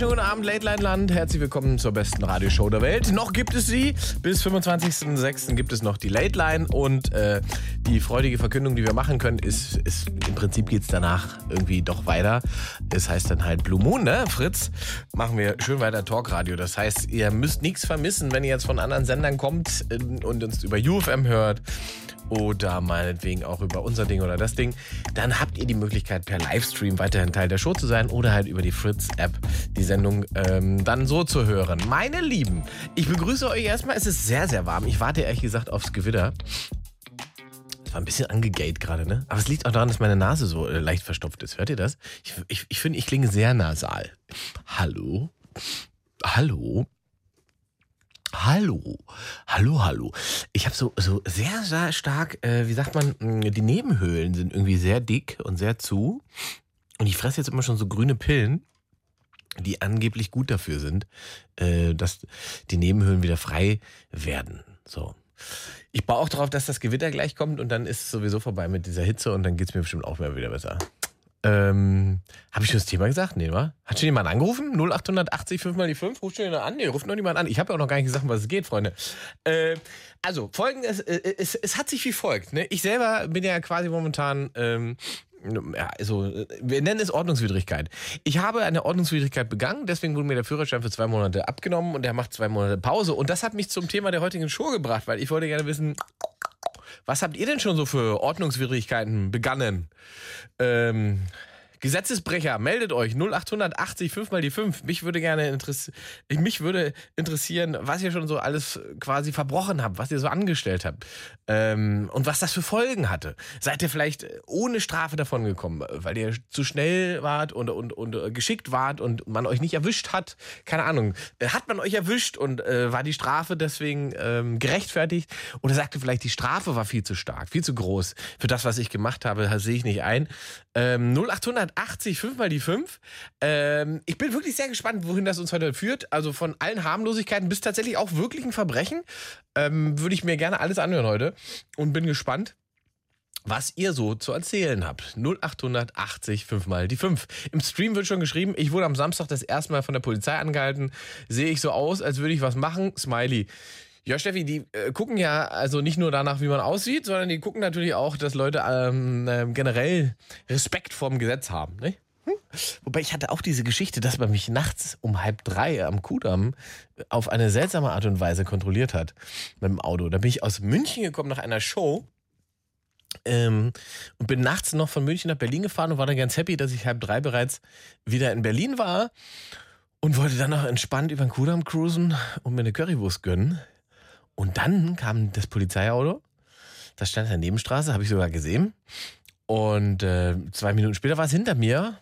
wunderschönen guten Abend, Late Line Land. Herzlich willkommen zur besten Radioshow der Welt. Noch gibt es sie. Bis 25.06. gibt es noch die Late Line und äh, die freudige Verkündung, die wir machen können, ist, ist im Prinzip geht es danach irgendwie doch weiter. Es heißt dann halt Blue Moon, ne, Fritz? Machen wir schön weiter Talkradio. Das heißt, ihr müsst nichts vermissen, wenn ihr jetzt von anderen Sendern kommt äh, und uns über UFM hört oder meinetwegen auch über unser Ding oder das Ding, dann habt ihr die Möglichkeit per Livestream weiterhin Teil der Show zu sein oder halt über die Fritz-App die Sendung ähm, dann so zu hören. Meine Lieben, ich begrüße euch erstmal. Es ist sehr, sehr warm. Ich warte ehrlich gesagt aufs Gewitter. Es war ein bisschen angegate gerade, ne? Aber es liegt auch daran, dass meine Nase so äh, leicht verstopft ist. Hört ihr das? Ich, ich, ich finde, ich klinge sehr nasal. Hallo? Hallo? Hallo, hallo, hallo. Ich habe so, so sehr, sehr stark, äh, wie sagt man, mh, die Nebenhöhlen sind irgendwie sehr dick und sehr zu. Und ich fresse jetzt immer schon so grüne Pillen, die angeblich gut dafür sind, äh, dass die Nebenhöhlen wieder frei werden. So. Ich baue auch darauf, dass das Gewitter gleich kommt und dann ist es sowieso vorbei mit dieser Hitze und dann geht's mir bestimmt auch wieder besser. Ähm, habe ich schon das Thema gesagt? Nee, wa? Hat schon jemand angerufen? 0880 5 mal die 5? Ruft schon jemand an? Nee, ruft noch niemand an. Ich habe ja auch noch gar nicht gesagt, was es geht, Freunde. Äh, also, folgendes, äh, es, es hat sich wie folgt. Ne? Ich selber bin ja quasi momentan, ähm, ja, also, äh, wir nennen es Ordnungswidrigkeit. Ich habe eine Ordnungswidrigkeit begangen, deswegen wurde mir der Führerschein für zwei Monate abgenommen und er macht zwei Monate Pause. Und das hat mich zum Thema der heutigen Show gebracht, weil ich wollte gerne wissen, was habt ihr denn schon so für Ordnungswidrigkeiten begangen? Ähm, Gesetzesbrecher, meldet euch 0880 5 mal die 5. Mich würde gerne interessieren, mich würde interessieren, was ihr schon so alles quasi verbrochen habt, was ihr so angestellt habt ähm, und was das für Folgen hatte. Seid ihr vielleicht ohne Strafe davon gekommen, weil ihr zu schnell wart und, und, und geschickt wart und man euch nicht erwischt hat? Keine Ahnung. Hat man euch erwischt und äh, war die Strafe deswegen ähm, gerechtfertigt? Oder sagte vielleicht, die Strafe war viel zu stark, viel zu groß für das, was ich gemacht habe, sehe ich nicht ein. Ähm, 0800 80, 5 mal die 5. Ähm, ich bin wirklich sehr gespannt, wohin das uns heute führt. Also von allen Harmlosigkeiten bis tatsächlich auch wirklichen Verbrechen. Ähm, Würde ich mir gerne alles anhören heute. Und bin gespannt, was ihr so zu erzählen habt. 0880 5 mal die 5. Im Stream wird schon geschrieben, ich wurde am Samstag das erste Mal von der Polizei angehalten. Sehe ich so aus, als würde ich was machen? Smiley. Ja, Steffi, die äh, gucken ja also nicht nur danach, wie man aussieht, sondern die gucken natürlich auch, dass Leute ähm, äh, generell Respekt vorm Gesetz haben. Ne? Hm? Wobei ich hatte auch diese Geschichte, dass man mich nachts um halb drei am Kudamm auf eine seltsame Art und Weise kontrolliert hat mit dem Auto. Da bin ich aus München gekommen nach einer Show ähm, und bin nachts noch von München nach Berlin gefahren und war dann ganz happy, dass ich halb drei bereits wieder in Berlin war und wollte dann noch entspannt über den Kudamm cruisen und mir eine Currywurst gönnen. Und dann kam das Polizeiauto. Das stand in der Nebenstraße, habe ich sogar gesehen. Und äh, zwei Minuten später war es hinter mir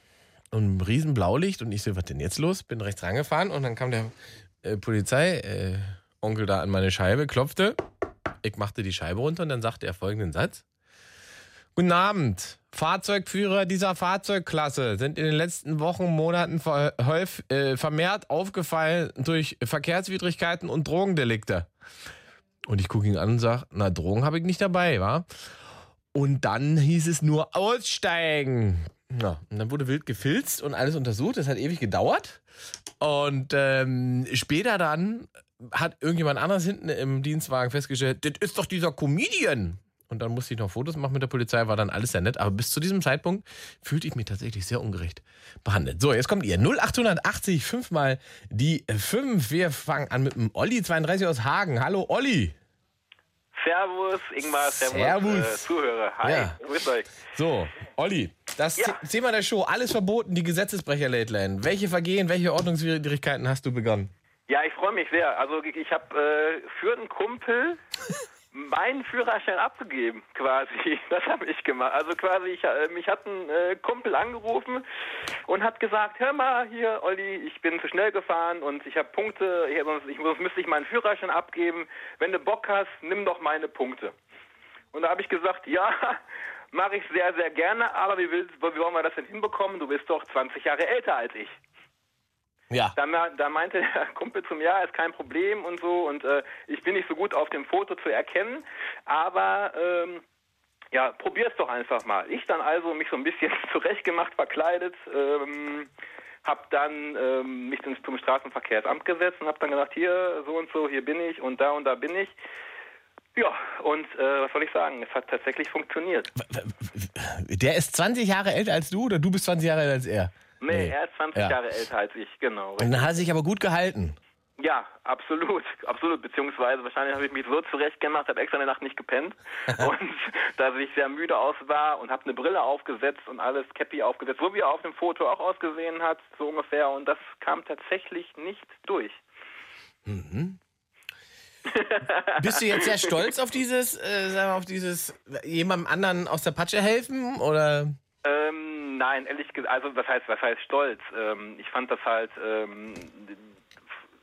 und ein riesen Blaulicht. Und ich so, was denn jetzt los? Bin rechts rangefahren und dann kam der äh, Polizei-Onkel da an meine Scheibe, klopfte. Ich machte die Scheibe runter und dann sagte er folgenden Satz. Guten Abend. Fahrzeugführer dieser Fahrzeugklasse sind in den letzten Wochen, Monaten verhäuf, äh, vermehrt aufgefallen durch Verkehrswidrigkeiten und Drogendelikte. Und ich gucke ihn an und sage, na, Drogen habe ich nicht dabei, wa? Und dann hieß es nur aussteigen. Ja, und dann wurde wild gefilzt und alles untersucht. Das hat ewig gedauert. Und ähm, später dann hat irgendjemand anders hinten im Dienstwagen festgestellt, das ist doch dieser Comedian. Und dann musste ich noch Fotos machen mit der Polizei, war dann alles sehr nett. Aber bis zu diesem Zeitpunkt fühlte ich mich tatsächlich sehr ungerecht behandelt. So, jetzt kommt ihr. 0880, fünfmal die 5. Wir fangen an mit dem Olli 32 aus Hagen. Hallo Olli. Servus, Ingmar, Servus, Servus. Äh, Zuhörer. Hi, Ja. grüßt euch. So, Olli, das Ja. The- Thema der Show, alles verboten, die Gesetzesbrecher Late Line. Welche Vergehen, welche Ordnungswidrigkeiten hast du begangen? Ja, ich freue mich sehr. Also ich, ich habe äh, für einen Kumpel meinen Führerschein abgegeben, quasi. Das habe ich gemacht. Also quasi, ich, äh, mich hat ein äh, Kumpel angerufen und hat gesagt, hör mal hier, Olli, ich bin zu schnell gefahren und ich habe Punkte, ich, sonst, ich, sonst müsste ich meinen Führerschein abgeben. Wenn du Bock hast, nimm doch meine Punkte. Und da habe ich gesagt, ja, mache ich sehr, sehr gerne, aber wie, willst, wie wollen wir das denn hinbekommen? Du bist doch 20 Jahre älter als ich. Ja. Da, da meinte der Kumpel zum Ja, ist kein Problem und so und äh, ich bin nicht so gut auf dem Foto zu erkennen, aber ähm, ja, probier's doch einfach mal. Ich dann also mich so ein bisschen zurechtgemacht, verkleidet, ähm, hab dann ähm, mich ins- zum Straßenverkehrsamt gesetzt und hab dann gesagt, hier so und so, hier bin ich und da und da bin ich. Ja, und äh, was soll ich sagen? Es hat tatsächlich funktioniert. Der ist 20 Jahre älter als du oder du bist 20 Jahre älter als er? Nee, er ist 20 Ja. Jahre älter als ich, genau. Und dann hat er sich aber gut gehalten. Ja, absolut, absolut. Beziehungsweise wahrscheinlich habe ich mich so zurecht gemacht, habe extra eine Nacht nicht gepennt und dass ich sehr müde aus war und habe eine Brille aufgesetzt und alles Cappy aufgesetzt, so wie er auf dem Foto auch ausgesehen hat, so ungefähr. Und das kam tatsächlich nicht durch. Bist du jetzt sehr stolz auf dieses, äh, sagen wir, auf dieses jemandem anderen aus der Patsche helfen oder? Ähm, nein, ehrlich gesagt, also was heißt, was heißt stolz? Ähm, ich fand das halt, ähm,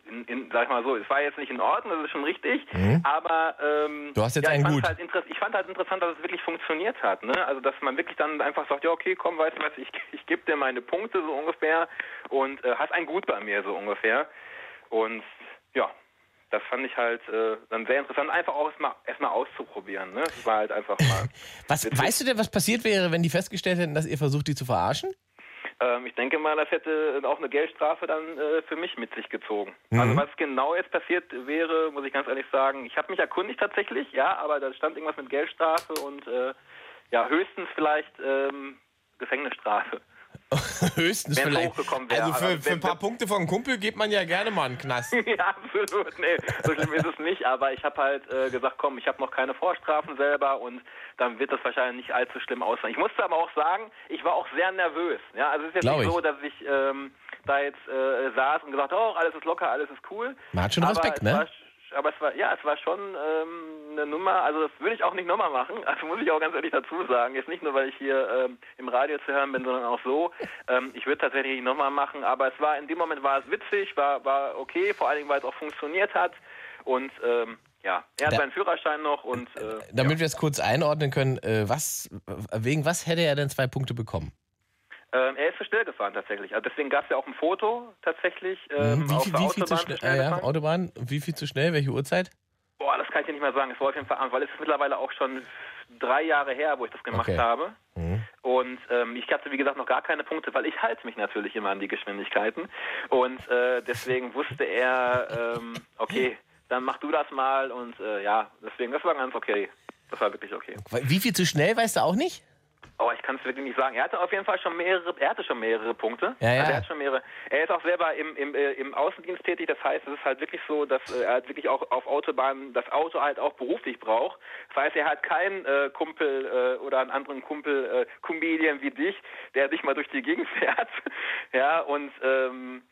in, in, sag ich mal so, es war jetzt nicht in Ordnung, das ist schon richtig, aber ähm, Du hast jetzt ja, ich einen fand's gut. Halt ich fand halt interessant, dass es wirklich funktioniert hat, ne? Also dass man wirklich dann einfach sagt, ja okay, komm, weißt du was, ich, ich gebe dir meine Punkte so ungefähr und äh, hast ein Gut bei mir so ungefähr und ja. Das fand ich halt äh, dann sehr interessant, einfach auch erstmal erstmal auszuprobieren. Ne? Das war halt einfach mal. Was, weißt du denn, was passiert wäre, wenn die festgestellt hätten, dass ihr versucht, die zu verarschen? Ähm, ich denke mal, das hätte auch eine Geldstrafe dann äh, für mich mit sich gezogen. Also was genau jetzt passiert wäre, muss ich ganz ehrlich sagen, ich habe mich erkundigt tatsächlich, ja, aber da stand irgendwas mit Geldstrafe und äh, ja, höchstens vielleicht ähm, Gefängnisstrafe. Höchstens Wenn's vielleicht. wäre, Also für, für ein wenn- paar Punkte von einem Kumpel gibt man ja gerne mal einen Knast. ja, absolut. Nee, so schlimm ist es nicht. Aber ich habe halt äh, gesagt, komm, ich habe noch keine Vorstrafen selber und dann wird das wahrscheinlich nicht allzu schlimm aussehen. Ich musste aber auch sagen, ich war auch sehr nervös. Ja, also es ist jetzt Glaub nicht ich. so, dass ich ähm, da jetzt äh, saß und gesagt, oh, alles ist locker, alles ist cool. Man hat schon aber Respekt, es ne? Aber es war, ja, es war schon ähm, eine Nummer, also das würde ich auch nicht nochmal machen, also muss ich auch ganz ehrlich dazu sagen. Jetzt nicht nur, weil ich hier ähm, im Radio zu hören bin, sondern auch so. Ähm, ich würde tatsächlich nicht nochmal machen, aber es war, in dem Moment war es witzig, war, war okay, vor allen Dingen, weil es auch funktioniert hat und ähm, ja, er hat Da- seinen Führerschein noch und äh, Damit wir es kurz einordnen können, äh, was, wegen was hätte er denn zwei Punkte bekommen? Ähm, er ist zu schnell gefahren tatsächlich. Also deswegen gab es ja auch ein Foto tatsächlich ähm, Mhm. wie, auf viel, wie viel zu schnell? Äh, ja. Autobahn, wie viel zu schnell? Welche Uhrzeit? Boah, das kann ich dir nicht mehr sagen. Es war auf jeden Fall abends, weil es ist mittlerweile auch schon drei Jahre her, wo ich das gemacht Okay. habe. Mhm. Und ähm, ich hatte, wie gesagt, noch gar keine Punkte, weil ich halte mich natürlich immer an die Geschwindigkeiten. Und äh, deswegen wusste er, ähm, okay, dann mach du das mal. Und äh, ja, deswegen, das war ganz okay. Das war wirklich okay. Wie viel zu schnell, weißt du auch nicht? Oh, ich kann es wirklich nicht sagen. Er hatte auf jeden Fall schon mehrere, er hatte schon mehrere Punkte. Ja, ja. Also er hat schon mehrere. Er ist auch selber im, im, äh, im Außendienst tätig. Das heißt, es ist halt wirklich so, dass äh, er halt wirklich auch auf Autobahnen das Auto halt auch beruflich braucht. Das heißt, er hat keinen äh, Kumpel äh, oder einen anderen Kumpel, äh, Comedian wie dich, der sich mal durch die Gegend fährt. ja, und ähm,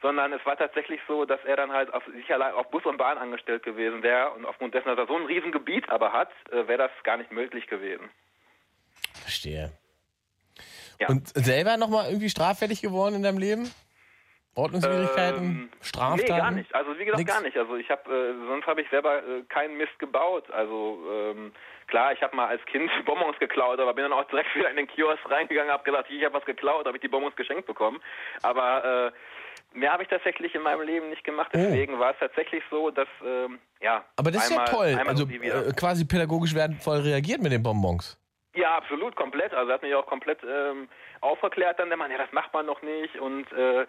sondern es war tatsächlich so, dass er dann halt auf, sich allein auf Bus und Bahn angestellt gewesen wäre und aufgrund dessen, dass er so ein Riesengebiet aber hat, äh, wäre das gar nicht möglich gewesen. Verstehe. Ja. Und selber nochmal irgendwie straffällig geworden in deinem Leben? Ordnungswidrigkeiten? Ähm, Straftaten? Nee, gar nicht. Also wie gesagt, Nix? gar nicht. Also ich habe, äh, sonst habe ich selber äh, keinen Mist gebaut. Also ähm, klar, ich habe mal als Kind Bonbons geklaut, aber bin dann auch direkt wieder in den Kiosk reingegangen, habe gesagt, ich habe was geklaut, habe ich die Bonbons geschenkt bekommen. Aber äh, mehr habe ich tatsächlich in meinem Leben nicht gemacht. Deswegen war es tatsächlich so, dass ähm, ja. Oh. Aber das ist einmal, ja toll. Also äh, quasi pädagogisch wertvoll reagiert mit den Bonbons. Ja, absolut, komplett. Also er hat mich auch komplett ähm, aufgeklärt dann der Mann, ja, das macht man noch nicht und äh,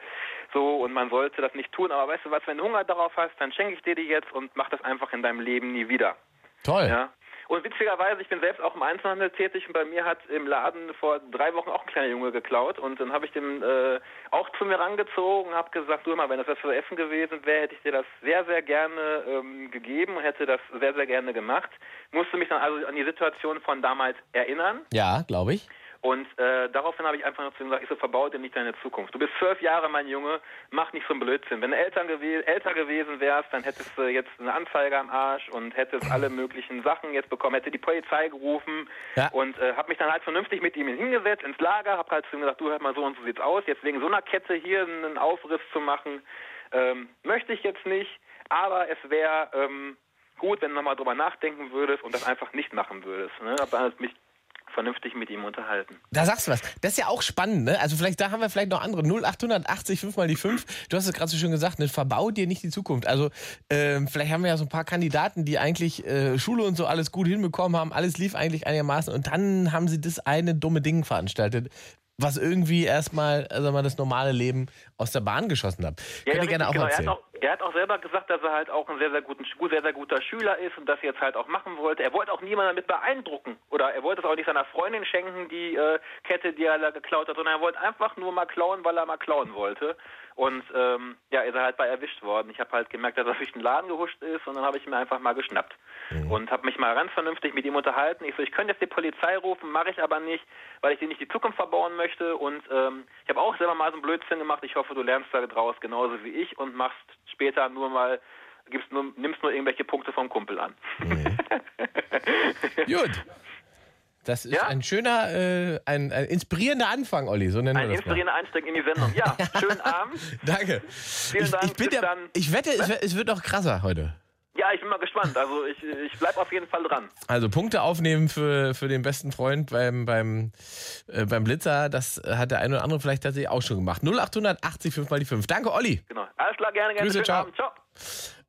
so und man sollte das nicht tun. Aber weißt du was, wenn du Hunger darauf hast, dann schenke ich dir die jetzt und mach das einfach in deinem Leben nie wieder. Toll. Ja. Und witzigerweise, ich bin selbst auch im Einzelhandel tätig und bei mir hat im Laden vor drei Wochen auch ein kleiner Junge geklaut und dann habe ich den äh, auch zu mir rangezogen und habe gesagt, du mal, wenn das was für Essen gewesen wäre, hätte ich dir das sehr, sehr gerne ähm, gegeben und hätte das sehr, sehr gerne gemacht. Musste mich dann also an die Situation von damals erinnern Ja, glaube ich. Und äh, daraufhin habe ich einfach nur zu ihm gesagt, ich so, verbau dir nicht deine Zukunft. Du bist zwölf Jahre, mein Junge, mach nicht so einen Blödsinn. Wenn du Eltern gewe älter gewesen wärst, dann hättest du jetzt eine Anzeige am Arsch und hättest alle möglichen Sachen jetzt bekommen, hätte die Polizei gerufen Ja. und äh, habe mich dann halt vernünftig mit ihm hingesetzt ins Lager, habe halt zu ihm gesagt, du hör mal so und so sieht's aus. Jetzt wegen so einer Kette hier einen Aufriss zu machen, ähm, möchte ich jetzt nicht, aber es wäre... Ähm, gut, wenn du nochmal drüber nachdenken würdest und das einfach nicht machen würdest. Ne? Aber halt mich vernünftig mit ihm unterhalten. Da sagst du was. Das ist ja auch spannend, ne? Also vielleicht, da haben wir vielleicht noch andere. 0880 5 mal die 5. Du hast es gerade so schön gesagt, ne? verbau dir nicht die Zukunft. Also ähm, vielleicht haben wir ja so ein paar Kandidaten, die eigentlich äh, Schule und so alles gut hinbekommen haben. Alles lief eigentlich einigermaßen. Und dann haben sie das eine dumme Ding veranstaltet, was irgendwie erstmal, also mal das normale Leben aus der Bahn geschossen hat. Ja, Könnt ihr ja, gerne auch genau. erzählen. Er hat auch, er selber gesagt, dass er halt auch ein sehr, sehr, guten, sehr, sehr guter Schüler ist und das jetzt halt auch machen wollte. Er wollte auch niemanden damit beeindrucken oder er wollte es auch nicht seiner Freundin schenken, die äh, Kette, die er da geklaut hat, sondern er wollte einfach nur mal klauen, weil er mal klauen wollte. Und ähm, ja, ist er halt bei erwischt worden. Ich habe halt gemerkt, dass er durch den Laden gehuscht ist und dann habe ich ihn mir einfach mal geschnappt Mhm. und habe mich mal ganz vernünftig mit ihm unterhalten. Ich so, ich könnte jetzt die Polizei rufen, mache ich aber nicht, weil ich dir nicht die Zukunft verbauen möchte. Und ähm, ich habe auch selber mal so einen Blödsinn gemacht. Ich hoffe, du lernst da draus genauso wie ich und machst später nur mal, gibst nur, nimmst nur irgendwelche Punkte vom Kumpel an. Gut. Das ist Ja? ein schöner, äh, ein, ein inspirierender Anfang, Olli. So nennen Ein wir das mal. inspirierender Einstieg in die Sendung. Ja, schönen Abend. Danke. Vielen ich, Dank, ich, der, ich wette, es, wird- es wird noch krasser heute. Ja, ich bin mal gespannt. Also ich, ich bleib auf jeden Fall dran. Also Punkte aufnehmen für, für den besten Freund beim, beim, äh, beim Blitzer, das hat der eine oder andere vielleicht tatsächlich auch schon gemacht. 0880 5 mal die 5. Danke, Olli. Genau. Alles klar, gerne, gerne. Grüße, Schönen ciao. Abend. Ciao.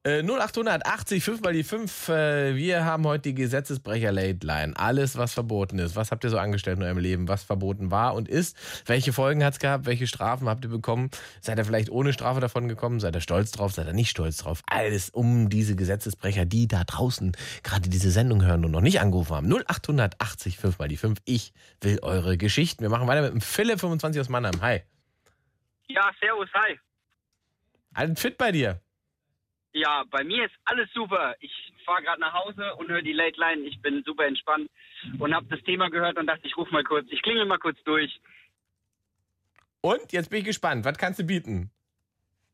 Äh, 0880 5 mal die 5. Äh, wir haben heute die Gesetzesbrecher Late Line. Alles, was verboten ist. Was habt ihr so angestellt in eurem Leben? Was verboten war und ist? Welche Folgen hat es gehabt? Welche Strafen habt ihr bekommen? Seid ihr vielleicht ohne Strafe davon gekommen? Seid ihr stolz drauf? Seid ihr nicht stolz drauf? Alles um diese Gesetzesbrecher, die da draußen gerade diese Sendung hören und noch nicht angerufen haben. 0880 5 mal die 5. Ich will eure Geschichten. Wir machen weiter mit dem Philipp 25 aus Mannheim. Hi. Ja, servus, hi. Alles fit bei dir? Ja, bei mir ist alles super. Ich fahre gerade nach Hause und höre die Late Line. Ich bin super entspannt und habe das Thema gehört und dachte, ich rufe mal kurz. Ich klingel mal kurz durch. Und jetzt bin ich gespannt. Was kannst du bieten?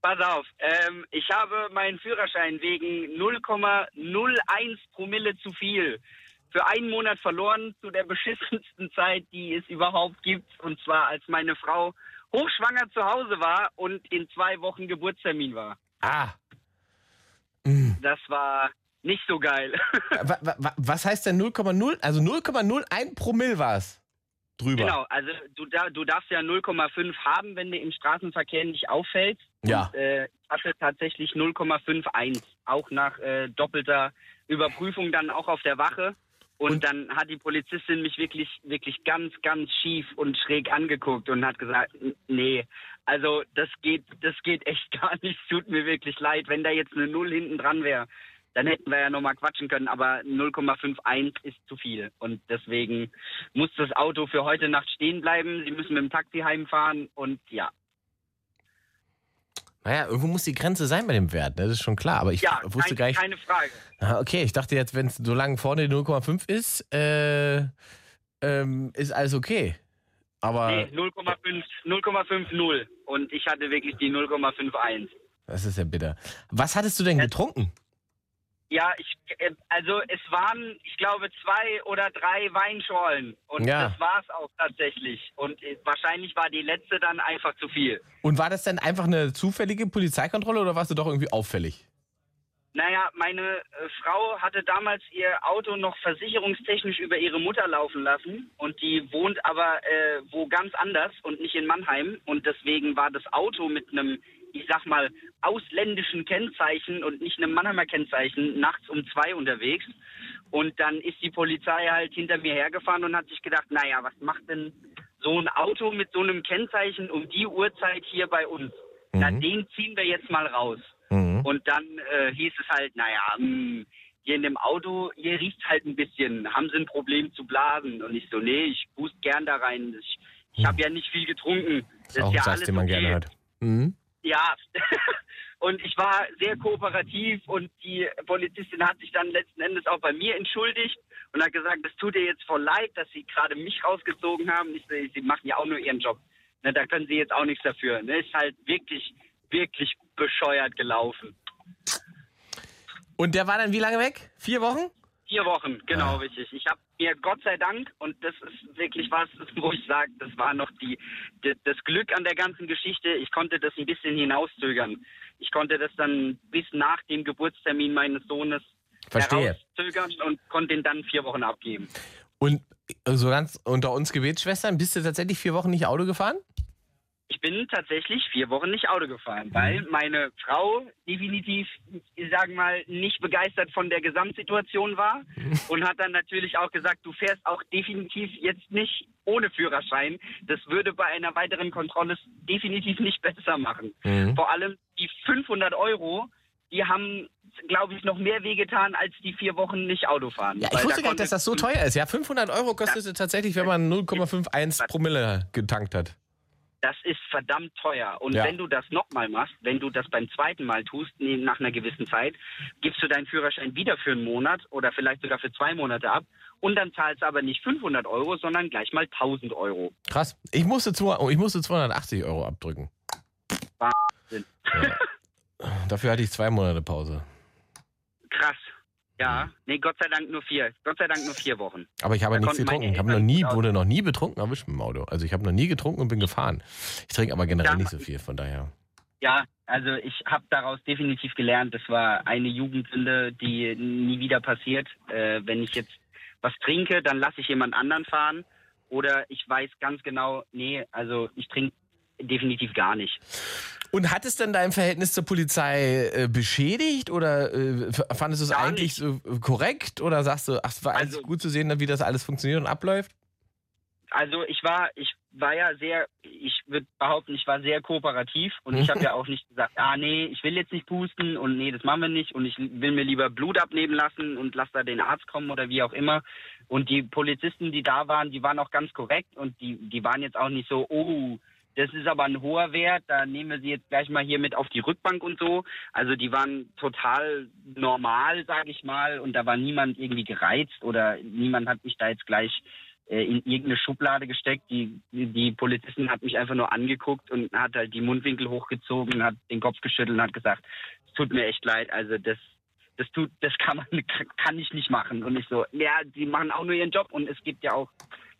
Pass auf, ähm, ich habe meinen Führerschein wegen 0,01 Promille zu viel für einen Monat verloren zu der beschissensten Zeit, die es überhaupt gibt. Und zwar, als meine Frau hochschwanger zu Hause war und in zwei Wochen Geburtstermin war. Ah. Mm. Das war nicht so geil. Wa- Was heißt denn 0,0? Also 0,01 Promille war es drüber. Genau, also du, du darfst ja 0,5 haben, wenn du im Straßenverkehr nicht auffällst. Ja. Und, äh, ich hatte tatsächlich 0,51, auch nach äh, doppelter Überprüfung dann auch auf der Wache. Und, Und- dann hat die Polizistin mich wirklich, wirklich ganz, ganz schief und schräg angeguckt und hat gesagt, "N- nee, also das geht, das geht echt gar nicht, es tut mir wirklich leid. Wenn da jetzt eine Null hinten dran wäre, dann hätten wir ja nochmal quatschen können, aber 0,51 ist zu viel. Und deswegen muss das Auto für heute Nacht stehen bleiben. Sie müssen mit dem Taxi heimfahren und ja. Naja, irgendwo muss die Grenze sein bei dem Wert, ne? das ist schon klar. Aber ich Ja, wusste kein, gar nicht. keine Frage. Ah, okay, ich dachte jetzt, wenn es so lange vorne die 0,5 ist, äh, ähm, ist alles okay. Aber Nee, 0,5 0,50 und ich hatte wirklich die 0,51. das ist ja bitter. Was hattest du denn getrunken? Ja, ich, äh, also es waren, ich glaube, zwei oder drei Weinschorlen und Ja. das war's auch tatsächlich. Und äh, wahrscheinlich war die letzte dann einfach zu viel. Und war das denn einfach eine zufällige Polizeikontrolle oder warst du doch irgendwie auffällig? Naja, meine äh, Frau hatte damals ihr Auto noch versicherungstechnisch über ihre Mutter laufen lassen und die wohnt aber äh, wo ganz anders und nicht in Mannheim und deswegen war das Auto mit einem, ich sag mal, ausländischen Kennzeichen und nicht einem Mannheimer Kennzeichen nachts um zwei unterwegs und dann ist die Polizei halt hinter mir hergefahren und hat sich gedacht, naja, was macht denn so ein Auto mit so einem Kennzeichen um die Uhrzeit hier bei uns? Na, Mhm. den ziehen wir jetzt mal raus. Mhm. Und dann äh, hieß es halt, naja, mh, hier in dem Auto, hier riecht halt ein bisschen, haben sie ein Problem zu blasen? Und ich so, nee, ich pust gern da rein. Ich, ich habe ja nicht viel getrunken. Das Hm. Auch ein ist ja Satz, alles den man okay. gerne hört. Mhm. Ja, und ich war sehr kooperativ und die Polizistin hat sich dann letzten Endes auch bei mir entschuldigt und hat gesagt, es tut ihr jetzt voll leid, dass sie gerade mich rausgezogen haben. Ich, sie machen ja auch nur ihren Job. Ne, da können sie jetzt auch nichts dafür. Ne, ist halt wirklich, wirklich bescheuert gelaufen. Und der war dann wie lange weg? Vier Wochen? Vier Wochen, genau Ah. richtig. Ich habe mir Gott sei Dank, und das ist wirklich was, wo ich sage, das war noch die, das Glück an der ganzen Geschichte, ich konnte das ein bisschen hinauszögern. Ich konnte das dann bis nach dem Geburtstermin meines Sohnes Verstehe. herauszögern und konnte den dann vier Wochen abgeben. Und so ganz unter uns Gebetsschwestern, bist du tatsächlich vier Wochen nicht Auto gefahren? Ich bin tatsächlich vier Wochen nicht Auto gefahren, weil meine Frau definitiv, ich sag mal, nicht begeistert von der Gesamtsituation war und hat dann natürlich auch gesagt, du fährst auch definitiv jetzt nicht ohne Führerschein. Das würde bei einer weiteren Kontrolle definitiv nicht besser machen. Mhm. Vor allem die 500 Euro, die haben, glaube ich, noch mehr wehgetan als die vier Wochen nicht Auto fahren. Ja, ich wusste da gar nicht, dass das so teuer ist. Ja, 500 Euro kostet es tatsächlich, wenn man 0,51 Promille getankt hat. Das ist verdammt teuer. Und Ja. wenn du das nochmal machst, wenn du das beim zweiten Mal tust, nach einer gewissen Zeit, gibst du deinen Führerschein wieder für einen Monat oder vielleicht sogar für zwei Monate ab. Und dann zahlst du aber nicht 500 Euro, sondern gleich mal 1000 Euro. Krass. Ich musste, zwei, oh, ich musste 280 Euro abdrücken. Wahnsinn. Dafür hatte ich zwei Monate Pause. Krass. Ja, nee, Gott sei Dank nur vier. Gott sei Dank nur vier Wochen. Aber ich habe Da nichts getrunken. Ich habe noch nie, wurde noch nie betrunken erwischt mit dem Auto. Also ich habe noch nie getrunken und bin gefahren. Ich trinke aber generell Ja. nicht so viel, von daher. Ja, also ich habe daraus definitiv gelernt. Das war eine Jugendsünde, die nie wieder passiert. Äh, wenn ich jetzt was trinke, dann lasse ich jemand anderen fahren. Oder ich weiß ganz genau, nee, also ich trinke definitiv gar nicht. Und hat es denn dein Verhältnis zur Polizei äh, beschädigt oder äh, fandest du es eigentlich so äh, korrekt oder sagst du, ach, es war eigentlich Also- gut zu sehen, wie das alles funktioniert und abläuft? Also ich war, ich war ja sehr, ich würde behaupten, ich war sehr kooperativ und ich habe ja auch nicht gesagt, ah nee, ich will jetzt nicht pusten und nee, das machen wir nicht und ich will mir lieber Blut abnehmen lassen und lass da den Arzt kommen oder wie auch immer. Und die Polizisten, die da waren, die waren auch ganz korrekt und die, die waren jetzt auch nicht so, oh, das ist aber ein hoher Wert, da nehmen wir sie jetzt gleich mal hier mit auf die Rückbank und so. Also die waren total normal, sage ich mal, und da war niemand irgendwie gereizt oder niemand hat mich da jetzt gleich äh, in irgendeine Schublade gesteckt. Die, die, Polizistin hat mich einfach nur angeguckt und hat halt die Mundwinkel hochgezogen, hat den Kopf geschüttelt und hat gesagt, es tut mir echt leid, also das das tut, das kann man, kann ich nicht machen. Und ich so, ja, die machen auch nur ihren Job und es gibt ja auch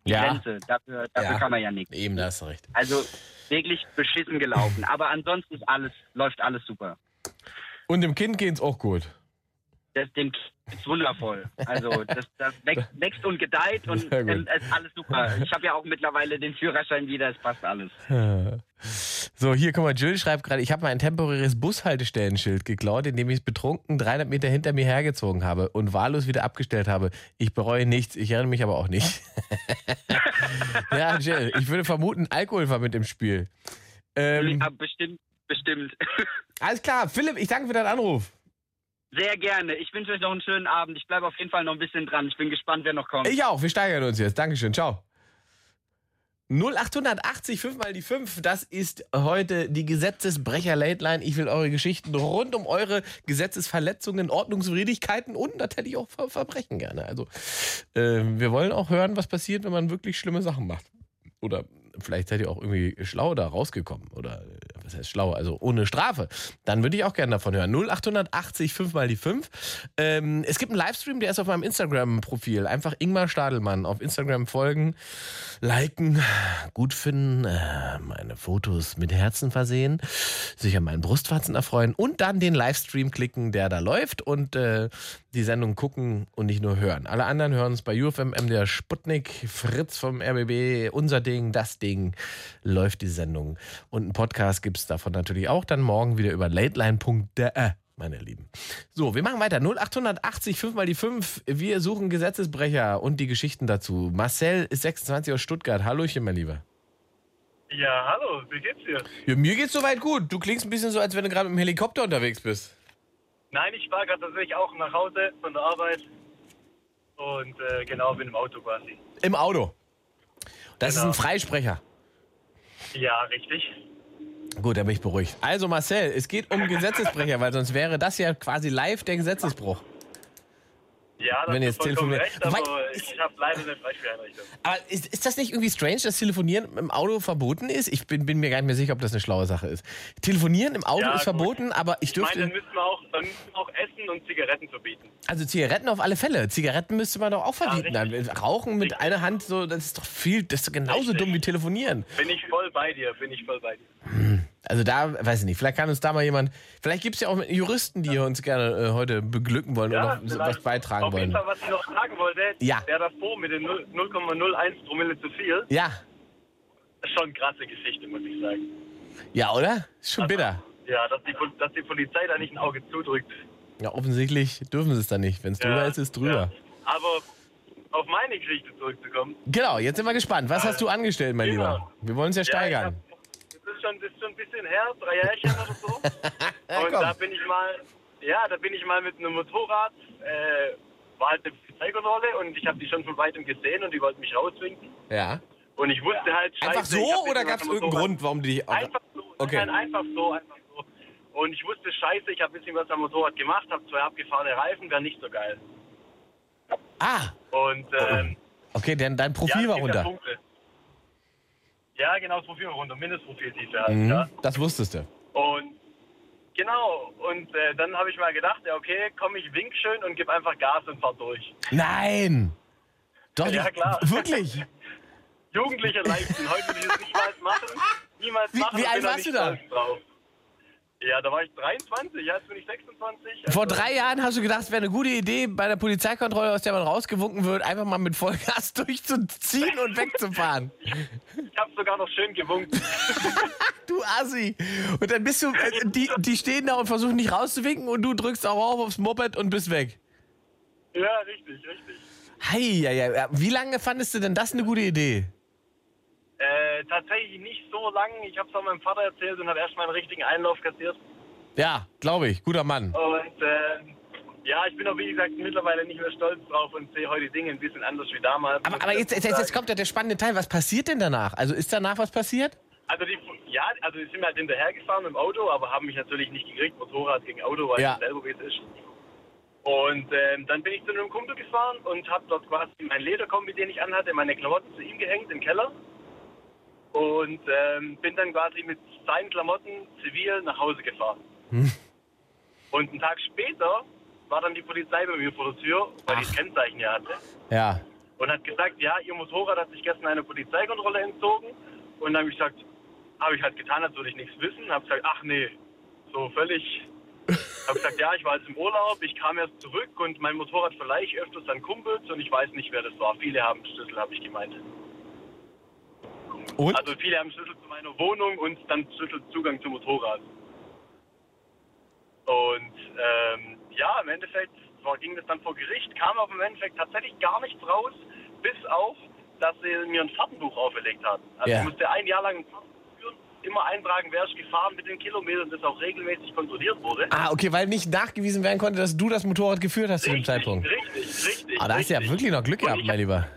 Ja. Grenze. Dafür, dafür Ja. kann man ja nichts. Eben, da hast du recht. Also wirklich beschissen gelaufen. Aber ansonsten ist alles, läuft alles super. Und dem Kind geht's auch gut. Das, dem ist wundervoll. Also das, das wächst, wächst und gedeiht und ähm, es ist alles super. Ich habe ja auch mittlerweile den Führerschein wieder, es passt alles. So, hier, guck mal, Jill schreibt gerade, ich habe mein temporäres Bushaltestellenschild geklaut, indem ich es betrunken 300 Meter hinter mir hergezogen habe und wahllos wieder abgestellt habe. Ich bereue nichts, ich erinnere mich aber auch nicht. ja, Jill, ich würde vermuten, Alkohol war mit im Spiel. Ähm, Ja, bestimmt, bestimmt. alles klar, Philipp, ich danke für deinen Anruf. Sehr gerne. Ich wünsche euch noch einen schönen Abend. Ich bleibe auf jeden Fall noch ein bisschen dran. Ich bin gespannt, wer noch kommt. Ich auch, wir steigern uns jetzt. Dankeschön, ciao. 0880, 5 mal die 5, das ist heute die Gesetzesbrecher Late Line. Ich will eure Geschichten rund um eure Gesetzesverletzungen, Ordnungswidrigkeiten und natürlich auch Ver Verbrechen gerne. Also, äh, wir wollen auch hören, was passiert, wenn man wirklich schlimme Sachen macht. Oder vielleicht seid ihr auch irgendwie schlau da rausgekommen. Oder was heißt schlau? Also ohne Strafe. Dann würde ich auch gerne davon hören. 0880 5 mal die 5. Ähm, es gibt einen Livestream, der ist auf meinem Instagram-Profil. Einfach Ingmar Stadelmann auf Instagram folgen, liken, gut finden, äh, meine Fotos mit Herzen versehen, sich an meinen Brustwarzen erfreuen und dann den Livestream klicken, der da läuft und äh, die Sendung gucken und nicht nur hören. Alle anderen hören uns bei UFM, der Sputnik, Fritz vom RBB, unser Ding, das Ding, läuft die Sendung. Und einen Podcast gibt es davon natürlich auch dann morgen wieder über lateline.de. Meine Lieben. So, wir machen weiter. 0880, 5 mal die 5. Wir suchen Gesetzesbrecher und die Geschichten dazu. Marcel ist 26 aus Stuttgart. Hallöchen, mein Lieber. Ja, hallo, wie geht's dir? Ja, mir geht's soweit gut. Du klingst ein bisschen so, als wenn du gerade mit dem Helikopter unterwegs bist. Nein, ich fahre gerade tatsächlich auch nach Hause von der Arbeit und äh, genau, bin im Auto quasi. Im Auto. Das Genau. ist ein Freisprecher. Ja, richtig. Gut, dann bin ich beruhigt. Also Marcel, es geht um Gesetzesbrecher, weil sonst wäre das ja quasi live der Gesetzesbruch. Ja, das Wenn ist jetzt telefoniert- recht, aber Wobei- ich habe leider eine Freispieleinrichtung. Aber ist, ist das nicht irgendwie strange, dass Telefonieren im Auto verboten ist? Ich bin, bin mir gar nicht mehr sicher, ob das eine schlaue Sache ist. Telefonieren im Auto Ja, ist gut. verboten, aber ich Ich meine, dann dürfte. müssen wir auch, dann müssen wir auch Essen und Zigaretten verbieten. Also Zigaretten auf alle Fälle. Zigaretten müsste man doch auch verbieten. Ja, Dann Rauchen mit Richtig. einer Hand, so, das ist doch viel, das ist doch genauso Richtig. dumm wie telefonieren. Bin ich voll bei dir, bin ich voll bei dir. Also da, weiß ich nicht, vielleicht kann uns da mal jemand, vielleicht gibt es ja auch Juristen, die uns gerne äh, heute beglücken wollen Ja, vielleicht. was beitragen Auf jeden wollen. Fall, was ich noch sagen wollte, Ja. der davor mit den 0 0,01 Promille zu viel, Ja, schon krasse Geschichte, muss ich sagen. ja, oder? Ist schon bitter. Ja, dass die, dass die Polizei da nicht ein Auge zudrückt. Ja, offensichtlich dürfen sie es dann nicht. Wenn es drüber Ja, ist, ist drüber. ja. Aber auf meine Geschichte zurückzukommen. Genau, jetzt sind wir gespannt. Was hast du angestellt, mein Genau. Lieber? Wir wollen es ja Ja, steigern. Hab, das, ist schon, das ist schon ein bisschen her, drei Jährchen oder so. Ja, Und da bin ich mal, ja, da bin ich mal mit einem Motorrad, äh, war halt eine Polizeikontrolle und ich habe die schon von weitem gesehen und die wollten mich rauswinken. Ja. Und ich wusste halt, scheiße, Einfach so oder gab es irgendeinen Grund, warum dich. Einfach so. Okay. Nein, einfach so, einfach so. Und ich wusste, scheiße, ich habe ein bisschen was am Motorrad gemacht, habe zwei abgefahrene Reifen, wäre nicht so geil. Ah, Und ähm, okay, denn dein ja, Profil es war ja runter. Punkte. Ja, genau, das Profil runter, Mindestprofiltiefe halt, Mhm, ja. Das wusstest du. Und genau, und äh, dann habe ich mal gedacht, ja okay, komm, ich wink schön und gib einfach Gas und fahr durch. Nein! Doch, Ja, klar. Wirklich? Jugendlicher Leichtsinn, heute würde ich das niemals machen. Niemals Wie- machen wie alt warst du da? Drauf. Ja, da war ich 23, jetzt bin ich 26. Vor also- drei Jahren hast du gedacht, es wäre eine gute Idee, bei der Polizeikontrolle, aus der man rausgewunken wird, einfach mal mit Vollgas durchzuziehen und wegzufahren. Ich habe sogar noch schön gewunken. Du Assi. Und dann bist du, äh, die, die stehen da und versuchen nicht rauszuwinken und du drückst auch auf aufs Moped und bist weg. ja, richtig, richtig. Hei, ja, ja. Wie lange fandest du denn das eine gute Idee? Äh, tatsächlich nicht so lang. Ich habe es auch meinem Vater erzählt und habe erstmal einen richtigen Einlauf kassiert. Ja, glaube ich. Guter Mann. Und äh, ja, ich bin auch wie gesagt mittlerweile nicht mehr stolz drauf und sehe heute Dinge ein bisschen anders wie damals. Aber, aber jetzt, jetzt, jetzt kommt ja der spannende Teil. Was passiert denn danach? Also ist danach was passiert? Also die, ja, also die sind halt hinterhergefahren mit dem Auto, aber haben mich natürlich nicht gekriegt, Motorrad gegen Auto, weil Ja. ich selber wie es ist. Und ähm, dann bin ich zu einem Kumpel gefahren und habe dort quasi mein Lederkombi, den ich anhatte, meine Klamotten zu ihm gehängt im Keller. Und ähm, bin dann quasi mit seinen Klamotten zivil nach Hause gefahren. Hm. Und einen Tag später war dann die Polizei bei mir vor der Tür, weil ich. Kennzeichen ja hatte Ja. und hat gesagt, ja, ihr Motorrad hat sich gestern einer Polizeikontrolle entzogen. Und dann habe ich gesagt, habe ich halt getan, als würde ich nichts wissen. Habe gesagt, ach nee, so völlig. habe gesagt, ja, ich war jetzt im Urlaub, ich kam erst zurück und mein Motorrad verleihe ich öfters an Kumpels und ich weiß nicht, wer das war. Viele haben Schlüssel, habe ich gemeint. Und? Also viele haben Schlüssel zu meiner Wohnung und dann Schlüsselzugang zum Motorrad. Und ähm, ja, im Endeffekt war, ging das dann vor Gericht, kam aber im Endeffekt tatsächlich gar nichts raus, bis auf, dass sie mir ein Fahrtenbuch auferlegt haben. Also Ja. ich musste ein Jahr lang ein Fahrtenbuch führen, immer eintragen, wer ist gefahren mit den Kilometern, das auch regelmäßig kontrolliert wurde. Ah, okay, weil nicht nachgewiesen werden konnte, dass du das Motorrad geführt hast zu dem Zeitpunkt. Richtig, richtig. Ah, da hast du ja richtig. wirklich noch Glück gehabt, ich mein Lieber.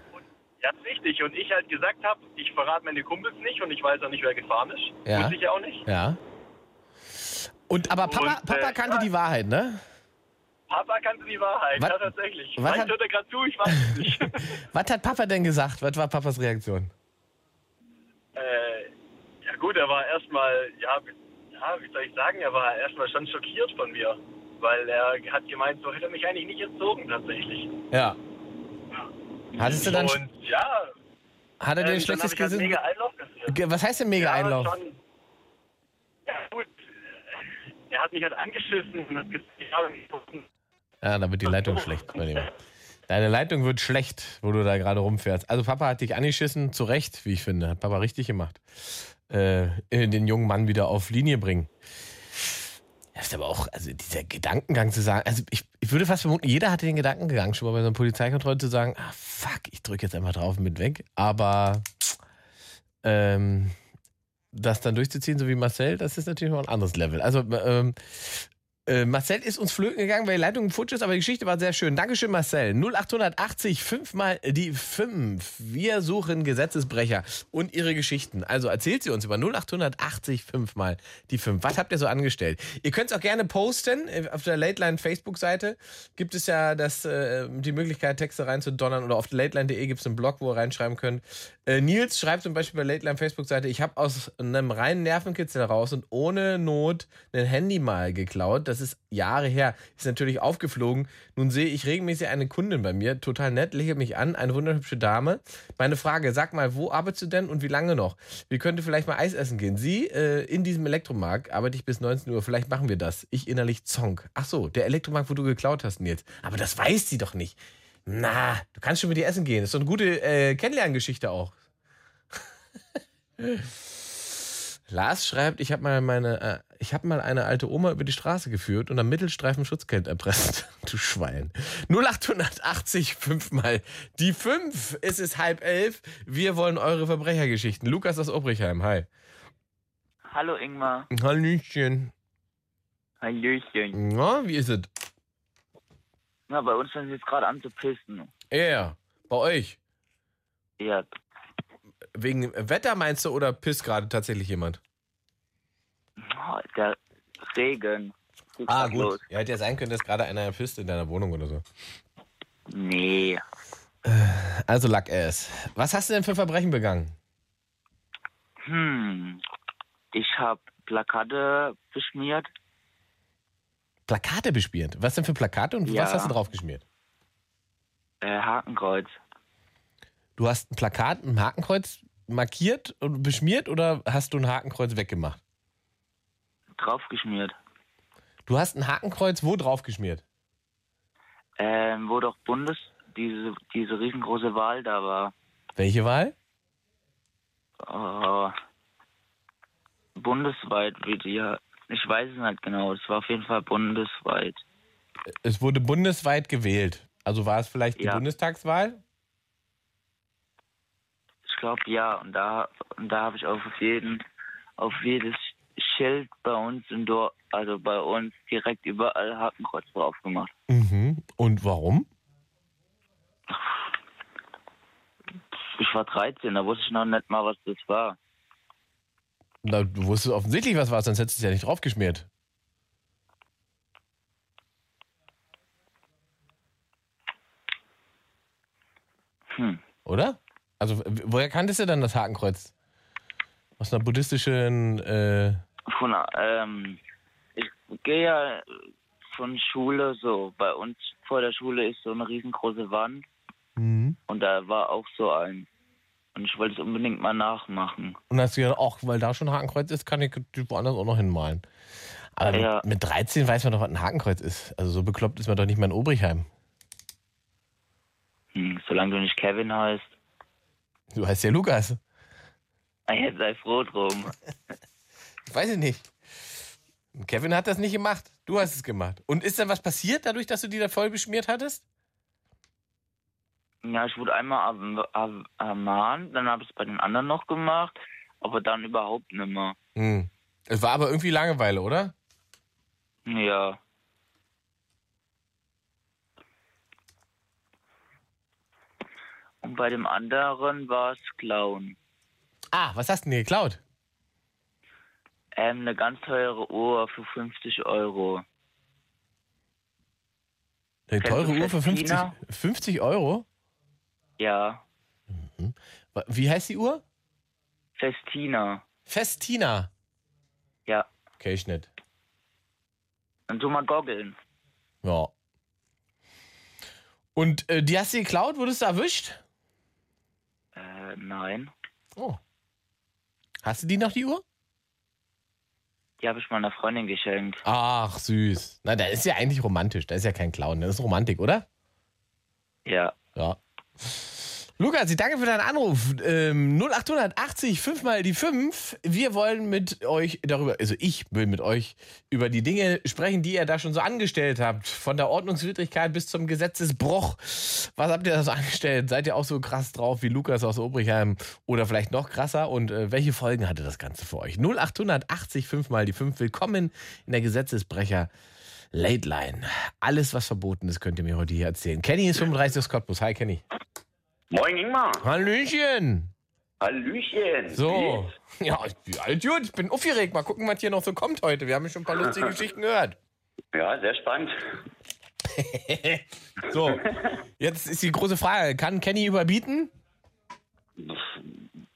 Ja, richtig. Und ich halt gesagt habe, ich verrate meine Kumpels nicht und ich weiß auch nicht, wer gefahren ist. Ja. Muss ich ja auch nicht. Ja. Und aber Papa, Und, äh, Papa kannte ja. die Wahrheit, ne? Papa kannte die Wahrheit, Was- ja tatsächlich. was Vielleicht hat- hört er gerade zu, ich weiß es nicht. Was hat Papa denn gesagt? Was war Papas Reaktion? äh, ja gut, er war erstmal, ja, wie- ja, wie soll ich sagen, er war erstmal schon schockiert von mir. Weil er hat gemeint, so hätte er mich eigentlich nicht erzogen tatsächlich. Ja. Hattest du dann, Und ja, hat er dir ein ähm, schlechtes halt Gewissen? mega Einlauf kassiert. Ge- Was heißt denn mega Ja, Einlauf? schon. Ja gut, äh, er hat mich halt angeschissen und hat gesagt, ja, da wird die Leitung schlecht, mein Lieber. Deine Leitung wird schlecht, wo du da gerade rumfährst. Also Papa hat dich angeschissen, zu Recht, wie ich finde. Hat Papa richtig gemacht. Äh, den jungen Mann wieder auf Linie bringen. Das ist aber auch, also dieser Gedankengang zu sagen, also ich, ich würde fast vermuten, jeder hatte den Gedankengang schon mal bei so einer Polizeikontrolle zu sagen, ah fuck, ich drücke jetzt einfach drauf und bin weg. Aber ähm, das dann durchzuziehen, so wie Marcel, das ist natürlich noch ein anderes Level. Also ähm, äh, Marcel ist uns flöten gegangen, weil die Leitung futsch ist, aber die Geschichte war sehr schön. Dankeschön, Marcel. 0880 5 mal die 5. Wir suchen Gesetzesbrecher und ihre Geschichten. Also erzählt sie uns über 0880 5 mal die 5. Was habt ihr so angestellt? Ihr könnt es auch gerne posten. Auf der Late Line Facebook-Seite gibt es ja das, äh, die Möglichkeit, Texte reinzudonnern oder auf lateline.de gibt es einen Blog, wo ihr reinschreiben könnt. Äh, Nils schreibt zum Beispiel bei Late Line Facebook-Seite, ich habe aus einem reinen Nervenkitzel raus und ohne Not ein Handy mal geklaut. Das das ist Jahre her, ist natürlich aufgeflogen. Nun sehe ich regelmäßig eine Kundin bei mir, total nett, lächelt mich an, eine wunderhübsche Dame. Meine Frage, sag mal, wo arbeitest du denn und wie lange noch? Wir könnten vielleicht mal Eis essen gehen. Sie, äh, in diesem Elektromarkt arbeite ich bis 19 Uhr, vielleicht machen wir das. Ich innerlich Zonk. Ach so, der Elektromarkt, wo du geklaut hast, Nils. Aber das weiß sie doch nicht. Na, du kannst schon mit ihr essen gehen. Das ist doch eine gute äh, Kennenlerngeschichte auch. Lars schreibt, ich habe mal meine, äh, ich habe mal eine alte Oma über die Straße geführt und am Mittelstreifen Schutzgeld erpresst. du Schwein. 0880 fünfmal die fünf. Es ist halb elf. Wir wollen eure Verbrechergeschichten. Lukas aus Obrichheim, hi. Hallo Ingmar. Hallöchen. Hallöchen. Na, wie ist es? Na, bei uns fängt es jetzt gerade an zu pissen. Ja, yeah, bei euch. Ja, Wegen Wetter meinst du oder pisst gerade tatsächlich jemand? oh, der Regen. Ah, gut. Los. Ja, hätte ja sein können, dass gerade einer pisst in deiner Wohnung oder so. Nee. Also Lackass. Was hast du denn für Verbrechen begangen? Hm. Ich habe Plakate beschmiert. Plakate bespielt. Was denn für Plakate und Ja. was hast du drauf geschmiert? Äh, Hakenkreuz. Du hast ein Plakat, ein Hakenkreuz markiert und beschmiert oder hast du ein Hakenkreuz weggemacht? Draufgeschmiert. Du hast ein Hakenkreuz wo drauf geschmiert? Ähm, wo doch Bundes, diese, diese riesengroße Wahl da war. Welche Wahl? Oh, bundesweit, wie die ja. Ich weiß es nicht genau. Es war auf jeden Fall bundesweit. Es wurde bundesweit gewählt. Also war es vielleicht die Ja. Bundestagswahl? Ich glaube ja. Und da, und da habe ich auf jeden, auf jedes Schild bei uns im Dorf, also bei uns direkt überall Hakenkreuz drauf gemacht. Mhm. Und warum? Ich war 13, da wusste ich noch nicht mal, was das war. Na, du wusstest offensichtlich, was war, sonst hättest du es ja nicht drauf geschmiert. Hm. Oder? Also, woher kanntest du dann das Hakenkreuz? Aus einer buddhistischen. Äh, Von, ähm, ich gehe ja von Schule so. Bei uns vor der Schule ist so eine riesengroße Wand mhm. und da war auch so ein. Und ich wollte es unbedingt mal nachmachen. Und dann hast du gedacht, ach, weil da schon Hakenkreuz ist, kann ich woanders auch noch hinmalen. Aber Ja. mit, mit 13 weiß man doch, was ein Hakenkreuz ist. Also so bekloppt ist man doch nicht mehr in Obrichheim. Hm, solange du nicht Kevin heißt. Du heißt ja Lukas. Jetzt sei froh drum. Weiß ich nicht. Kevin hat das nicht gemacht. Du hast es gemacht. Und ist dann was passiert dadurch, dass du die da voll beschmiert hattest? Ja, ich wurde einmal erm- erm- ermahnt, dann habe ich es bei den anderen noch gemacht, aber dann überhaupt nicht mehr. Hm. Es war aber irgendwie Langeweile, oder? Ja. Und bei dem anderen war es Clown. Ah, was hast du denn geklaut? Ähm, eine ganz teure Uhr für 50 Euro. Eine Kennst teure Uhr für 50, Festina? 50 Euro? Ja, Wie heißt die Uhr? Festina. Festina. Ja. Okay, ich nicht. Und du mal goggeln. Ja. Und äh, die hast du geklaut? Wurdest du erwischt? Äh, nein. Oh. Hast du die noch, die Uhr? Die habe ich meiner Freundin geschenkt. Ach, süß. Na, da ist ja eigentlich romantisch. Da ist ja kein Clown. Das ist Romantik, oder? Ja. Ja. Lukas, ich danke für deinen Anruf. Ähm, 0880, 5 mal die 5. Wir wollen mit euch darüber, also ich will mit euch über die Dinge sprechen, die ihr da schon so angestellt habt. Von der Ordnungswidrigkeit bis zum Gesetzesbruch. Was habt ihr da so angestellt? Seid ihr auch so krass drauf wie Lukas aus Obrichheim oder vielleicht noch krasser? Und äh, welche Folgen hatte das Ganze für euch? 0880, 5 mal die 5. Willkommen in der Gesetzesbrecher. Late Line. Alles, was verboten ist, könnt ihr mir heute hier erzählen. Kenny ist 35 aus Cottbus. Hi, Kenny. Moin Ingmar. Hallöchen. Hallöchen. So. Ja, ich- alles gut. Ich bin aufgeregt. Mal gucken, was hier noch so kommt heute. Wir haben ja schon ein paar lustige Geschichten gehört. Ja, sehr spannend. So. Jetzt ist die große Frage. Kann Kenny überbieten?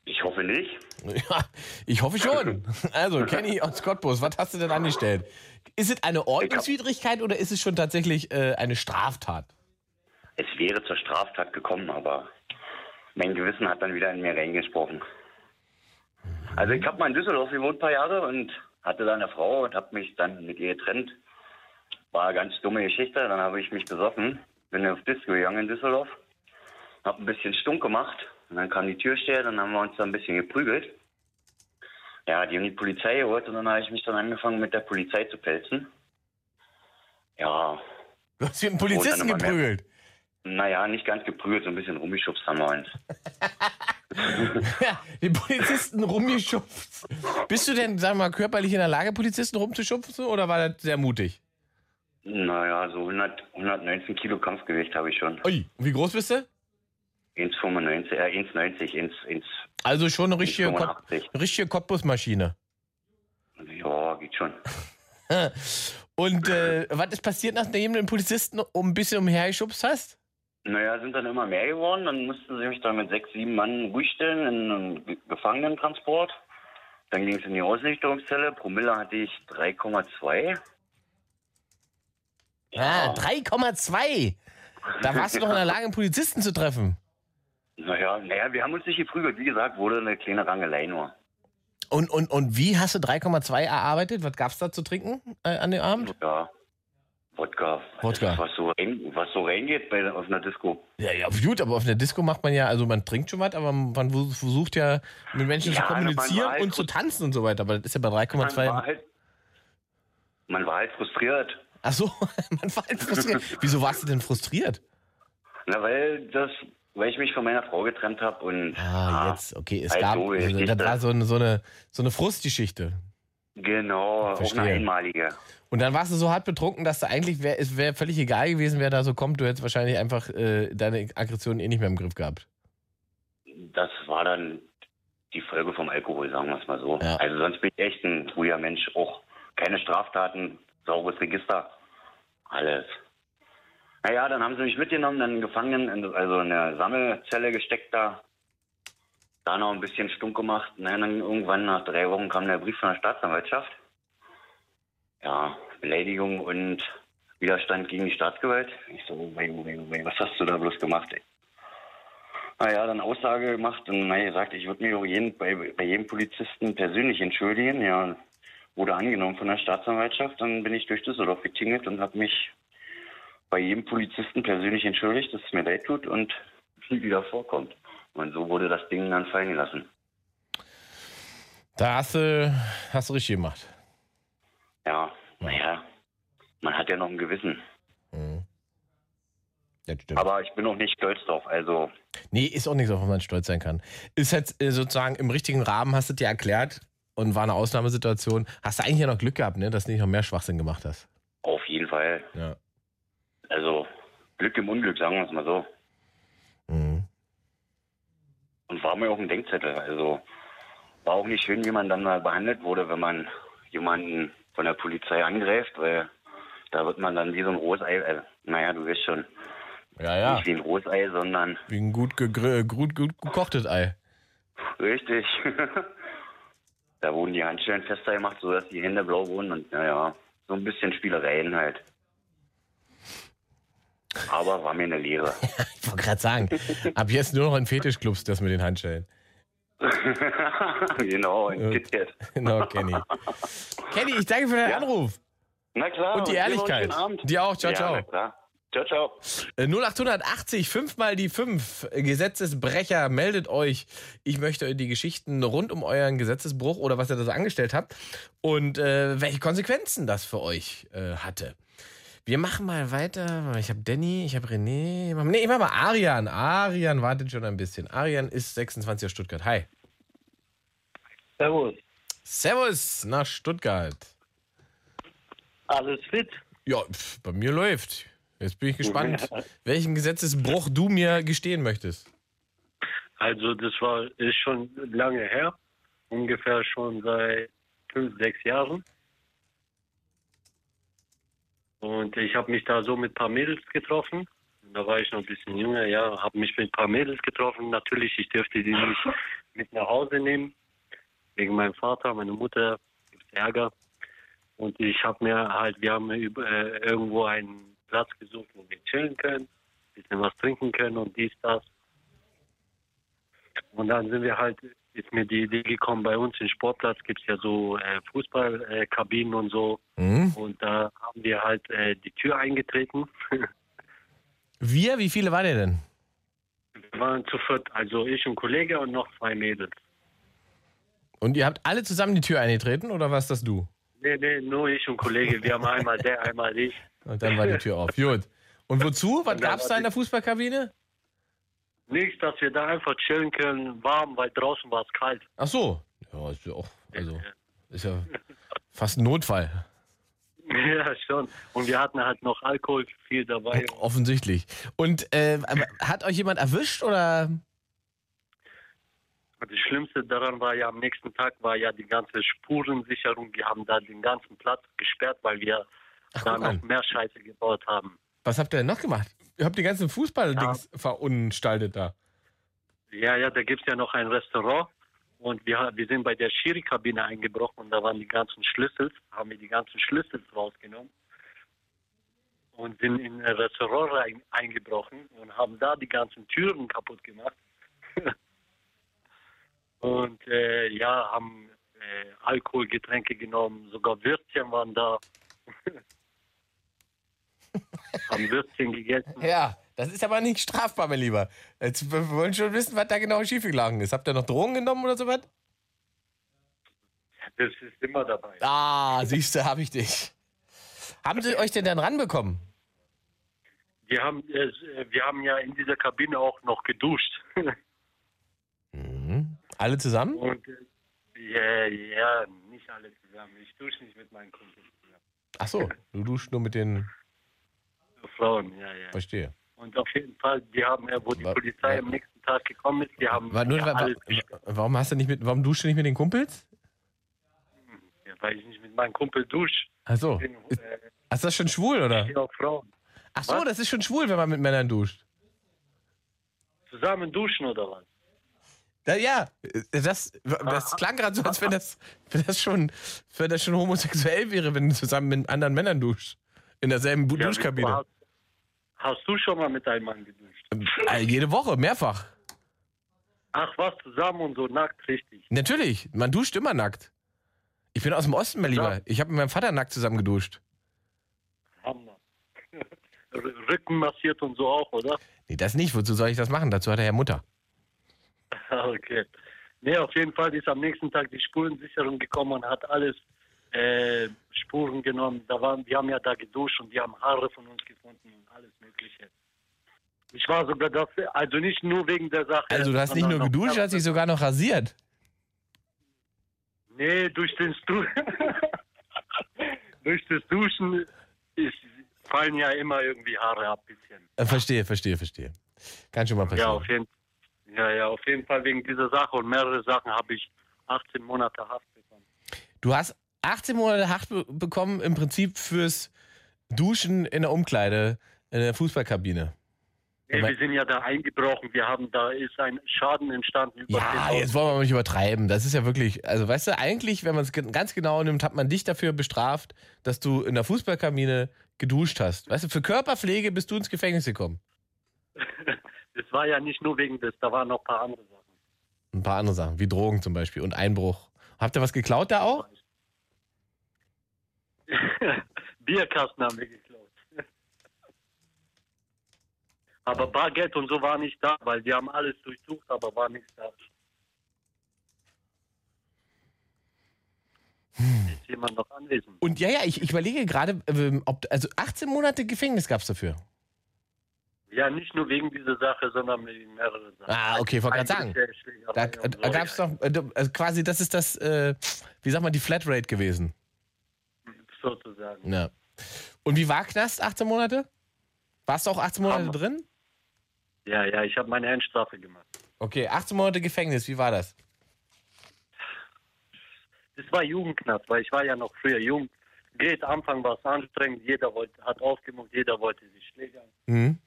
Ich hoffe nicht. Ja, ich hoffe schon. Also, Kenny aus Cottbus, was hast du denn angestellt? Ist es eine Ordnungswidrigkeit oder ist es schon tatsächlich äh, eine Straftat? Es wäre zur Straftat gekommen, aber mein Gewissen hat dann wieder in mir reingesprochen. Also ich habe mal in Düsseldorf gewohnt ein paar Jahre und hatte da eine Frau und habe mich dann mit ihr getrennt. War eine ganz dumme Geschichte. Dann habe ich mich besoffen, bin auf Disco gegangen in Düsseldorf, habe ein bisschen stunk gemacht und dann kam die Türsteher, dann haben wir uns da ein bisschen geprügelt. Ja, die haben die Polizei geholt und dann habe ich mich dann angefangen mit der Polizei zu pelzen. Ja, Du hast hier einen Polizisten immer mehr. Naja, nicht ganz geprügelt, so ein bisschen rumgeschubst haben wir uns. Ja, den Polizisten rumgeschubst. Bist du denn, sagen wir mal, körperlich in der Lage, Polizisten rumzuschubsen oder war das sehr mutig? Naja, so 100, 119 Kilo Kampfgewicht habe ich schon. Ui, wie groß bist du? 1,95, äh, 1,90, 1, 1, Also schon eine richtige, Kott, 85. eine richtige Cottbus-Maschine. Ja, geht schon. Und äh, was ist passiert, nachdem du den Polizisten um ein bisschen umhergeschubst hast? Naja, sind dann immer mehr geworden. Dann mussten sie mich dann mit sechs, sieben Mann ruhig stellen in einem Ge- Gefangenentransport. Dann ging es in die Ausnüchterungszelle. Promille hatte ich 3,2. Ah, 3,2. Da warst du doch in der Lage, einen Polizisten zu treffen. Naja, naja, wir haben uns nicht geprügelt. Wie gesagt, wurde eine kleine Rangelei nur. Und, und, und wie hast du 3,2 erarbeitet? Was gab's da zu trinken äh, an dem Abend? Ja, Wodka. Wodka. Was so, rein, was so reingeht bei, auf einer Disco. Ja, ja, gut, aber auf einer Disco macht man ja, also man trinkt schon was, aber man versucht ja mit Menschen Ja, zu man kommunizieren halt und zu tanzen und so weiter. Aber das ist ja bei Man war 3,2. halt, man war halt frustriert. Ach so, man war halt frustriert. Wieso warst du denn frustriert? Na, weil das, weil ich mich von meiner Frau getrennt habe und Ah, ja, jetzt, okay, es halt gab, so also, das war so eine, so eine, so eine Frustgeschichte. genau, auch eine einmalige. Und dann warst du so hart betrunken, dass du eigentlich, wär, es wäre völlig egal gewesen, wer da so kommt. Du hättest wahrscheinlich einfach äh, deine Aggression eh nicht mehr im Griff gehabt. Das war dann die Folge vom Alkohol, sagen wir es mal so. Ja. Also sonst bin ich echt ein ruhiger Mensch. Auch keine Straftaten, sauberes Register, alles. Naja, dann haben sie mich mitgenommen, dann gefangen, in, also in eine Sammelzelle gesteckt da. Da noch ein bisschen stunk gemacht. Na, dann irgendwann nach drei Wochen kam der Brief von der Staatsanwaltschaft. Ja, Beleidigung und Widerstand gegen die Staatsgewalt. Ich so, wei, wei, wei, was hast du da bloß gemacht, ey? Naja, dann Aussage gemacht und na, gesagt, ich würde mich auch jeden, bei, bei jedem Polizisten persönlich entschuldigen. Ja, wurde angenommen von der Staatsanwaltschaft. Dann bin ich durch Düsseldorf getingelt und habe mich bei jedem Polizisten persönlich entschuldigt, dass es mir leid tut und nie wieder vorkommt. Und so wurde das Ding dann fallen gelassen. Da hast du, hast du richtig gemacht. Ja, naja, man hat ja noch ein Gewissen. Das stimmt. Aber ich bin auch nicht stolz drauf. Also, Nee, ist auch nichts, auf was man stolz sein kann. Ist jetzt äh, sozusagen im richtigen Rahmen, hast du dir erklärt und war eine Ausnahmesituation. Hast du eigentlich ja noch Glück gehabt, ne, dass du nicht noch mehr Schwachsinn gemacht hast. auf jeden Fall. Ja. Also, Glück im Unglück, sagen wir es mal so. Mhm. Und war mir auch ein Denkzettel. Also war auch nicht schön, wie man dann mal behandelt wurde, wenn man jemanden von der Polizei angreift, weil da wird man dann wie so ein rohes Ei, äh, naja, du weißt schon, Ja, ja. nicht wie ein rohes Ei, sondern Wie ein gut, gegr- gut, gut gekochtes Ei. richtig. da wurden die Handschellen fester gemacht, sodass die Hände blau wurden und naja, so ein bisschen Spielereien halt. Aber war mir eine Lehre. Ich wollte gerade sagen, ab jetzt nur noch in Fetischclubs, das mit den Handschellen. genau, ein. KitKat. Genau, Kenny. Kenny, ich danke für deinen Ja. Anruf. Na klar. Und die Ehrlichkeit. Dir auch. Ciao, ja, ciao. Na klar. Ciao, ciao. Äh, 0880, fünfmal die fünf. Gesetzesbrecher, meldet euch. Ich möchte die Geschichten rund um euren Gesetzesbruch oder was ihr da so angestellt habt und äh, welche Konsequenzen das für euch äh, hatte. Wir machen mal weiter. Ich habe Danny, ich habe René. Nee, ich mach mal Arian. Arian wartet schon ein bisschen. Arian ist 26 aus Stuttgart. Hi. Servus. Servus nach Stuttgart. Alles fit? Ja, pf, bei mir läuft. Jetzt bin ich gespannt, welchen Gesetzesbruch du mir gestehen möchtest. Also das war ist schon lange her, ungefähr schon seit fünf, sechs Jahren. Und ich habe mich da so mit ein paar Mädels getroffen. Da war ich noch ein bisschen jünger, ja, habe mich mit ein paar Mädels getroffen. Natürlich, ich dürfte die nicht mit nach Hause nehmen. wegen meinem Vater, meiner Mutter gibt Ärger. Und ich habe mir halt, wir haben über, äh, irgendwo einen Platz gesucht, wo wir chillen können, bisschen was trinken können und dies, das. Und dann sind wir halt, ist mir die Idee gekommen, bei uns im Sportplatz gibt es ja so äh, Fußballkabinen und so. Mhm. Und da haben wir halt äh, die Tür eingetreten. Wir, wie viele waren ihr denn? wir waren zu viert, also ich und Kollege und noch zwei Mädels. Und ihr habt alle zusammen die Tür eingetreten oder warst das du? Nee, nee, nur ich und Kollege. Wir haben einmal der, einmal ich. Und dann war die Tür auf. Gut. Und wozu? Was gab's war da in der Fußballkabine? Nichts, dass wir da einfach chillen können, warm, weil draußen war es kalt. Ach so. Ja, ist ja auch, also, ist ja fast ein Notfall. Ja, schon. Und wir hatten halt noch Alkohol viel dabei. Offensichtlich. Und äh, hat euch jemand erwischt oder? Das Schlimmste daran war ja, am nächsten Tag war ja die ganze Spurensicherung. Die haben da den ganzen Platz gesperrt, weil wir da guck noch an. mehr Scheiße gebaut haben. Was habt ihr denn noch gemacht? Ihr habt die ganzen Fußballdings verunstaltet da. Ja, ja, da gibt es ja noch ein Restaurant. Und wir, wir sind bei der Schiri-Kabine eingebrochen und da waren die ganzen Schlüssel, haben wir die ganzen Schlüssel rausgenommen und sind in ein Restaurant rein, eingebrochen und haben da die ganzen Türen kaputt gemacht. und äh, ja, haben äh, Alkoholgetränke genommen, sogar Würstchen waren da. haben Würstchen gegessen. Ja, das ist aber nicht strafbar, mein Lieber. Jetzt, wir wollen schon wissen, was da genau schiefgegangen ist. Habt ihr noch Drogen genommen oder sowas? Das ist immer dabei. Ah, siehst du, hab ich dich. Haben sie euch denn dann ranbekommen? Wir haben, äh, wir haben ja in dieser Kabine auch noch geduscht. Mhm. Alle zusammen? Und äh, ja, ja, nicht alle zusammen. Ich dusche nicht mit meinen Kumpels zusammen. Ach so, du duschst nur mit den. Frauen, ja, ja. Verstehe. Und auf jeden Fall, die haben ja, wo die Polizei am nächsten Tag gekommen ist, die haben War nur, ja wa- alles wa- warum hast du nicht mit, warum duschst du nicht mit den Kumpels? ja, weil ich nicht mit meinem Kumpel dusche. Ach so. Bin, Ist, äh, ist das schon schwul, oder? ich auf Frauen. Ach so, Was? das ist schon schwul, wenn man mit Männern duscht. Zusammen duschen oder was? Ja, ja das, das klang gerade so, als wenn das, wenn das schon, wenn das schon homosexuell wäre, wenn du zusammen mit anderen Männern duschst. In derselben Ja, Duschkabine. Hast, du schon mal mit einem Mann geduscht? Äh, Jede Woche, mehrfach. Ach was, zusammen und so nackt, richtig. Natürlich, man duscht immer nackt. Ich bin aus dem Osten, mein Lieber. Ich habe mit meinem Vater nackt zusammen geduscht. Hammer. Rücken massiert und so auch, oder? Nee, das nicht. Wozu soll ich das machen? Dazu hat er ja Mutter. Okay. Nee, auf jeden Fall ist am nächsten Tag die Spurensicherung gekommen und hat alles äh, Spuren genommen. Da waren, wir haben ja da geduscht und die haben Haare von uns gefunden und alles Mögliche. Ich war sogar dafür, also nicht nur wegen der Sache. Also du hast nicht nur geduscht, hast dich sogar noch rasiert. Nee, durch, den durch das Duschen ist, fallen ja immer irgendwie Haare ab, bisschen. Äh, verstehe, verstehe, verstehe. Kann schon mal Ja passieren. auf, jeden, ja, ja, auf jeden Fall wegen dieser Sache und mehrere Sachen habe ich 18 Monate Haft bekommen. Du hast 18 Monate Haft be bekommen, im Prinzip fürs Duschen in der Umkleide, in der Fußballkabine. Nee, Aber- wir sind ja da eingebrochen. Wir haben, da ist ein Schaden entstanden. Ja, 10.000. jetzt wollen wir nicht übertreiben. Das ist ja wirklich, also weißt du, eigentlich, wenn man es ganz genau nimmt, hat man dich dafür bestraft, dass du in der Fußballkabine geduscht hast. Weißt du, für Körperpflege bist du ins Gefängnis gekommen. Das war ja nicht nur wegen des, da waren noch ein paar andere Sachen. Ein paar andere Sachen, wie Drogen zum Beispiel und Einbruch. Habt ihr was geklaut da auch? Bierkasten haben wir geklaut. Aber Bargeld und so war nicht da, weil die haben alles durchsucht, aber war nichts da. Ist jemand noch anwesend? Und ja, ja, ich, ich überlege gerade, ähm, ob, also 18 Monate Gefängnis gab es dafür. Ja, nicht nur wegen dieser Sache, sondern wegen mehreren Sachen. Ah, okay, wollte gerade sagen. Da, da gab es doch, äh, also quasi, das ist das, äh, wie sagt man, die Flatrate gewesen. Sozusagen. Ja. Und wie war Knast 18 Monate? Warst du auch 18 Monate Hammer. drin? Ja, ja, ich habe meine Endstrafe gemacht. Okay, 18 Monate Gefängnis, wie war das? Das war Jugendknast, weil ich war ja noch früher jung. Geht, Anfang war es anstrengend, jeder wollte, hat aufgemuckt, jeder wollte sich schlägern. Mhm.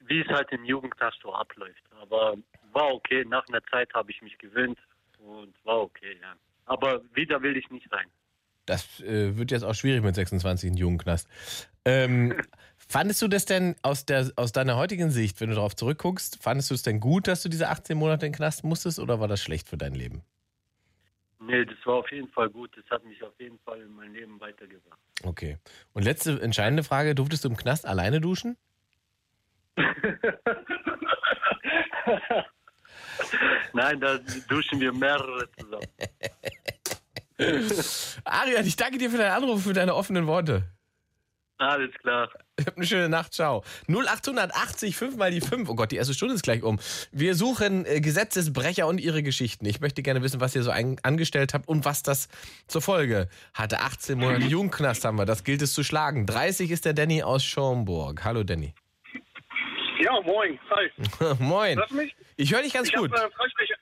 Wie es halt im Jugendknast so abläuft. Aber war okay, nach einer Zeit habe ich mich gewöhnt Und war okay, ja. Aber wieder will ich nicht sein. Das äh, wird jetzt auch schwierig mit 26 in jungen Knast. Ähm, fandest du das denn aus, der, aus deiner heutigen Sicht, wenn du darauf zurückguckst, fandest du es denn gut, dass du diese 18 Monate in den Knast musstest oder war das schlecht für dein Leben? Nee, das war auf jeden Fall gut. Das hat mich auf jeden Fall in mein Leben weitergebracht. Okay. Und letzte entscheidende Frage: Durftest du im Knast alleine duschen? Nein, da duschen wir mehrere zusammen. Arian, ich danke dir für deinen Anruf, für deine offenen Worte. Alles klar. Habt eine schöne Nacht, ciao. 0880 5 mal die 5. Oh Gott, die erste Stunde ist gleich um. Wir suchen äh, Gesetzesbrecher und ihre Geschichten. Ich möchte gerne wissen, was ihr so ein, angestellt habt und was das zur Folge hatte. 18 Monate Jugendknast haben wir, das gilt es zu schlagen. 30 ist der Danny aus Schaumburg. Hallo Danny. Ja, moin. Hi. Moin. Hörst du mich? Ich höre dich ganz ich gut. Hab, äh.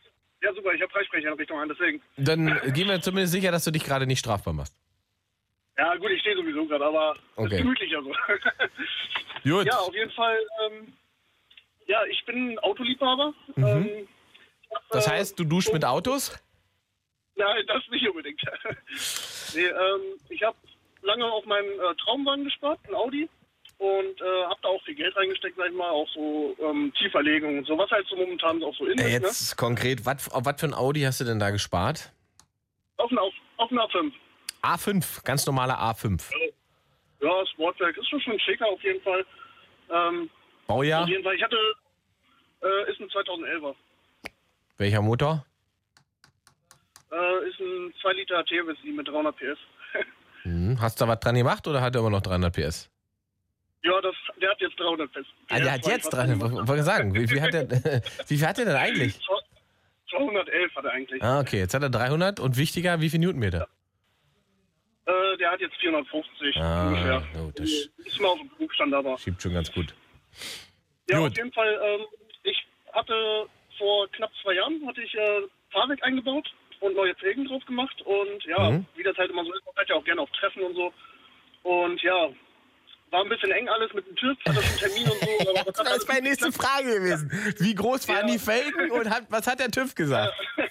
Ja, super, ich habe Freisprecher in Richtung an, deswegen. Dann gehen wir zumindest sicher, dass du dich gerade nicht strafbar machst. Ja, gut, ich stehe sowieso gerade, aber Okay. ist gemütlicher so. Gut. Ja, auf jeden Fall. Ähm, ja, ich bin Autoliebhaber. Mhm. Ähm, Das äh, heißt, du duschst mit Autos? Nein, das nicht unbedingt. nee, ähm, ich habe lange auf meinen äh, Traumwagen gespart, ein Audi. Und äh, habe da auch viel Geld reingesteckt, sag ich mal, auch so ähm, Tieferlegungen und so, was halt so momentan auch so in Äh, ist, ne? Jetzt konkret, wat, auf was für ein Audi hast du denn da gespart? Auf einen auf, auf einen A5. A5, ganz normaler A5. Ja, Sportwerk ist schon schon schicker auf jeden Fall. Ähm, Baujahr? Auf jeden Fall. Ich hatte, äh, ist ein 2011er. Welcher Motor? Äh, ist ein 2 Liter TFSI mit 300 PS. Hm. Hast du da was dran gemacht oder hat er immer noch 300 PS? Ja, das, der hat jetzt 300 PS. Ah, der hat jetzt was 300. gemacht. Was- Wollte ich sagen, wie viel hat er, wie viel hat er denn eigentlich? 211 hat er eigentlich. Ah, okay, jetzt hat er 300 und wichtiger, wie viel Newtonmeter? Äh, der hat jetzt 450 Ah, ungefähr. oh, das Ist mal auf dem Berufsstand, aber. schiebt schon ganz gut. Ja, Gut. auf jeden Fall. Ähm, ich hatte vor knapp zwei Jahren hatte ich äh, Fahrwerk eingebaut und neue Felgen drauf gemacht und ja, Mhm. wie das halt immer so ist, man fährt ja auch gerne auf Treffen und so. Und ja, war ein bisschen eng alles mit dem TÜV, hatte einen Termin und so. aber das ist meine nächste Frage gewesen. Wie groß waren Ja. die Felgen und hat, was hat der TÜV gesagt?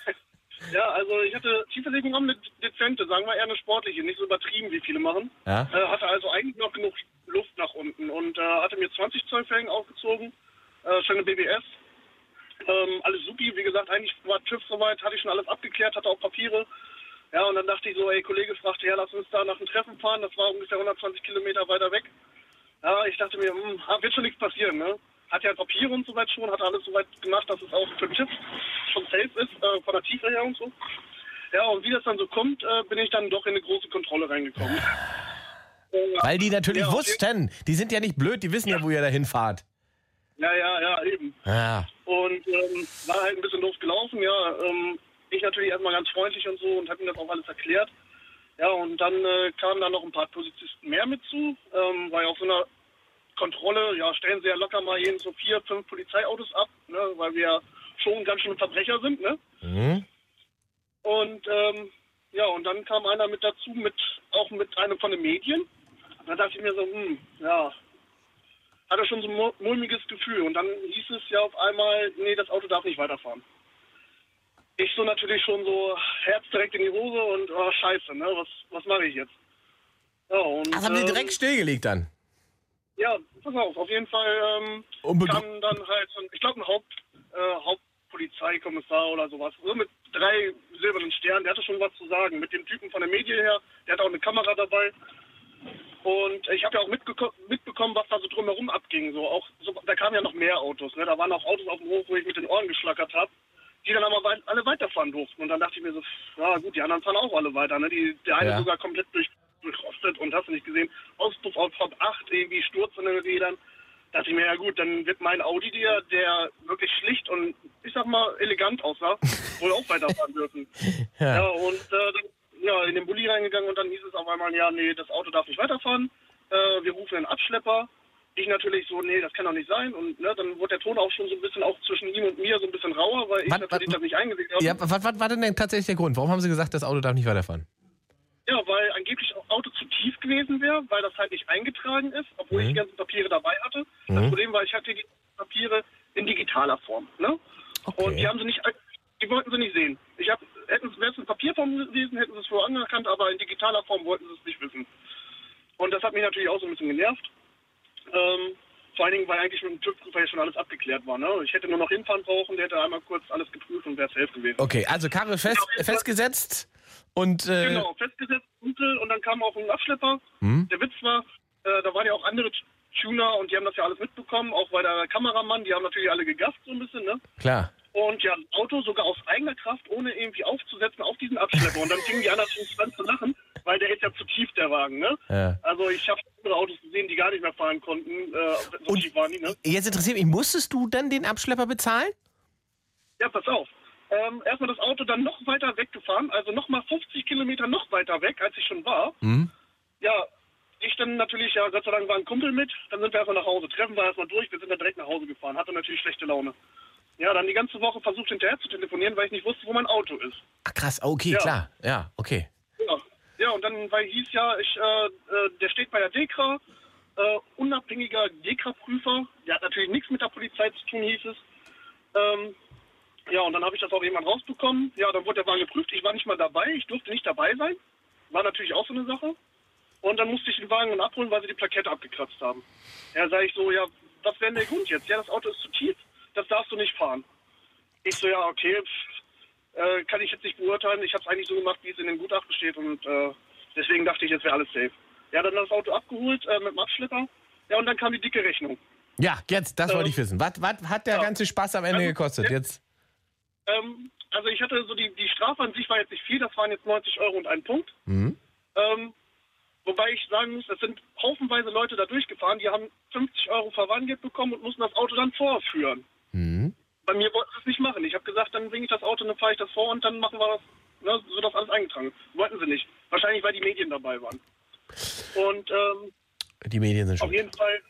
Ja, also ich hatte Tieferlegung an mit dezente, sagen wir eher eine sportliche, nicht so übertrieben, wie viele machen. Ja. Äh, hatte also eigentlich noch genug Luft nach unten und äh, hatte mir 20 Zoll Felgen aufgezogen, äh, schöne BBS. Ähm, alles supi, wie gesagt, eigentlich war TÜV soweit, hatte ich schon alles abgeklärt, hatte auch Papiere. Ja, und dann dachte ich so, ey, Kollege fragte, ja, lass uns da nach dem Treffen fahren, das war ungefähr 120 Kilometer weiter weg. Ja, ich dachte mir, hm, ah, wird schon nichts passieren, ne? Hat ja Papiere und so weit schon, hat alles so weit gemacht, dass es auch für den TÜV schon safe ist, äh, von der Tiefe her und so. Ja, und wie das dann so kommt, äh, bin ich dann doch in eine große Kontrolle reingekommen. Weil die natürlich ja, wussten, die sind ja nicht blöd, die wissen ja, wo ihr dahin fahrt. Ja, ja, ja, eben. Ja. Und ähm, war halt ein bisschen doof gelaufen, ja. Ähm, ich natürlich erstmal ganz freundlich und so und habe ihm das auch alles erklärt. Ja, und dann äh, kamen da noch ein paar Polizisten mehr mit zu, ähm, weil auf so einer Kontrolle, ja, stellen sie ja locker mal jeden so vier, fünf Polizeiautos ab, ne, weil wir ja schon ganz schön Verbrecher sind, ne? Mhm. Und ähm, ja, und dann kam einer mit dazu, mit auch mit einem von den Medien. Da dachte ich mir so, hm, ja, hatte schon so ein mu- mulmiges Gefühl. Und dann hieß es ja auf einmal, nee, das Auto darf nicht weiterfahren. Ich so natürlich schon so Herz direkt in die Hose und oh, scheiße, ne, was, was mache ich jetzt? Ja, und, Das haben die ähm, direkt stillgelegt dann. ja, pass auf, auf jeden Fall ähm, kam dann halt, so ein- ich glaube, ein Haupt, äh, Hauptpolizeikommissar oder sowas, so mit drei silbernen Sternen, der hatte schon was zu sagen. Mit dem Typen von der Medien her, der hat auch eine Kamera dabei. Und ich habe ja auch mitbekommen, was da so drumherum abging. So auch, so, da kamen ja noch mehr Autos. Ne? Da waren auch Autos auf dem Hof, wo ich mit den Ohren geschlackert habe, die dann aber alle weiterfahren durften. Und dann dachte ich mir so, ja gut, die anderen fahren auch alle weiter. Ne? Die, der eine Ja. sogar komplett durch, durchrostet und hast du nicht gesehen, Auspuff auf Top 8, irgendwie Sturz in den Rädern. dachte ich mir, ja gut, dann wird mein Audi, der, der wirklich schlicht und ich sag mal elegant aussah, wohl auch weiterfahren dürfen. Ja. Ja, und äh, dann, ja, in den Bulli reingegangen und dann hieß es auf einmal, ja, nee, das Auto darf nicht weiterfahren. Äh, wir rufen einen Abschlepper. Ich natürlich so, nee, das kann doch nicht sein. Und ne, dann wurde der Ton auch schon so ein bisschen auch zwischen ihm und mir so ein bisschen rauer, weil ich Was- natürlich was- das nicht eingesehen habe. Ja, was, was war denn denn tatsächlich der Grund? Warum haben sie gesagt, das Auto darf nicht weiterfahren? Ja, weil angeblich das Auto zu tief gewesen wäre, weil das halt nicht eingetragen ist, obwohl ich Mhm. die ganzen Papiere dabei hatte. Das Mhm. Problem war, ich hatte die Papiere in digitaler Form. Ne? Und die haben sie nicht, die wollten sie nicht sehen. Ich habe hätten wäre es in Papierform gewesen, hätten sie es vorher anerkannt, aber in digitaler Form wollten sie es nicht wissen. Und das hat mich natürlich auch so ein bisschen genervt. Ähm, vor allen Dingen, weil eigentlich mit dem TÜV-Prüfer ja schon alles abgeklärt war. Ne? Ich hätte nur noch hinfahren brauchen, der hätte einmal kurz alles geprüft und wäre safe gewesen. Okay, also Karre fest, festgesetzt und. Äh, Genau, festgesetzt, und dann kam auch ein Abschlepper. Hm? Der Witz war, äh, da waren ja auch andere Tuner und die haben das ja alles mitbekommen, auch bei der Kameramann, die haben natürlich alle gegafft so ein bisschen, ne? Klar. Und ja, ein Auto sogar aus eigener Kraft, ohne irgendwie aufzusetzen auf diesen Abschlepper. Und dann fingen die anderen schon an zu lachen, weil der ist ja zu tief, der Wagen, ne? Ja. Also ich habe andere Autos gesehen, die gar nicht mehr fahren konnten, äh, so tief waren die, ne? Jetzt interessiert mich, musstest du dann den Abschlepper bezahlen? Ja, pass auf. Ähm, erstmal das Auto dann noch weiter weggefahren, also nochmal 50 Kilometer noch weiter weg, als ich schon war. Hm? Ja, ich dann natürlich, ja, Gott sei Dank war ein Kumpel mit, dann sind wir erstmal nach Hause. Treffen wir erstmal durch, wir sind dann direkt nach Hause gefahren, hatte natürlich schlechte Laune. Ja, dann die ganze Woche versucht hinterher zu telefonieren, weil ich nicht wusste, wo mein Auto ist. Ach krass, okay, Ja. klar. Ja, okay. Ja, ja und dann, weil hieß ja, ich, äh, äh, der steht bei der DEKRA, äh, unabhängiger DEKRA-Prüfer, der hat natürlich nichts mit der Polizei zu tun, hieß es. Ähm, ja, und dann habe ich das auch irgendwann rausbekommen. Ja, dann wurde der Wagen geprüft. Ich war nicht mal dabei, ich durfte nicht dabei sein. War natürlich auch so eine Sache. Und dann musste ich den Wagen dann abholen, weil sie die Plakette abgekratzt haben. Ja, sage ich so, ja, was wäre denn der Grund jetzt? Ja, das Auto ist zu tief, das darfst du nicht fahren. Ich so, ja, okay, pff, äh, kann ich jetzt nicht beurteilen. Ich habe es eigentlich so gemacht, wie es in dem Gutachten steht und äh, deswegen dachte ich, jetzt wäre alles safe. Ja, dann das Auto abgeholt äh, mit dem Abschlepper. Ja, und dann kam die dicke Rechnung. Ja, jetzt, das Ähm, wollte ich wissen. Was, was hat der ja. ganze Spaß am Ende Also, gekostet? Jetzt. Ähm, also ich hatte so die, die Strafe an sich war jetzt nicht viel, das waren jetzt 90 Euro und ein Punkt. Mhm. Ähm, wobei ich sagen muss, es sind haufenweise Leute da durchgefahren, die haben 50 Euro verwandelt bekommen und mussten das Auto dann vorführen. Bei mir wollten sie es nicht machen. Ich habe gesagt, dann bringe ich das Auto, dann fahre ich das vor und dann machen wir das, ne, so das alles eingetragen. Wollten sie nicht. Wahrscheinlich, weil die Medien dabei waren. Und ähm, Die Medien sind auf schon. jeden Fall,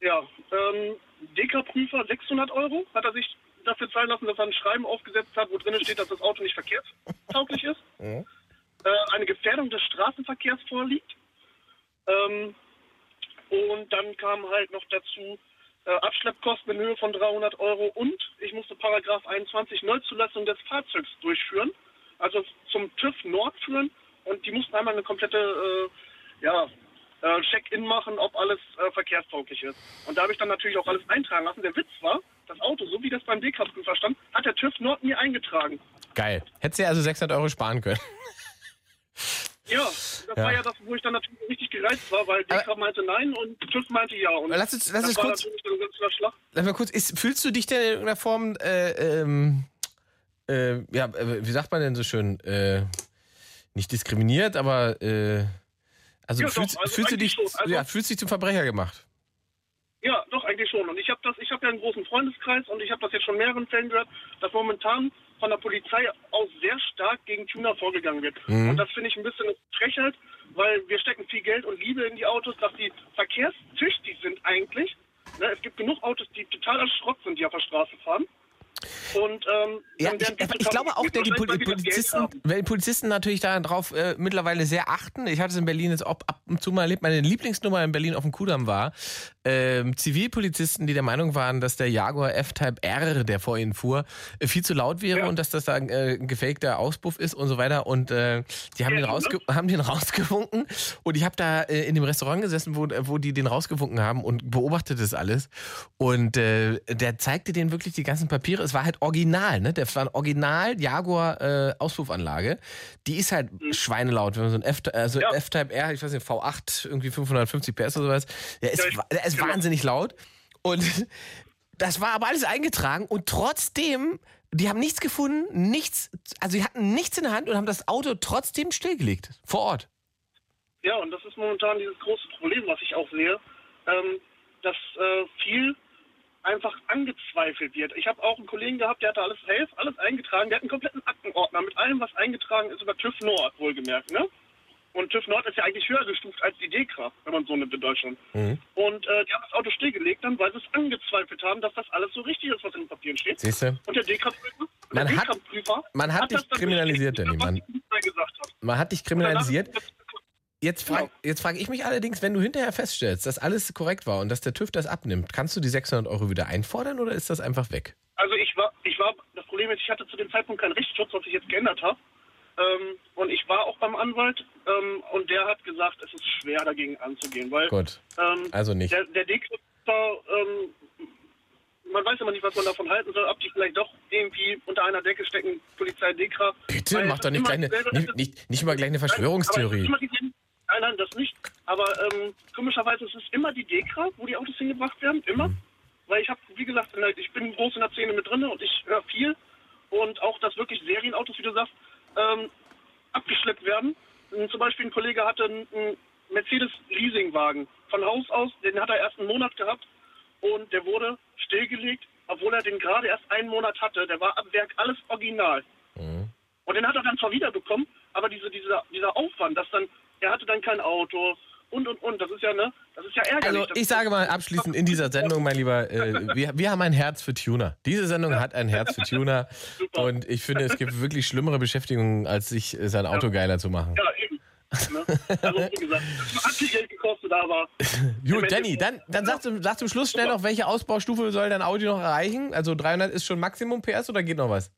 ja, ähm, Deka-Prüfer 600 Euro hat er sich dafür zahlen lassen, dass er ein Schreiben aufgesetzt hat, wo drin steht, dass das Auto nicht verkehrstauglich ist. Mhm. Äh, eine Gefährdung des Straßenverkehrs vorliegt. Ähm, und dann kam halt noch dazu Abschleppkosten in Höhe von 300 Euro und ich musste Paragraph 21 Neuzulassung des Fahrzeugs durchführen, also zum TÜV Nord führen und die mussten einmal eine komplette äh, ja, äh, Check-in machen, ob alles äh, verkehrstauglich ist. Und da habe ich dann natürlich auch alles eintragen lassen. Der Witz war, das Auto, so wie das beim DK-Prüfer stand, hat der TÜV Nord mir eingetragen. Geil. Hättest du ja also 600 Euro sparen können. Ja, das Ja. war ja das, wo ich dann natürlich richtig gereizt war, weil DK meinte nein und TÜV meinte ja. Und Lass uns- lass das uns war kurz-. Lass mal kurz, ist, fühlst du dich denn in irgendeiner Form, äh, ähm, äh, ja, äh, wie sagt man denn so schön, äh, nicht diskriminiert, aber, äh, also, Ja, doch, fühlst, also fühlst du dich. Also- ja, fühlst dich zum Verbrecher gemacht? Ja, doch, eigentlich schon. Und ich habe das, ich habe ja einen großen Freundeskreis und ich habe das jetzt schon mehreren Fällen gehört, dass momentan von der Polizei aus sehr stark gegen Tuner vorgegangen wird. Mhm. Und das finde ich ein bisschen eine Frechheit, weil wir stecken viel Geld und Liebe in die Autos, dass die verkehrstüchtig sind eigentlich. Ne, es gibt genug Autos, die total als Schrott sind, die auf der Straße fahren. Und ähm, Ja, ich, ich glaube auch, der, die Polizisten, weil die Polizisten natürlich darauf äh, mittlerweile sehr achten. Ich hatte es in Berlin jetzt auch ab und zu mal erlebt. Meine Lieblingsnummer in Berlin auf dem Kudamm war ähm, Zivilpolizisten, die der Meinung waren, dass der Jaguar F-Type R, der vor ihnen fuhr, äh, viel zu laut wäre und dass das da äh, ein gefakter Auspuff ist und so weiter. Und äh, die haben, Ja, den, rausge haben den rausgewunken. Und ich habe da äh, in dem Restaurant gesessen, wo, wo die den rausgewunken haben und beobachtet das alles. Und äh, der zeigte denen wirklich die ganzen Papiere. Es war halt original, ne? Das war ein Original Jaguar äh, Auspuffanlage. Die ist halt schweinelaut, wenn man so ein F, also F-Type R, ich weiß nicht, V8, irgendwie 550 PS oder sowas. Der ist, Ja, der ist genau. wahnsinnig laut. Und das war aber alles eingetragen und trotzdem, die haben nichts gefunden, nichts, also die hatten nichts in der Hand und haben das Auto trotzdem stillgelegt. Vor Ort. Ja, und das ist momentan dieses große Problem, was ich auch sehe, ähm, dass äh, viel einfach angezweifelt wird. Ich habe auch einen Kollegen gehabt, der hatte alles safe, alles eingetragen, der hat einen kompletten Aktenordner mit allem, was eingetragen ist über TÜV Nord, wohlgemerkt, ne? Und TÜV Nord ist ja eigentlich höher gestuft als die DEKRA, wenn man so nimmt in Deutschland. Mhm. Und äh, die haben das Auto stillgelegt dann, weil sie es angezweifelt haben, dass das alles so richtig ist, was in den Papieren steht. Siehst du? Und der DEKRA-Prüfer, Man hat- man hat dich das dann kriminalisiert, Danny, hat. Man hat dich kriminalisiert. Jetzt frage jetzt frag ich mich allerdings, wenn du hinterher feststellst, dass alles korrekt war und dass der TÜV das abnimmt, kannst du die 600 Euro wieder einfordern oder ist das einfach weg? Also ich war, ich war, das Problem ist, ich hatte zu dem Zeitpunkt keinen Rechtsschutz, was sich jetzt geändert hat. Ähm, und ich war auch beim Anwalt ähm, und der hat gesagt, es ist schwer dagegen anzugehen, weil Gut. ähm, Also nicht. der, der Dekret war, ähm, man weiß immer nicht, was man davon halten soll, ob die vielleicht doch irgendwie unter einer Decke stecken, Polizei Dekra. Bitte, mach doch nicht, kleine, nicht, nicht, nicht immer gleich eine Verschwörungstheorie. Nein, nein, das nicht. Aber ähm, komischerweise ist es immer die Dekra, wo die Autos hingebracht werden, immer. Mhm. Weil ich habe, wie gesagt, in der, ich bin groß in der Szene mit drin und ich höre viel. Und auch, dass wirklich Serienautos, wie du sagst, ähm, abgeschleppt werden. Ähm, Zum Beispiel ein Kollege hatte einen, einen Mercedes-Leasingwagen von Haus aus, den hat er erst einen Monat gehabt und der wurde stillgelegt, obwohl er den gerade erst einen Monat hatte. Der war ab Werk alles original. Mhm. Und den hat er dann zwar wiederbekommen, aber diese, dieser, dieser Aufwand, dass dann, er hatte dann kein Auto und und und, das ist ja, ne, das ist ja ärgerlich. Also ich sage mal abschließend in dieser Sendung, mein Lieber, äh, wir, wir haben ein Herz für Tuner. Diese Sendung hat ein Herz für Tuner und ich finde, es gibt wirklich schlimmere Beschäftigungen, als sich sein Auto geiler zu machen. Ja, eben. Ne? Also wie gesagt, hat viel Geld gekostet, aber Gut, Danny, dann, dann sag, zum, sag zum Schluss schnell noch, welche Ausbaustufe soll dein Audi noch erreichen? Also 300 ist schon Maximum PS oder geht noch was?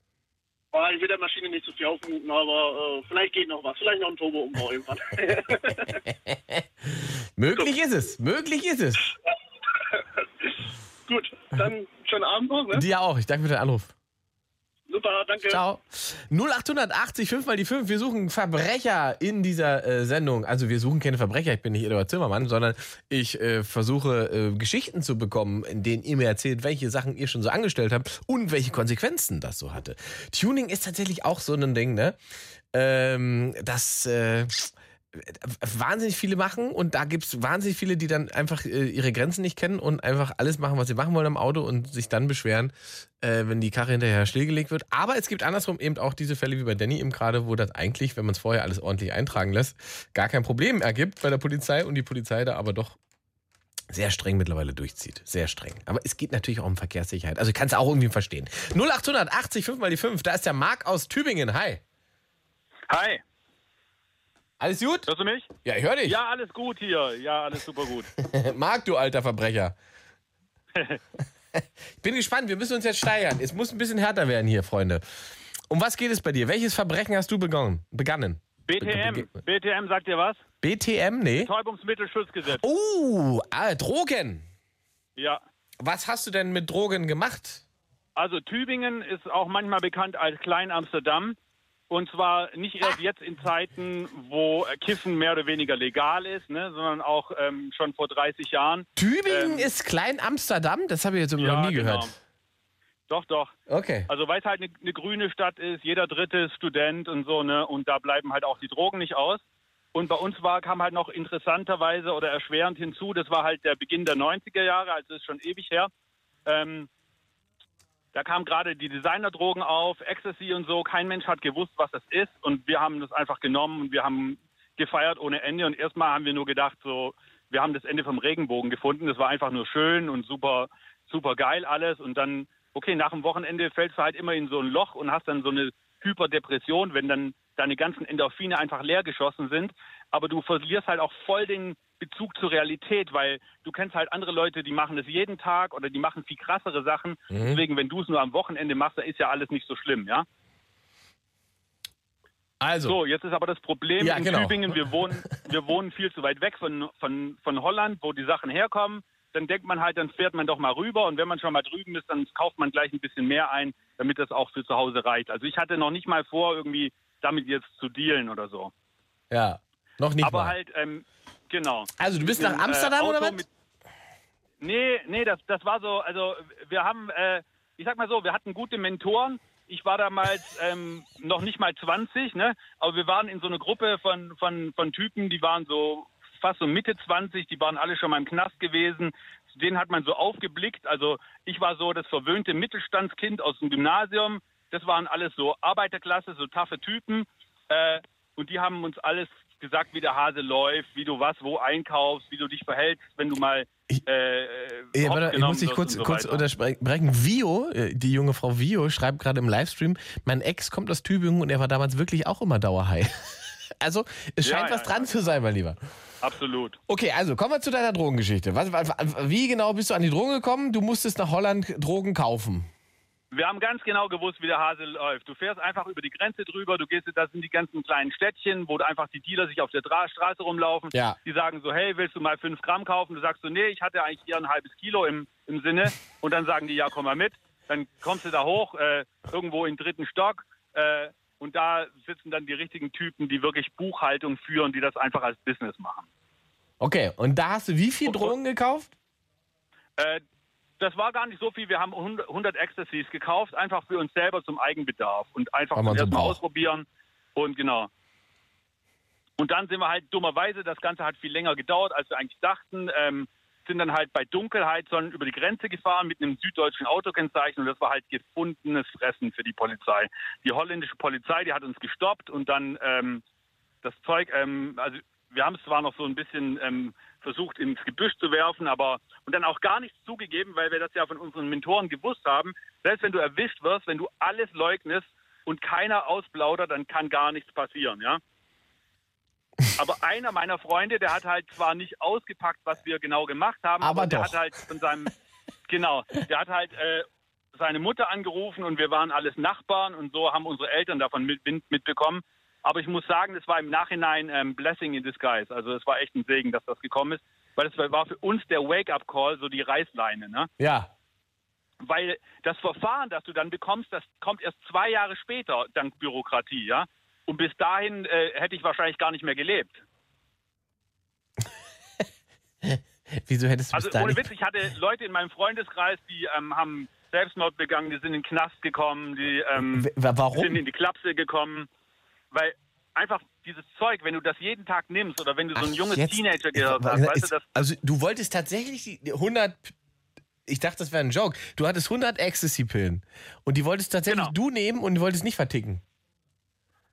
Boah, ich will der Maschine nicht zu viel aufmuten, aber äh, vielleicht geht noch was. Vielleicht noch ein Turbo-Umbau irgendwann. Möglich ist es, möglich ist es. Gut, dann schönen Abend noch, ne? Dir auch, ich danke für den Anruf. Super, danke. Ciao. 0880, 5 mal die 5. Wir suchen Verbrecher in dieser äh, Sendung. Also wir suchen keine Verbrecher, ich bin nicht Eduard Zimmermann, sondern ich äh, versuche äh, Geschichten zu bekommen, in denen ihr mir erzählt, welche Sachen ihr schon so angestellt habt und welche Konsequenzen das so hatte. Tuning ist tatsächlich auch so ein Ding, ne? Ähm, das äh, wahnsinnig viele machen und da gibt es wahnsinnig viele, die dann einfach äh, ihre Grenzen nicht kennen und einfach alles machen, was sie machen wollen am Auto und sich dann beschweren, äh, wenn die Karre hinterher stillgelegt wird. Aber es gibt andersrum eben auch diese Fälle wie bei Danny eben gerade, wo das eigentlich, wenn man es vorher alles ordentlich eintragen lässt, gar kein Problem ergibt bei der Polizei und die Polizei da aber doch sehr streng mittlerweile durchzieht. Sehr streng. Aber es geht natürlich auch um Verkehrssicherheit. Also ich kann es auch irgendwie verstehen. 0880, 5 mal die 5. Da ist der Marc aus Tübingen. Hi. Hi. Alles gut? Hörst du mich? Ja, ich höre dich. Ja, alles gut hier. Ja, alles super gut. Marc, du alter Verbrecher. Bin gespannt, wir müssen uns jetzt steigern. Es muss ein bisschen härter werden hier, Freunde. Um was geht es bei dir? Welches Verbrechen hast du begonnen? begangen? BTM. BTM sagt dir was? BTM? Nee. Betäubungsmittelschutzgesetz. Oh, ah, Drogen. Ja. Was hast du denn mit Drogen gemacht? Also Tübingen ist auch manchmal bekannt als Klein Amsterdam. Und zwar nicht erst jetzt in Zeiten, wo Kiffen mehr oder weniger legal ist, ne, sondern auch ähm, schon vor 30 Jahren. Tübingen Ähm, ist Klein Amsterdam? Das habe ich jetzt Ja, noch nie genau. gehört. Doch, doch. Okay. Also weil es halt eine ne grüne Stadt ist, jeder dritte ist Student und so, ne? Und da bleiben halt auch die Drogen nicht aus. Und bei uns war, kam halt noch interessanterweise oder erschwerend hinzu, das war halt der Beginn der 90er Jahre, also ist schon ewig her. Ähm, da kamen gerade die Designerdrogen auf, Ecstasy und so. Kein Mensch hat gewusst, was das ist. Und wir haben das einfach genommen und wir haben gefeiert ohne Ende. Und erstmal haben wir nur gedacht, so, wir haben das Ende vom Regenbogen gefunden. Das war einfach nur schön und super, super geil alles. Und dann, okay, nach dem Wochenende fällst du halt immer in so ein Loch und hast dann so eine Hyperdepression, wenn dann deine ganzen Endorphine einfach leer geschossen sind. Aber du verlierst halt auch voll den Bezug zur Realität, weil du kennst halt andere Leute, die machen das jeden Tag oder die machen viel krassere Sachen. Mhm. Deswegen, wenn du es nur am Wochenende machst, da ist ja alles nicht so schlimm, ja? Also. So, jetzt ist aber das Problem Ja, in genau. Tübingen, wir wohnen, wir wohnen viel zu weit weg von, von, von Holland, wo die Sachen herkommen. Dann denkt man halt, dann fährt man doch mal rüber und wenn man schon mal drüben ist, dann kauft man gleich ein bisschen mehr ein, damit das auch für zu Hause reicht. Also ich hatte noch nicht mal vor, irgendwie damit jetzt zu dealen oder so. Ja, noch nicht aber mal. halt, ähm, genau. Also du bist Mit nach einem, Amsterdam oder Auto was? mit- Nee, nee, das, das war so, also wir haben, äh, ich sag mal so, wir hatten gute Mentoren. Ich war damals ähm, noch nicht mal 20, ne? Aber wir waren in so einer Gruppe von, von, von Typen, die waren so fast so Mitte 20, die waren alle schon mal im Knast gewesen. Zu denen hat man so aufgeblickt. Also ich war so das verwöhnte Mittelstandskind aus dem Gymnasium. Das waren alles so Arbeiterklasse, so taffe Typen. Äh, und die haben uns alles gesagt, wie der Hase läuft, wie du was wo einkaufst, wie du dich verhältst, wenn du mal äh, Ja, hops warte, ich muss dich kurz, so kurz unterbrechen. Vio, äh, die junge Frau Vio, schreibt gerade im Livestream, mein Ex kommt aus Tübingen und er war damals wirklich auch immer Dauerhai. Also, es Ja, scheint ja, was dran zu sein, mein Lieber. Absolut. Okay, also kommen wir zu deiner Drogengeschichte. Wie genau bist du an die Drogen gekommen? Du musstest nach Holland Drogen kaufen. Wir haben ganz genau gewusst, wie der Hase läuft. Du fährst einfach über die Grenze drüber, du gehst, das sind die ganzen kleinen Städtchen, wo einfach die Dealer sich auf der Dra Straße rumlaufen. Ja. Die sagen so, hey, willst du mal fünf Gramm kaufen? Du sagst so, nee, ich hatte eigentlich eher ein halbes Kilo im, im Sinne. Und dann sagen die, ja, komm mal mit. Dann kommst du da hoch, äh, irgendwo im dritten Stock. Äh, und da sitzen dann die richtigen Typen, die wirklich Buchhaltung führen, die das einfach als Business machen. Okay, und da hast du wie viel Drogen gekauft? Äh, das war gar nicht so viel. Wir haben 100 100 Ecstasies gekauft, einfach für uns selber zum Eigenbedarf und einfach zum ersten Mal ausprobieren. Und genau. Und dann sind wir halt dummerweise, das Ganze hat viel länger gedauert, als wir eigentlich dachten, ähm, sind dann halt bei Dunkelheit sondern über die Grenze gefahren mit einem süddeutschen Autokennzeichen und das war halt gefundenes Fressen für die Polizei. Die holländische Polizei, die hat uns gestoppt und dann ähm, das Zeug, ähm, also wir haben es zwar noch so ein bisschen ähm, versucht ins Gebüsch zu werfen, aber und dann auch gar nichts zugegeben, weil wir das ja von unseren Mentoren gewusst haben. Selbst wenn du erwischt wirst, wenn du alles leugnest und keiner ausplaudert, dann kann gar nichts passieren, ja. Aber einer meiner Freunde, der hat halt zwar nicht ausgepackt, was wir genau gemacht haben, Aber aber, der doch. hat halt von seinem, genau, der hat halt äh, seine Mutter angerufen und wir waren alles Nachbarn und so haben unsere Eltern davon mit, mit, mitbekommen. Aber ich muss sagen, das war im Nachhinein ähm, Blessing in Disguise. Also es war echt ein Segen, dass das gekommen ist, weil es war für uns der Wake-up-Call, so die Reißleine, ne? Ja. Weil das Verfahren, das du dann bekommst, das kommt erst zwei Jahre später, dank Bürokratie, ja. Und bis dahin äh, hätte ich wahrscheinlich gar nicht mehr gelebt. Wieso hättest du Also ohne. Witz, ich hatte Leute in meinem Freundeskreis, die ähm, haben Selbstmord begangen, die sind in den Knast gekommen, die ähm, warum? sind in die Klapse gekommen, weil einfach dieses Zeug, wenn du das jeden Tag nimmst oder wenn du so ein junges Jetzt- Teenager gehört hast, weißt du, ist- das Also du wolltest tatsächlich die die 100... Ich dachte, das wäre ein Joke. Du hattest 100 Ecstasy-Pillen. Und die wolltest tatsächlich Genau. du nehmen und du wolltest nicht verticken.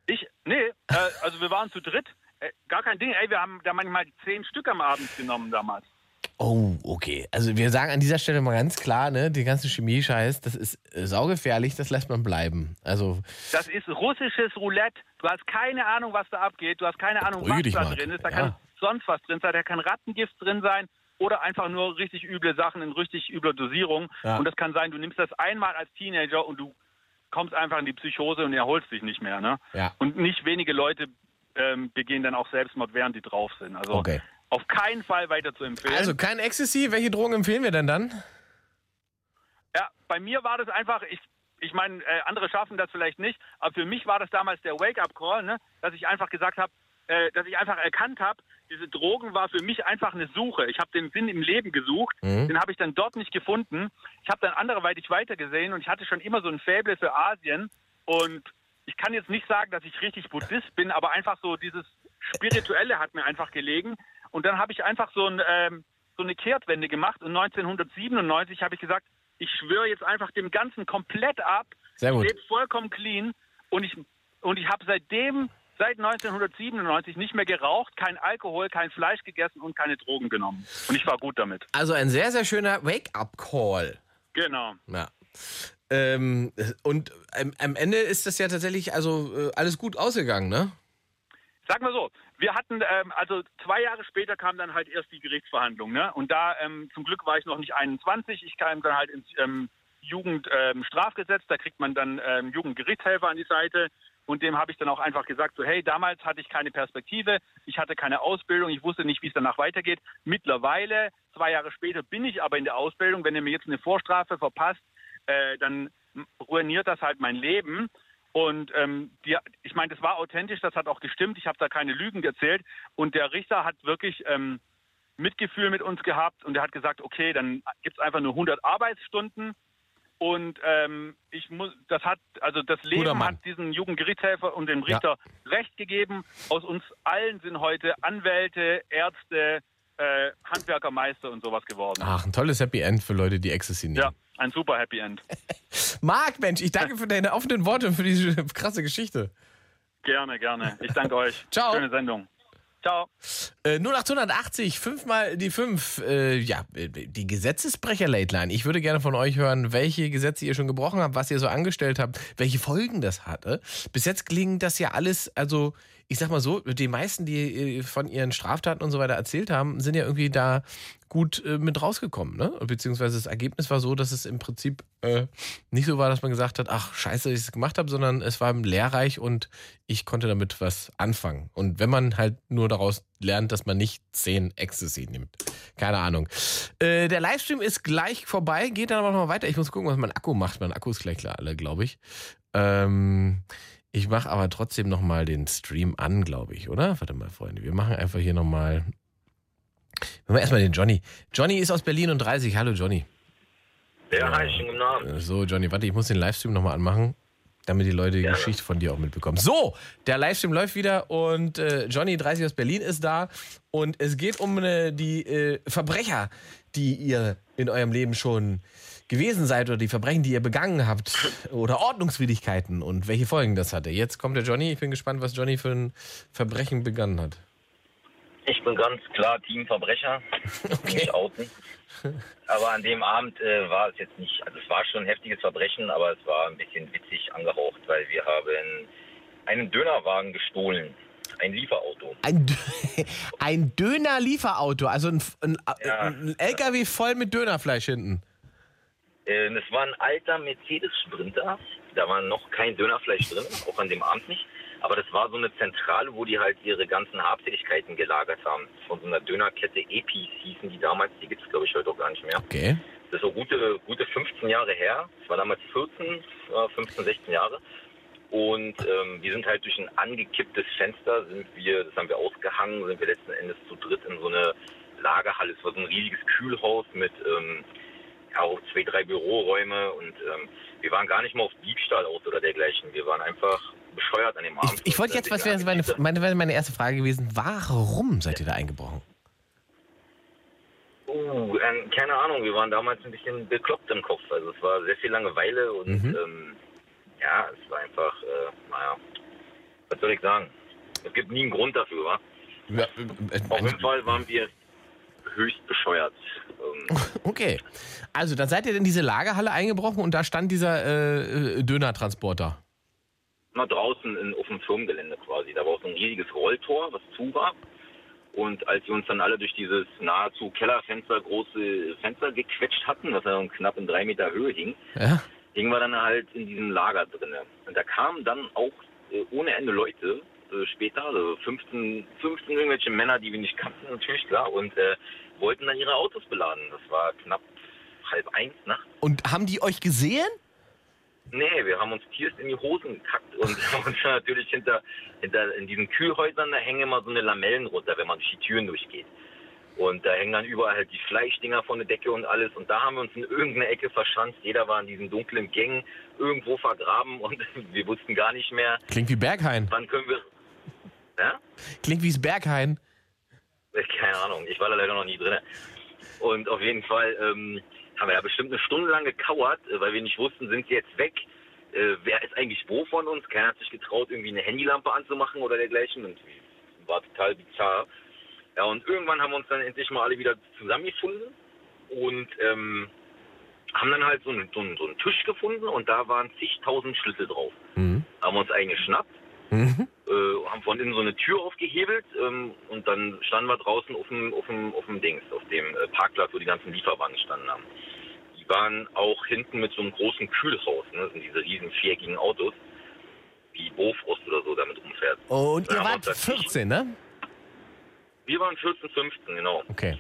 ich, nee, äh, also wir waren zu dritt, äh, gar kein Ding, ey, wir haben da manchmal zehn Stück am Abend genommen damals. Oh, okay. Also wir sagen an dieser Stelle mal ganz klar, ne, den ganzen Chemie-Scheiß, das ist äh, saugefährlich, das lässt man bleiben. Also Das ist russisches Roulette. Du hast keine Ahnung, was da abgeht. Du hast keine Ahnung, was da mal. drin ist. Da Ja. kann sonst was drin sein. Da kann Rattengift drin sein oder einfach nur richtig üble Sachen in richtig übler Dosierung. Ja. Und das kann sein, du nimmst das einmal als Teenager und du kommst einfach in die Psychose und erholst dich nicht mehr. Ne? Ja. Und nicht wenige Leute ähm, begehen dann auch Selbstmord, während die drauf sind. Also Okay. Auf keinen Fall weiter zu empfehlen. Also kein Ecstasy, welche Drogen empfehlen wir denn dann? Ja, bei mir war das einfach, ich, ich meine, äh, andere schaffen das vielleicht nicht, aber für mich war das damals der Wake-up-Call, ne? dass ich einfach gesagt habe, äh, dass ich einfach erkannt habe, diese Drogen war für mich einfach eine Suche. Ich habe den Sinn im Leben gesucht, Mhm. den habe ich dann dort nicht gefunden. Ich habe dann anderweitig weitergesehen und ich hatte schon immer so ein Faible für Asien und ich kann jetzt nicht sagen, dass ich richtig Buddhist bin, aber einfach so dieses Spirituelle hat mir einfach gelegen. Und dann habe ich einfach so, ein, ähm, so eine Kehrtwende gemacht und 1997 habe ich gesagt, ich schwöre jetzt einfach dem Ganzen komplett ab. Sehr gut. Ich lebe vollkommen clean und ich, und ich habe seitdem, seit 1997 nicht mehr geraucht, kein Alkohol, kein Fleisch gegessen und keine Drogen genommen. Und ich war gut damit. Also ein sehr, sehr schöner Wake-up-Call. Genau. Ja. Ähm, und am, am Ende ist das ja tatsächlich also äh, alles gut ausgegangen, ne? Sag mal so, wir hatten, ähm, also zwei Jahre später kam dann halt erst die Gerichtsverhandlung, ne? Und da, ähm, zum Glück war ich noch nicht 21, ich kam dann halt ins ähm, Jugendstrafgesetz, da kriegt man dann ähm, Jugendgerichtshelfer an die Seite und dem habe ich dann auch einfach gesagt, so hey, damals hatte ich keine Perspektive, ich hatte keine Ausbildung, ich wusste nicht, wie es danach weitergeht. Mittlerweile, zwei Jahre später, bin ich aber in der Ausbildung, wenn ihr mir jetzt eine Vorstrafe verpasst, äh, dann ruiniert das halt mein Leben. Und ähm, die, ich meine, das war authentisch, das hat auch gestimmt. Ich habe da keine Lügen erzählt. Und der Richter hat wirklich ähm, Mitgefühl mit uns gehabt und er hat gesagt, okay, dann gibt es einfach nur 100 Arbeitsstunden. Und ähm, ich muss, das hat, also das Leben hat diesen Jugendgerichtshelfer und dem Richter Recht gegeben. Aus uns allen sind heute Anwälte, Ärzte, äh, Handwerkermeister und sowas geworden. Ach, ein tolles Happy End für Leute, die Ecstasy nehmen. Ja, ein super Happy End. Marc, Mensch, ich danke für deine offenen Worte und für diese krasse Geschichte. Gerne, gerne. Ich danke euch. Ciao. Schöne Sendung. Ciao. Äh, 0880, fünfmal die fünf. Äh, ja, die Gesetzesbrecher Late Line. Ich würde gerne von euch hören, welche Gesetze ihr schon gebrochen habt, was ihr so angestellt habt, welche Folgen das hatte. Bis jetzt klingt das ja alles, also ich sag mal so, die meisten, die äh, von ihren Straftaten und so weiter erzählt haben, sind ja irgendwie da gut äh, mit rausgekommen, ne? Beziehungsweise das Ergebnis war so, dass es im Prinzip äh, nicht so war, dass man gesagt hat, ach scheiße, dass ich es gemacht habe, sondern es war lehrreich und ich konnte damit was anfangen. Und wenn man halt nur daraus lernt, dass man nicht 10 Ecstasy nimmt. Keine Ahnung. Äh, der Livestream ist gleich vorbei, geht dann aber noch mal weiter. Ich muss gucken, was mein Akku macht. Mein Akku ist gleich alle, glaube ich. Ähm, ich mache aber trotzdem noch mal den Stream an, glaube ich, oder? Warte mal, Freunde. Wir machen einfach hier noch mal Machen wir erstmal den Johnny. Johnny ist aus Berlin und 30. Hallo Johnny. Ja, hi, schönen guten Abend. So, Johnny, warte, ich muss den Livestream nochmal anmachen, damit die Leute die Gerne. Geschichte von dir auch mitbekommen. So, der Livestream läuft wieder und äh, Johnny 30 aus Berlin ist da und es geht um äh, die äh, Verbrecher, die ihr in eurem Leben schon gewesen seid oder die Verbrechen, die ihr begangen habt oder Ordnungswidrigkeiten und welche Folgen das hatte. Jetzt kommt der Johnny. Ich bin gespannt, was Johnny für ein Verbrechen begangen hat. Ich bin ganz klar Teamverbrecher. Nicht outen. Aber an dem Abend äh, war es jetzt nicht, also es war schon ein heftiges Verbrechen, aber es war ein bisschen witzig angehaucht, weil wir haben einen Dönerwagen gestohlen. Ein Lieferauto. Ein, ein Döner-Lieferauto, also ein, ein, ein LKW voll mit Dönerfleisch hinten. Äh, es war ein alter Mercedes Sprinter. Da war noch kein Dönerfleisch drin, auch an dem Abend nicht. Aber das war so eine Zentrale, wo die halt ihre ganzen Habseligkeiten gelagert haben. Von so einer Dönerkette Epis hießen die damals. Die gibt es, glaube ich, heute auch gar nicht mehr. Okay. Das ist so gute, gute 15 Jahre her. Das war damals 14, äh, 15, 16 Jahre. Und ähm, wir sind halt durch ein angekipptes Fenster, sind wir, das haben wir ausgehangen, sind wir letzten Endes zu dritt in so eine Lagerhalle. Es war so ein riesiges Kühlhaus mit ähm, ja, auch zwei, drei Büroräume und ähm, wir waren gar nicht mal auf Diebstahl aus oder dergleichen. Wir waren einfach bescheuert an dem Abend. Ich wollte jetzt, was wäre meine, meine, meine erste Frage gewesen, warum seid ihr da eingebrochen? Uh, ähm, keine Ahnung, wir waren damals ein bisschen bekloppt im Kopf. Also es war sehr viel Langeweile und Mhm. ähm, ja, es war einfach, äh, naja, was soll ich sagen? Es gibt nie einen Grund dafür, wa? Ja, Auf jeden Fall waren wir höchst bescheuert. Ähm, Okay. Also, dann seid ihr in diese Lagerhalle eingebrochen und da stand dieser äh, äh, Dönertransporter. na, draußen in, auf dem Firmengelände quasi. Da war auch so ein riesiges Rolltor, was zu war. Und als wir uns dann alle durch dieses nahezu Kellerfenster große Fenster gequetscht hatten, was ja knapp in drei Meter Höhe hing, Ja? hingen wir dann halt in diesem Lager drinne. Und da kamen dann auch äh, ohne Ende Leute äh, später, also 15, 15 irgendwelche Männer, die wir nicht kannten, natürlich klar, und äh, wollten dann ihre Autos beladen. Das war knapp halb eins nachts. Und haben die euch gesehen? Nee, wir haben uns tierst in die Hosen gekackt und haben uns natürlich hinter, hinter in diesen Kühlhäusern, da hängen immer so eine Lamellen runter, wenn man durch die Türen durchgeht. Und da hängen dann überall halt die Fleischdinger von der Decke und alles. Und da haben wir uns in irgendeine Ecke verschanzt. Jeder war in diesen dunklen Gängen irgendwo vergraben und wir wussten gar nicht mehr, Klingt wie Berghain. wann können wir. Ja? Klingt wie das Berghain. Keine Ahnung, ich war da leider noch nie drin. Und auf jeden Fall ähm, haben wir ja bestimmt eine Stunde lang gekauert, äh, weil wir nicht wussten, sind sie jetzt weg? Äh, wer ist eigentlich wo von uns? Keiner hat sich getraut, irgendwie eine Handylampe anzumachen oder dergleichen. Und war total bizarr. Ja, und irgendwann haben wir uns dann endlich mal alle wieder zusammengefunden und ähm, haben dann halt so einen, so, einen, so einen Tisch gefunden und da waren zigtausend Schlüssel drauf. Mhm. Haben wir uns einen geschnappt Mhm. Äh, haben von innen so eine Tür aufgehebelt ähm, und dann standen wir draußen auf dem, auf dem, auf dem Dings, auf dem äh, Parkplatz, wo die ganzen Lieferwagen gestanden haben. Die waren auch hinten mit so einem großen Kühlhaus, ne? das sind diese riesen viereckigen Autos, wie Bofrost oder so damit rumfährt. Und Ja, ihr wart das- 14, ne? Wir waren 14, 15, genau. Okay.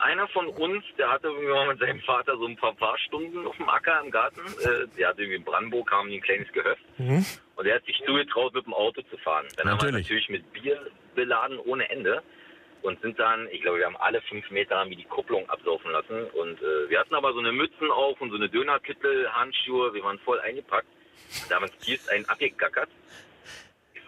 Einer von uns, der hatte irgendwie mal mit seinem Vater so ein paar Fahrstunden auf dem Acker im Garten. Äh, der hatte irgendwie in Brandenburg, haben ein kleines Gehöft. Mhm. Und er hat sich zugetraut, mit dem Auto zu fahren. Dann haben wir Natürlich. natürlich mit Bier beladen ohne Ende und sind dann, ich glaube, wir haben alle fünf Meter haben wir die Kupplung absaufen lassen. Und äh, wir hatten aber so eine Mützen auf und so eine Dönerkittel, Handschuhe, wir waren voll eingepackt. Und da haben uns Kiers einen abgegackert.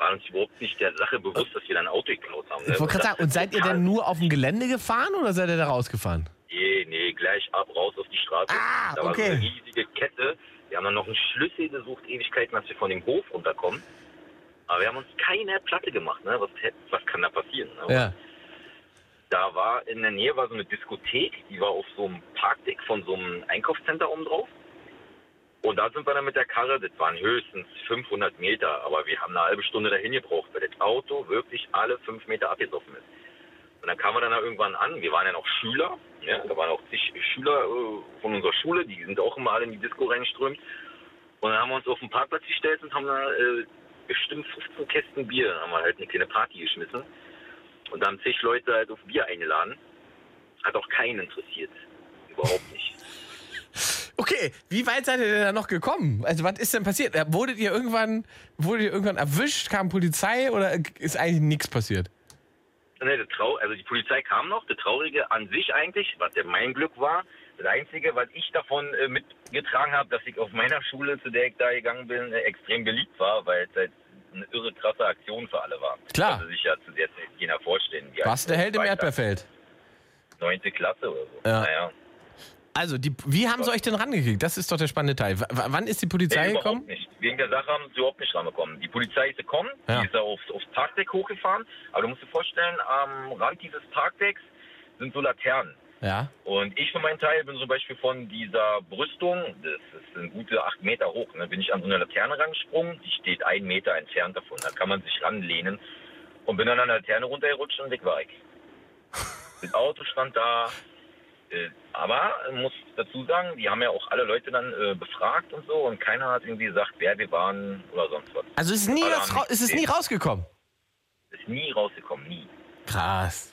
Waren uns überhaupt nicht der Sache bewusst, dass wir dann ein Auto geklaut haben. ne? Ich wollte gerade sagen, und seid ihr denn nur auf dem Gelände gefahren oder seid ihr da rausgefahren? Nee, nee, gleich ab, raus auf die Straße. Ah, da war so okay. eine riesige Kette. Wir haben dann noch einen Schlüssel gesucht, Ewigkeiten, dass wir von dem Hof runterkommen. Aber wir haben uns keine Platte gemacht. Ne? Was, was kann da passieren? Ne? Ja. Da war in der Nähe war so eine Diskothek, die war auf so einem Parkdeck von so einem Einkaufscenter oben drauf. Und da sind wir dann mit der Karre, das waren höchstens 500 Meter, aber wir haben eine halbe Stunde dahin gebraucht, weil das Auto wirklich alle fünf Meter abgesoffen ist. Und dann kamen wir dann da irgendwann an, wir waren ja noch Schüler, ja, da waren auch zig Schüler äh, von unserer Schule, die sind auch immer alle in die Disco reingeströmt. Und dann haben wir uns auf den Parkplatz gestellt und haben da äh, bestimmt 15 Kästen Bier, haben wir halt eine kleine Party geschmissen. Und da haben zig Leute halt auf Bier eingeladen. Hat auch keinen interessiert. Überhaupt nicht. Okay, wie weit seid ihr denn da noch gekommen? Also was ist denn passiert? Äh, Wurdet ihr irgendwann, wurdet ihr irgendwann erwischt? Kam Polizei oder ist eigentlich nichts passiert? Ne, Trau also die Polizei kam noch. Das Traurige an sich eigentlich, was mein Glück war, das Einzige, was ich davon äh, mitgetragen habe, dass ich auf meiner Schule, zu der ich da gegangen bin, äh, extrem beliebt war, weil es halt eine irre krasse Aktion für alle war. Klar. Also sich ja zu der Zeit jener vorstellen. alt der Held im. Erdbeerfeld? Neunte Klasse oder so. Ja. Naja. Also, die, wie haben sie euch denn rangekriegt? Das ist doch der spannende Teil. W wann ist die Polizei Nee, gekommen? nicht. Wegen der Sache haben sie überhaupt nicht rangekommen. Die Polizei ist gekommen, Ja. die ist da aufs, Parkdeck hochgefahren. Aber du musst dir vorstellen, am Rand dieses Parkdecks sind so Laternen. Ja. Und ich für meinen Teil bin zum Beispiel von dieser Brüstung, das ist eine gute acht Meter hoch, da bin ich an so eine Laterne rangesprungen, die steht einen Meter entfernt davon. Da kann man sich ranlehnen und bin dann an der Laterne runtergerutscht und weg war ich. Das Auto stand da, aber ich muss dazu sagen, die haben ja auch alle Leute dann äh, befragt und so und keiner hat irgendwie gesagt, wer wir waren oder sonst was. Also ist, nie was ra ist es nie rausgekommen? Ist nie rausgekommen, nie. Krass.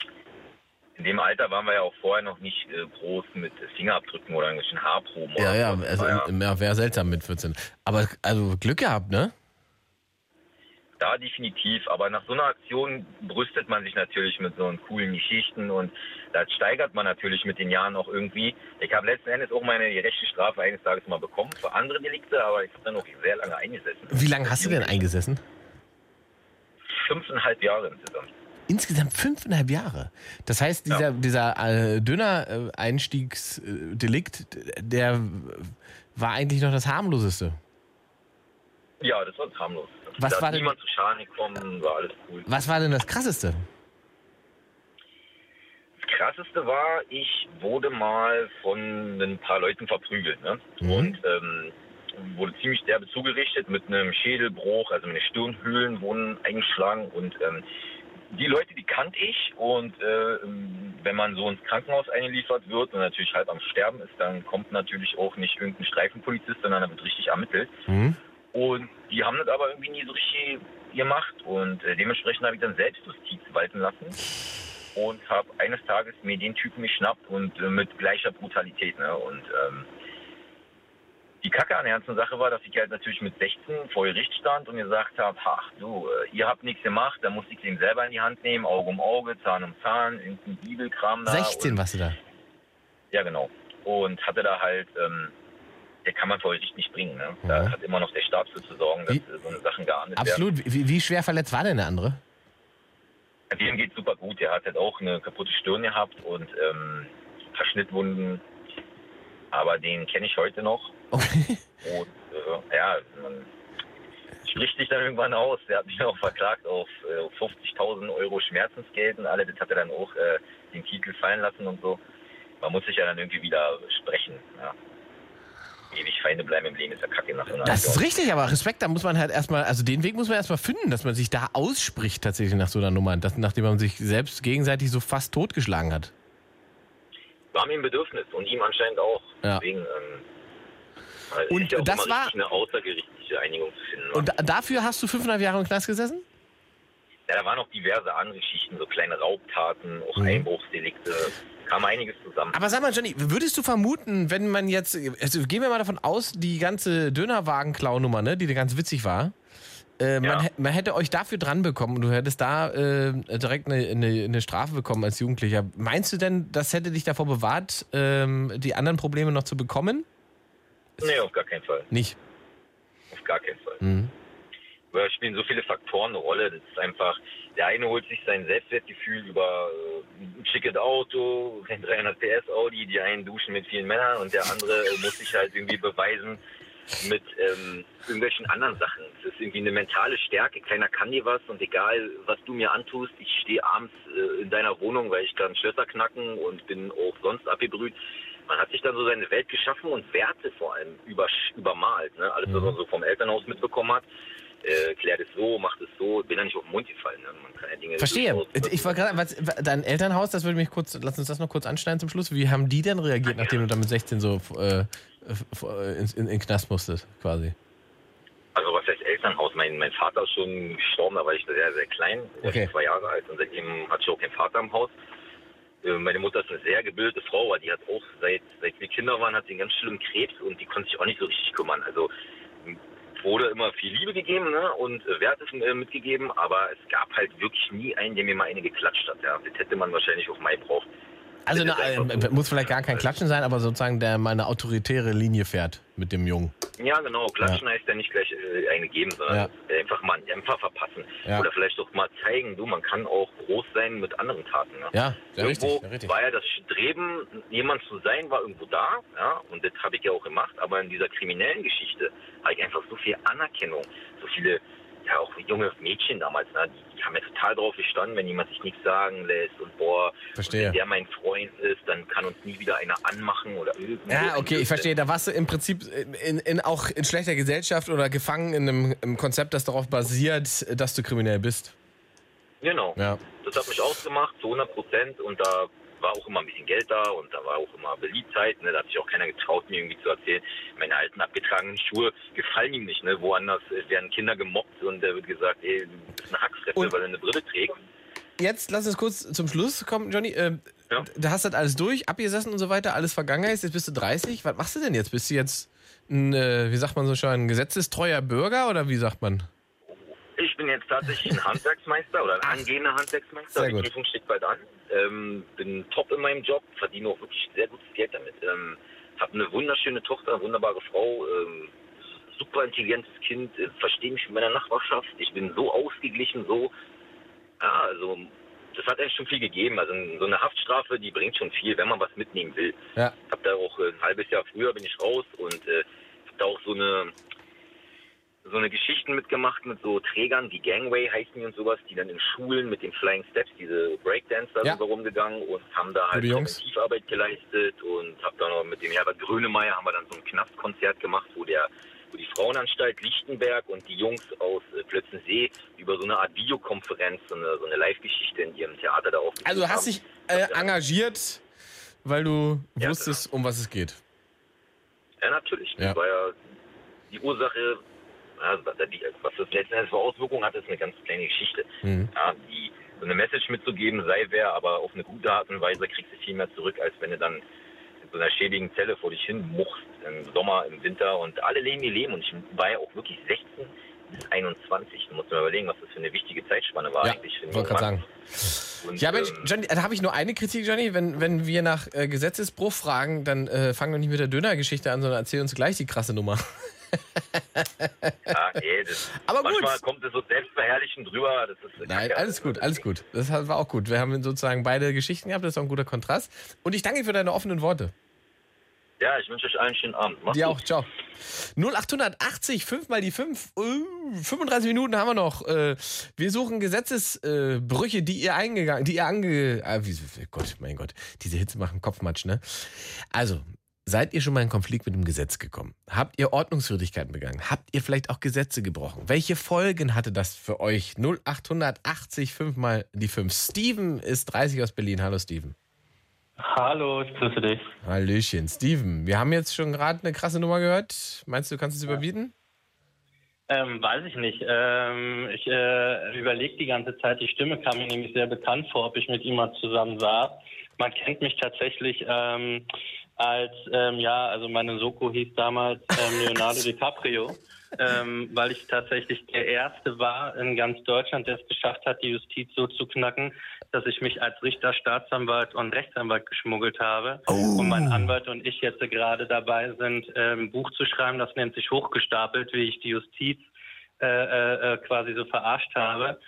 In dem Alter waren wir ja auch vorher noch nicht äh, groß mit Fingerabdrücken oder irgendwelchen Haarproben. Ja, oder ja, so. also ja, ja, wäre seltsam mit 14. Aber also Glück gehabt, ne? Da definitiv, aber nach so einer Aktion brüstet man sich natürlich mit so coolen Geschichten und das steigert man natürlich mit den Jahren auch irgendwie. Ich habe letzten Endes auch meine gerechte Strafe eines Tages mal bekommen für andere Delikte, aber ich habe dann auch sehr lange eingesessen. Wie lange hast du denn eingesessen? Fünfeinhalb Jahre insgesamt. Insgesamt fünfeinhalb Jahre. Das heißt, dieser, dieser äh, Döner-Einstiegsdelikt, der war eigentlich noch das harmloseste. Ja, das war harmlos. Was da war denn- niemand zu Schaden gekommen, war alles cool. Was war denn das Krasseste? Das Krasseste war, ich wurde mal von ein paar Leuten verprügelt. Ne? Mhm. Und ähm, wurde ziemlich derbe zugerichtet mit einem Schädelbruch, also meine Stirnhöhlen wurden eingeschlagen und ähm, die Leute, die kannte ich und äh, wenn man so ins Krankenhaus eingeliefert wird und natürlich halb am Sterben ist, dann kommt natürlich auch nicht irgendein Streifenpolizist, sondern dann wird richtig ermittelt. Hm? Und die haben das aber irgendwie nie so richtig gemacht. Und äh, dementsprechend habe ich dann Selbstjustiz walten lassen. Und habe eines Tages mir den Typen geschnappt und äh, mit gleicher Brutalität. Ne? Und ähm, die Kacke an der ganzen Sache war, dass ich halt natürlich mit 16 vor Gericht stand und gesagt habe, ach du, äh, ihr habt nichts gemacht, dann musste ich den selber in die Hand nehmen, Auge um Auge, Zahn um Zahn, irgendein Bibelkram da. 16 und, warst du da. Ja, genau. Und hatte da halt, ähm, der kann man vor Gericht nicht bringen. Ne? Da hat immer noch der Staat für zu sorgen, dass Wie- so eine Sachen geahndet werden. Absolut. Wie, wie schwer verletzt war denn der andere? Dem geht super gut. Der hat halt auch eine kaputte Stirn gehabt und ähm, ein paar Schnittwunden. Aber den kenne ich heute noch. Okay. Und äh, ja, man spricht sich dann irgendwann aus. Der hat mich auch verklagt auf äh, 50.000 Euro Schmerzensgeld und alle. Das hat er dann auch äh, den Titel fallen lassen und so. Man muss sich ja dann irgendwie wieder sprechen. Ja. Ewig Feinde bleiben im Leben ist ja kacke nach so Das ist richtig, aber Respekt, da muss man halt erstmal, also den Weg muss man erstmal finden, dass man sich da ausspricht tatsächlich nach so einer Nummer, das, nachdem man sich selbst gegenseitig so fast totgeschlagen hat. War mir ein Bedürfnis und ihm anscheinend auch. Ja. Deswegen ähm, also Und auch das war- eine außergerichtliche Einigung zu finden. Und da, dafür hast du fünfeinhalb Jahre im Knast gesessen? Ja, da waren noch diverse andere Geschichten, so kleine Raubtaten, auch Mhm. Einbruchsdelikte, kam einiges zusammen. Aber sag mal, Johnny, würdest du vermuten, wenn man jetzt, also gehen wir mal davon aus, die ganze Dönerwagen-Klaunummer, ne, die ganz witzig war, äh, man, Ja. hä- man hätte euch dafür dran bekommen und du hättest da äh, direkt eine, eine, eine Strafe bekommen als Jugendlicher. Meinst du denn, das hätte dich davor bewahrt, ähm, die anderen Probleme noch zu bekommen? nee, auf gar keinen Fall. Nicht. Auf gar keinen Fall. Mhm. Da spielen so viele Faktoren eine Rolle. Das ist einfach, der eine holt sich sein Selbstwertgefühl über äh, ein schickes Auto, ein 300 PS Audi, die einen duschen mit vielen Männern und der andere äh, muss sich halt irgendwie beweisen mit ähm, irgendwelchen anderen Sachen. Es ist irgendwie eine mentale Stärke. Keiner kann dir was und egal, was du mir antust, ich stehe abends äh, in deiner Wohnung, weil ich kann Schlösser knacken und bin auch sonst abgebrüht. man hat sich dann so seine Welt geschaffen und Werte vor allem übersch- übermalt. Ne? Alles, was man so vom Elternhaus mitbekommen hat, äh, klärt es so, macht es so, bin da nicht auf den Mund gefallen. Ne? Man kann ja Dinge Verstehe. durchaus- Ich war gerade, was- dein Elternhaus, das würde mich kurz, lass uns das noch kurz anschneiden zum Schluss. Wie haben die denn reagiert, nachdem du dann mit 16 so äh, äh, in, in, in Knast musstest, quasi? Also was heißt Elternhaus? Mein, mein Vater ist schon gestorben, da war ich sehr, sehr klein, Okay. zwei Jahre alt und seitdem hatte ich auch keinen Vater im Haus. Äh, Meine Mutter ist eine sehr gebildete Frau, aber die hat auch seit, seit wir Kinder waren, hat sie einen ganz schlimmen Krebs und die konnte sich auch nicht so richtig kümmern. Also wurde immer viel Liebe gegeben ne? und äh, Werte äh, mitgegeben, aber es gab halt wirklich nie einen, der mir mal eine geklatscht hat. Ja? Das hätte man wahrscheinlich auch mal gebraucht. Also na, äh, muss vielleicht gar kein Klatschen sein, aber sozusagen der meine autoritäre Linie fährt mit dem Jungen. Ja, genau. Klatschen heißt ja nicht gleich äh, eine geben, sondern Ja. einfach mal einen Dämpfer verpassen. Ja. Oder vielleicht auch mal zeigen, du, man kann auch groß sein mit anderen Taten. Ne? Ja, sehr irgendwo richtig. war ja das Streben, jemand zu sein, war irgendwo da. Ja? Und das habe ich ja auch gemacht. Aber in dieser kriminellen Geschichte habe ich einfach so viel Anerkennung, so viele, ja auch junge Mädchen damals, ne? die, die haben ja total drauf gestanden, wenn jemand sich nichts sagen lässt und boah, Verstehe. wenn der mein Freund ist, dann kann uns nie wieder einer anmachen oder irgendwie. Ja, okay, ich verstehe. Da warst du im Prinzip in, in, auch in schlechter Gesellschaft oder gefangen in einem, einem Konzept, das darauf basiert, dass du kriminell bist. Genau. Ja. Das hat mich ausgemacht zu 100 Prozent und da war auch immer ein bisschen Geld da und da war auch immer Beliebtheit. Ne? Da hat sich auch keiner getraut, mir irgendwie zu erzählen, meine alten abgetragenen Schuhe gefallen ihm nicht. Ne? Woanders äh, werden Kinder gemobbt und da wird gesagt, ey, du bist eine Hackfresse, weil er eine Brille trägt. Jetzt lass uns kurz zum Schluss kommen, Johnny. Äh, Du hast das alles durch, abgesessen und so weiter, alles Vergangenheit. Jetzt bist du 30. Was machst du denn jetzt? Bist du jetzt ein, äh, wie sagt man so schon, ein gesetzestreuer Bürger oder wie sagt man? Ich bin jetzt tatsächlich ein Handwerksmeister oder ein angehender Handwerksmeister. Die. Prüfung steht bald an. Ähm, bin top in meinem Job, verdiene auch wirklich sehr gutes Geld damit. Ähm, habe eine wunderschöne Tochter, eine wunderbare Frau, ähm, super intelligentes Kind, äh, verstehe mich mit meiner Nachbarschaft. Ich bin so ausgeglichen, so, ja, also das hat eigentlich schon viel gegeben. Also so eine Haftstrafe, die bringt schon viel, wenn man was mitnehmen will. Ja. Ich habe da auch äh, ein halbes Jahr früher bin ich raus und äh, habe da auch so eine so eine Geschichten mitgemacht mit so Trägern wie Gangway heißen die und sowas, die dann in Schulen mit den Flying Steps, diese Breakdancer Ja. wir rumgegangen und haben da halt. Präventivarbeit geleistet und habe dann noch mit dem Herbert Grönemeyer haben wir dann so ein Knastkonzert gemacht, wo der wo die Frauenanstalt Lichtenberg und die Jungs aus äh, Plötzensee über so eine Art Videokonferenz, so eine, so eine Live-Geschichte in ihrem Theater da aufgeführt Also hast dich äh, engagiert, weil du wusstest, um was es geht. Ja, natürlich. Ja. Das war ja die Ursache, ja, die- was das letzten Endes für Auswirkungen hat, ist eine ganz kleine Geschichte. Mhm. Ja, die, so eine Message mitzugeben, sei wer, aber auf eine gute Art und Weise kriegst du viel mehr zurück, als wenn du dann in so einer schäbigen Zelle vor dich hin muchst, im Sommer, im Winter und alle leben ihr Leben und ich war ja auch wirklich 16 bis 21. Du musst mal überlegen, was das für eine wichtige Zeitspanne war Ja, eigentlich einen wollte gerade sagen. Und, Ja, Mensch, ähm, Johnny, da habe ich nur eine Kritik, Johnny. Wenn, wenn wir nach äh, Gesetzesbruch fragen, dann äh, fangen wir nicht mit der Dönergeschichte an, sondern erzähl uns gleich die krasse Nummer. ja, das, Aber gut. manchmal kommt es so selbstverherrlichend drüber. Das ist Nein, alles gut, alles gut. Das war auch gut. Wir haben sozusagen beide Geschichten gehabt, das ist auch ein guter Kontrast. Und ich danke dir für deine offenen Worte. Ja, ich wünsche euch allen einen schönen Abend. Macht's Dir gut. auch, ciao. 0880, 5 mal die 5. Uh, 35 Minuten haben wir noch. Äh, wir suchen Gesetzesbrüche, äh, Brüche, die ihr eingegangen, die ihr ange... Ah, Gott, mein Gott, diese Hitze machen Kopfmatsch, ne? Also, seid ihr schon mal in Konflikt mit dem Gesetz gekommen? Habt ihr Ordnungswidrigkeiten begangen? Habt ihr vielleicht auch Gesetze gebrochen? Welche Folgen hatte das für euch? 0880, 5 mal die 5. Steven ist 30 aus Berlin. Hallo, Steven. Hallo, ich grüße dich. Hallöchen, Steven. Wir haben jetzt schon gerade eine krasse Nummer gehört. Meinst du, du kannst es überbieten? Ähm, weiß ich nicht. Ähm, ich äh, überlege die ganze Zeit, die Stimme kam mir nämlich sehr bekannt vor, ob ich mit ihm mal zusammen saß. Man kennt mich tatsächlich ähm, als, ähm, ja, also meine Soko hieß damals ähm, Leonardo DiCaprio, ähm, weil ich tatsächlich der Erste war in ganz Deutschland, der es geschafft hat, die Justiz so zu knacken, dass ich mich als Richter, Staatsanwalt und Rechtsanwalt geschmuggelt habe. Und mein Anwalt und ich jetzt gerade dabei sind, ähm, ein Buch zu schreiben, das nennt sich Hochgestapelt, wie ich die Justiz äh, äh, äh, quasi so verarscht habe.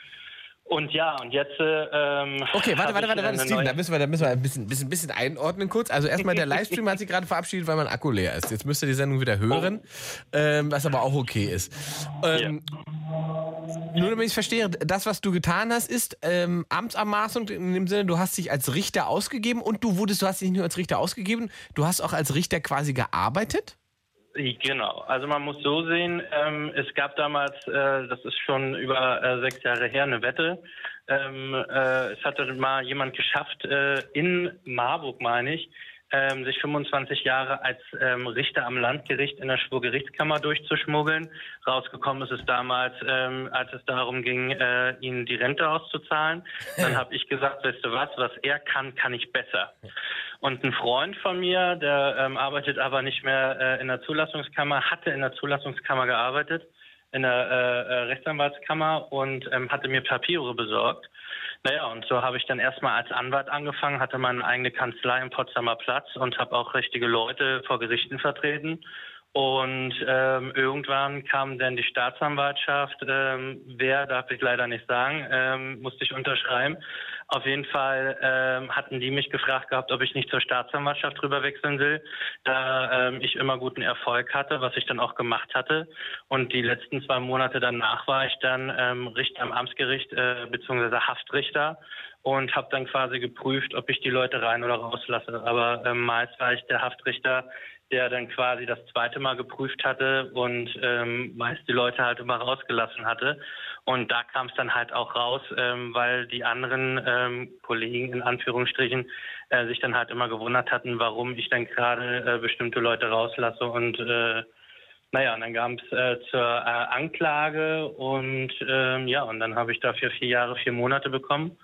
Und ja, und jetzt. Äh, ähm, Okay, warte, warte, warte, warte, Steven, da müssen wir, da müssen wir ein bisschen, bisschen, bisschen einordnen kurz. Also erstmal, der Livestream hat sich gerade verabschiedet, weil mein Akku leer ist. Jetzt müsst ihr die Sendung wieder hören, ähm, was aber auch okay ist. Ähm, nur damit ich verstehe, das, was du getan hast, ist ähm, Amtsanmaßung in dem Sinne, du hast dich als Richter ausgegeben und du wurdest, du hast dich nicht nur als Richter ausgegeben, du hast auch als Richter quasi gearbeitet? Genau, also man muss so sehen, ähm, es gab damals, äh, das ist schon über äh, sechs Jahre her, eine Wette. Ähm, äh, es hatte mal jemand geschafft, äh, in Marburg, meine ich, ähm, sich 25 Jahre als ähm, Richter am Landgericht in der Schwurgerichtskammer durchzuschmuggeln. Rausgekommen ist es damals, ähm, als es darum ging, äh, ihnen die Rente auszuzahlen. Dann habe ich gesagt, weißt du was, was er kann, kann ich besser. Und ein Freund von mir, der ähm, arbeitet aber nicht mehr äh, in der Zulassungskammer, hatte in der Zulassungskammer gearbeitet, in der äh, äh, Rechtsanwaltskammer und ähm, hatte mir Papiere besorgt. Naja, und so habe ich dann erstmal als Anwalt angefangen, hatte meine eigene Kanzlei im Potsdamer Platz und habe auch richtige Leute vor Gerichten vertreten. Und ähm, irgendwann kam dann die Staatsanwaltschaft, ähm, wer darf ich leider nicht sagen, ähm, musste ich unterschreiben. Auf jeden Fall ähm, hatten die mich gefragt gehabt, ob ich nicht zur Staatsanwaltschaft rüber wechseln will, da ähm, ich immer guten Erfolg hatte, was ich dann auch gemacht hatte. Und die letzten zwei Monate danach war ich dann ähm, Richter am Amtsgericht äh, beziehungsweise Haftrichter und habe dann quasi geprüft, ob ich die Leute rein oder rauslasse. Aber ähm, meist war ich der Haftrichter, der dann quasi das zweite Mal geprüft hatte und ähm, meist die Leute halt immer rausgelassen hatte. Und da kam es dann halt auch raus, ähm, weil die anderen ähm, Kollegen in Anführungsstrichen äh, sich dann halt immer gewundert hatten, warum ich dann gerade äh, bestimmte Leute rauslasse. Und äh, naja, und dann kam es äh, zur äh, Anklage und ähm, ja, und dann habe ich dafür vier Jahre, vier Monate bekommen.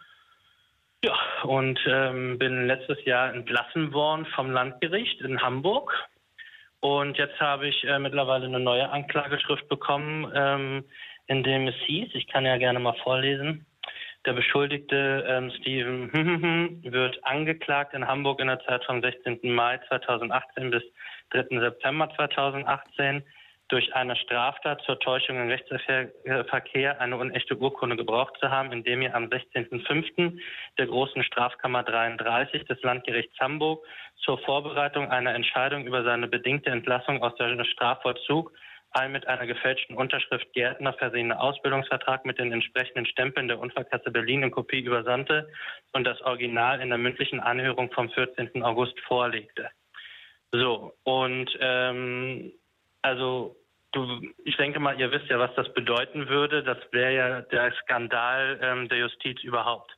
Ja, und ähm, bin letztes Jahr entlassen worden vom Landgericht in Hamburg. Und jetzt habe ich äh, mittlerweile eine neue Anklageschrift bekommen, ähm, in dem es hieß, ich kann ja gerne mal vorlesen, der Beschuldigte ähm, Steven wird angeklagt in Hamburg in der Zeit vom 16. Mai 2018 bis 3. September 2018 durch eine Straftat zur Täuschung im Rechtsverkehr eine unechte Urkunde gebraucht zu haben, indem er am 16.05. der Großen Strafkammer 33 des Landgerichts Hamburg zur Vorbereitung einer Entscheidung über seine bedingte Entlassung aus der Strafvollzug ein mit einer gefälschten Unterschrift Gärtner versehener Ausbildungsvertrag mit den entsprechenden Stempeln der Unfallkasse Berlin in Kopie übersandte und das Original in der mündlichen Anhörung vom 14. August vorlegte. So, und ähm, also du, ich denke mal, ihr wisst ja, was das bedeuten würde. Das wäre ja der Skandal ähm, der Justiz überhaupt.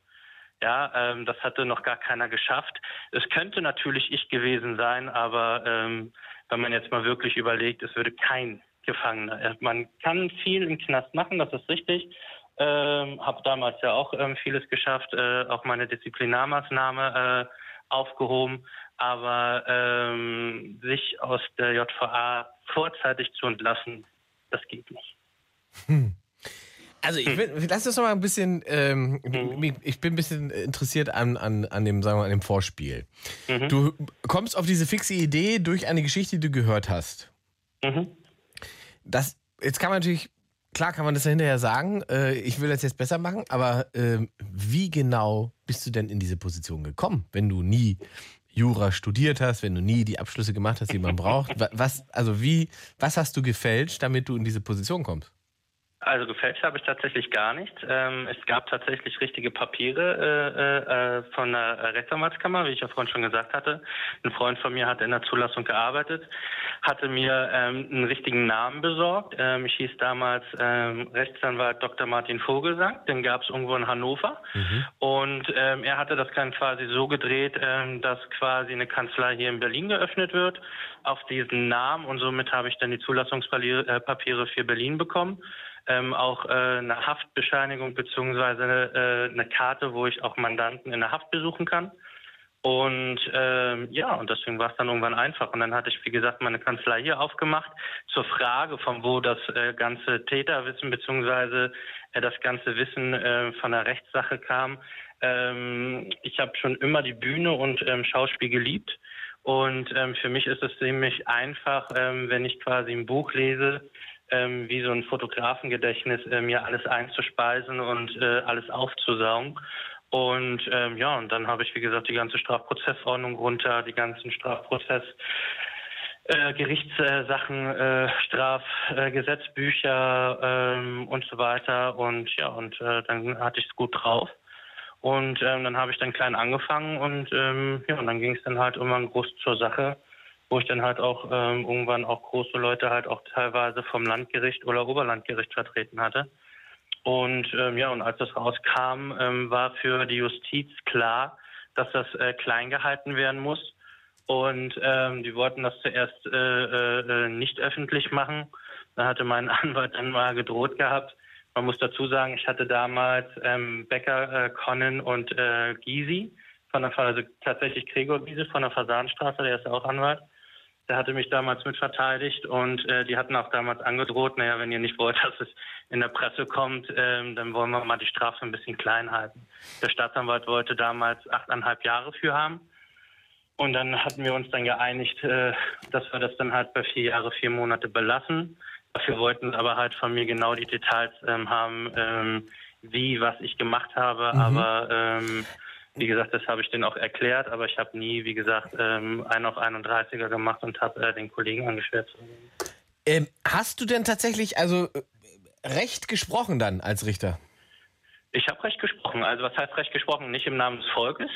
Ja, ähm, das hatte noch gar keiner geschafft. Es könnte natürlich ich gewesen sein, aber ähm, wenn man jetzt mal wirklich überlegt, es würde kein Gefangener. Man kann viel im Knast machen, das ist richtig. Ähm, habe damals ja auch ähm, vieles geschafft, äh, auch meine Disziplinarmaßnahme äh, aufgehoben. Aber ähm, sich aus der JVA vorzeitig zu entlassen, das geht nicht. Hm. Also ich will, lass uns noch mal ein bisschen, ähm, mhm. ich bin ein bisschen interessiert an, an, an dem, sagen wir, an dem Vorspiel. Mhm. Du kommst auf diese fixe Idee durch eine Geschichte, die du gehört hast. Mhm. Das, jetzt kann man natürlich, klar kann man das ja hinterher sagen, äh, ich will das jetzt besser machen, aber äh, wie genau bist du denn in diese Position gekommen, wenn du nie Jura studiert hast, wenn du nie die Abschlüsse gemacht hast, die man braucht. Was, also wie, was hast du gefälscht, damit du in diese Position kommst? Also gefälscht habe ich tatsächlich gar nichts. Ähm, es gab tatsächlich richtige Papiere äh, äh, von der Rechtsanwaltskammer, wie ich ja vorhin schon gesagt hatte. Ein Freund von mir hat in der Zulassung gearbeitet, hatte mir ähm, einen richtigen Namen besorgt. Ähm, ich hieß damals ähm, Rechtsanwalt Dr. Martin Vogelsang, den gab es irgendwo in Hannover. Mhm. Und ähm, er hatte das dann quasi so gedreht, ähm, dass quasi eine Kanzlei hier in Berlin geöffnet wird auf diesen Namen und somit habe ich dann die Zulassungspapiere für Berlin bekommen ähm, auch äh, eine Haftbescheinigung beziehungsweise äh, eine Karte, wo ich auch Mandanten in der Haft besuchen kann. Und ähm, ja, und deswegen war es dann irgendwann einfach. Und dann hatte ich, wie gesagt, meine Kanzlei hier aufgemacht zur Frage, von wo das äh, ganze Täterwissen beziehungsweise äh, das ganze Wissen äh, von der Rechtssache kam. Ähm, ich habe schon immer die Bühne und ähm, Schauspiel geliebt. Und ähm, für mich ist es ziemlich einfach, ähm, wenn ich quasi ein Buch lese, ähm, wie so ein Fotografengedächtnis, äh, mir alles einzuspeisen und äh, alles aufzusaugen. Und ähm, ja, und dann habe ich, wie gesagt, die ganze Strafprozessordnung runter, die ganzen Strafprozess äh, Gerichtssachen, äh, Strafgesetzbücher ähm, und so weiter. Und ja, und äh, dann hatte ich es gut drauf. Und ähm, dann habe ich dann klein angefangen und ähm, ja, und dann ging es dann halt irgendwann groß zur Sache, wo ich dann halt auch ähm, irgendwann auch große Leute halt auch teilweise vom Landgericht oder Oberlandgericht vertreten hatte. Und ähm, ja, und als das rauskam, ähm, war für die Justiz klar, dass das äh, klein gehalten werden muss. Und ähm, die wollten das zuerst äh, äh, nicht öffentlich machen. Da hatte mein Anwalt dann mal gedroht gehabt. Man muss dazu sagen, ich hatte damals ähm, Becker, äh, Connen und äh, Gysi von der also tatsächlich Gregor Gysi von der Fasanstraße, der ist ja auch Anwalt. Der hatte mich damals mit verteidigt und äh, die hatten auch damals angedroht, naja, wenn ihr nicht wollt, dass es in der Presse kommt, ähm, dann wollen wir mal die Strafe ein bisschen klein halten. Der Staatsanwalt wollte damals achteinhalb Jahre für haben. Und dann hatten wir uns dann geeinigt, äh, dass wir das dann halt bei vier Jahre, vier Monate belassen. Dafür wollten aber halt von mir genau die Details ähm, haben, ähm, wie, was ich gemacht habe. Mhm. Aber ähm, wie gesagt, das habe ich denen auch erklärt, aber ich habe nie, wie gesagt, ähm, einen auf 31er gemacht und habe äh, den Kollegen angeschwärzt. Ähm, hast du denn tatsächlich also äh, Recht gesprochen dann als Richter? Ich habe Recht gesprochen. Also was heißt Recht gesprochen? Nicht im Namen des Volkes.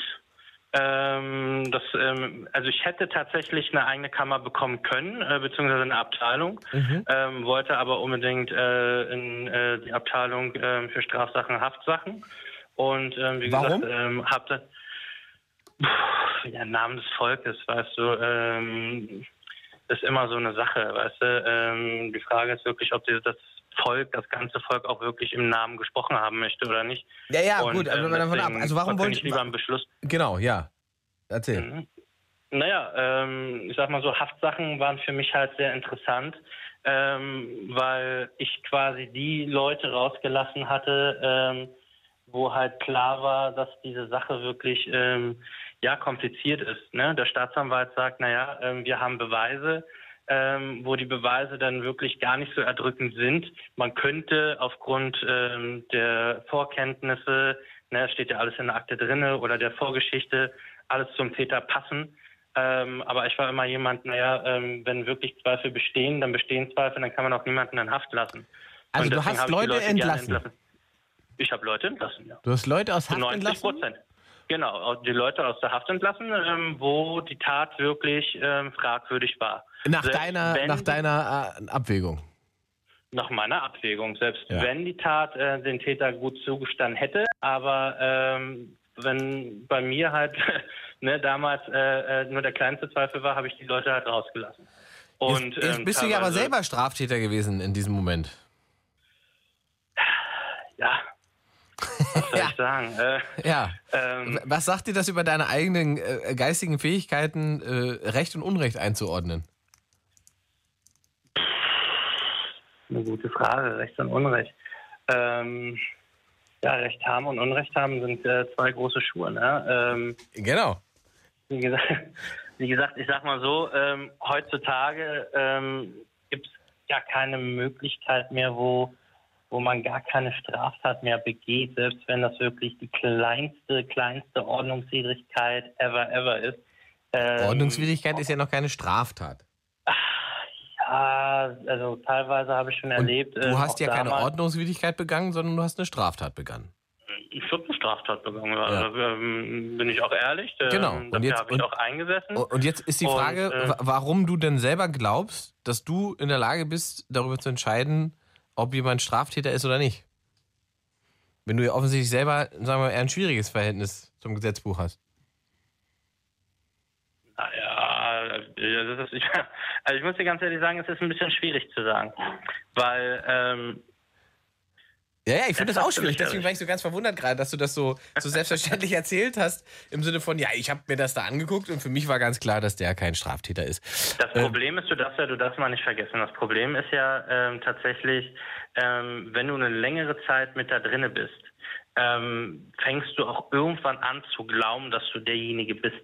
Ähm, das, ähm, also ich hätte tatsächlich eine eigene Kammer bekommen können, äh, beziehungsweise eine Abteilung, Mhm. ähm, wollte aber unbedingt äh, in äh, die Abteilung äh, für Strafsachen, Haftsachen. Und ähm, wie Warum? gesagt, ähm, hab da, Puh, ja, Namen des Volkes, weißt du, ähm, ist immer so eine Sache, weißt du. Ähm, die Frage ist wirklich, ob die, das Volk, das ganze Volk auch wirklich im Namen gesprochen haben möchte oder nicht. Ja, ja, Und, gut, aber ähm, davon ab. Also warum wollen ich lieber einen Beschluss Genau, ja. Erzähl. Mhm. Naja, ähm, ich sag mal so, Haftsachen waren für mich halt sehr interessant, ähm, weil ich quasi die Leute rausgelassen hatte, ähm, wo halt klar war, dass diese Sache wirklich ähm, ja kompliziert ist. Ne? Der Staatsanwalt sagt, naja, ähm, wir haben Beweise, ähm, wo die Beweise dann wirklich gar nicht so erdrückend sind. Man könnte aufgrund ähm, der Vorkenntnisse, ne, steht ja alles in der Akte drinne oder der Vorgeschichte, alles zum Täter passen. Ähm, aber ich war immer jemand, naja, ähm, wenn wirklich Zweifel bestehen, dann bestehen Zweifel, dann kann man auch niemanden in Haft lassen. Also Und du hast die Leute gerne entlassen? Ich habe Leute entlassen, ja. Du hast Leute aus Haft 90 entlassen? Prozent. Genau, die Leute aus der Haft entlassen, ähm, wo die Tat wirklich ähm, fragwürdig war. Nach Selbst deiner, wenn nach deiner äh, Abwägung. nach meiner Abwägung, selbst Ja. wenn die Tat äh, den Täter gut zugestanden hätte, aber ähm, wenn bei mir halt ne, damals äh, äh, nur der kleinste Zweifel war, habe ich die Leute halt rausgelassen. Und, jetzt jetzt ähm, bist du ja aber selber Straftäter gewesen in diesem Moment. Ja. Was soll ich sagen? Äh, Ja. ähm, Was sagt dir das über deine eigenen äh, geistigen Fähigkeiten, äh, Recht und Unrecht einzuordnen? Eine gute Frage, Recht und Unrecht. Ähm, ja, Recht haben und Unrecht haben sind äh, zwei große Schuhe. Ne? Ähm, genau. Wie gesagt, wie gesagt, ich sag mal so, ähm, heutzutage ähm, gibt es gar keine Möglichkeit mehr, wo, wo man gar keine Straftat mehr begeht, selbst wenn das wirklich die kleinste, kleinste Ordnungswidrigkeit ever, ever ist. Ähm, Ordnungswidrigkeit ist ja noch keine Straftat. Ja, also teilweise habe ich schon erlebt. Du ähm, hast ja keine Ordnungswidrigkeit begangen, sondern du hast eine Straftat begangen. Ich habe eine Straftat begangen, Ja. also, ähm, bin ich auch ehrlich. Ähm, Genau. Und jetzt- habe ich und- auch eingesessen. Und jetzt ist die Und, Frage, äh, wa- warum du denn selber glaubst, dass du in der Lage bist, darüber zu entscheiden, ob jemand Straftäter ist oder nicht. Wenn du ja offensichtlich selber, sagen wir, eher ein schwieriges Verhältnis zum Gesetzbuch hast. Ja, das ist, also ich muss dir ganz ehrlich sagen, es ist ein bisschen schwierig zu sagen, weil ähm, Ja, ja, ich finde Das das auch schwierig. Deswegen war ich so ganz verwundert gerade, dass du das so, so selbstverständlich erzählt hast. Im Sinne von, ja, ich habe mir das da angeguckt und für mich war ganz klar, dass der kein Straftäter ist. das Ähm, Problem ist, du darfst ja, du darfst mal nicht vergessen, das Problem ist ja ähm, tatsächlich, ähm, wenn du eine längere Zeit mit da drinne bist, ähm, fängst du auch irgendwann an zu glauben, dass du derjenige bist.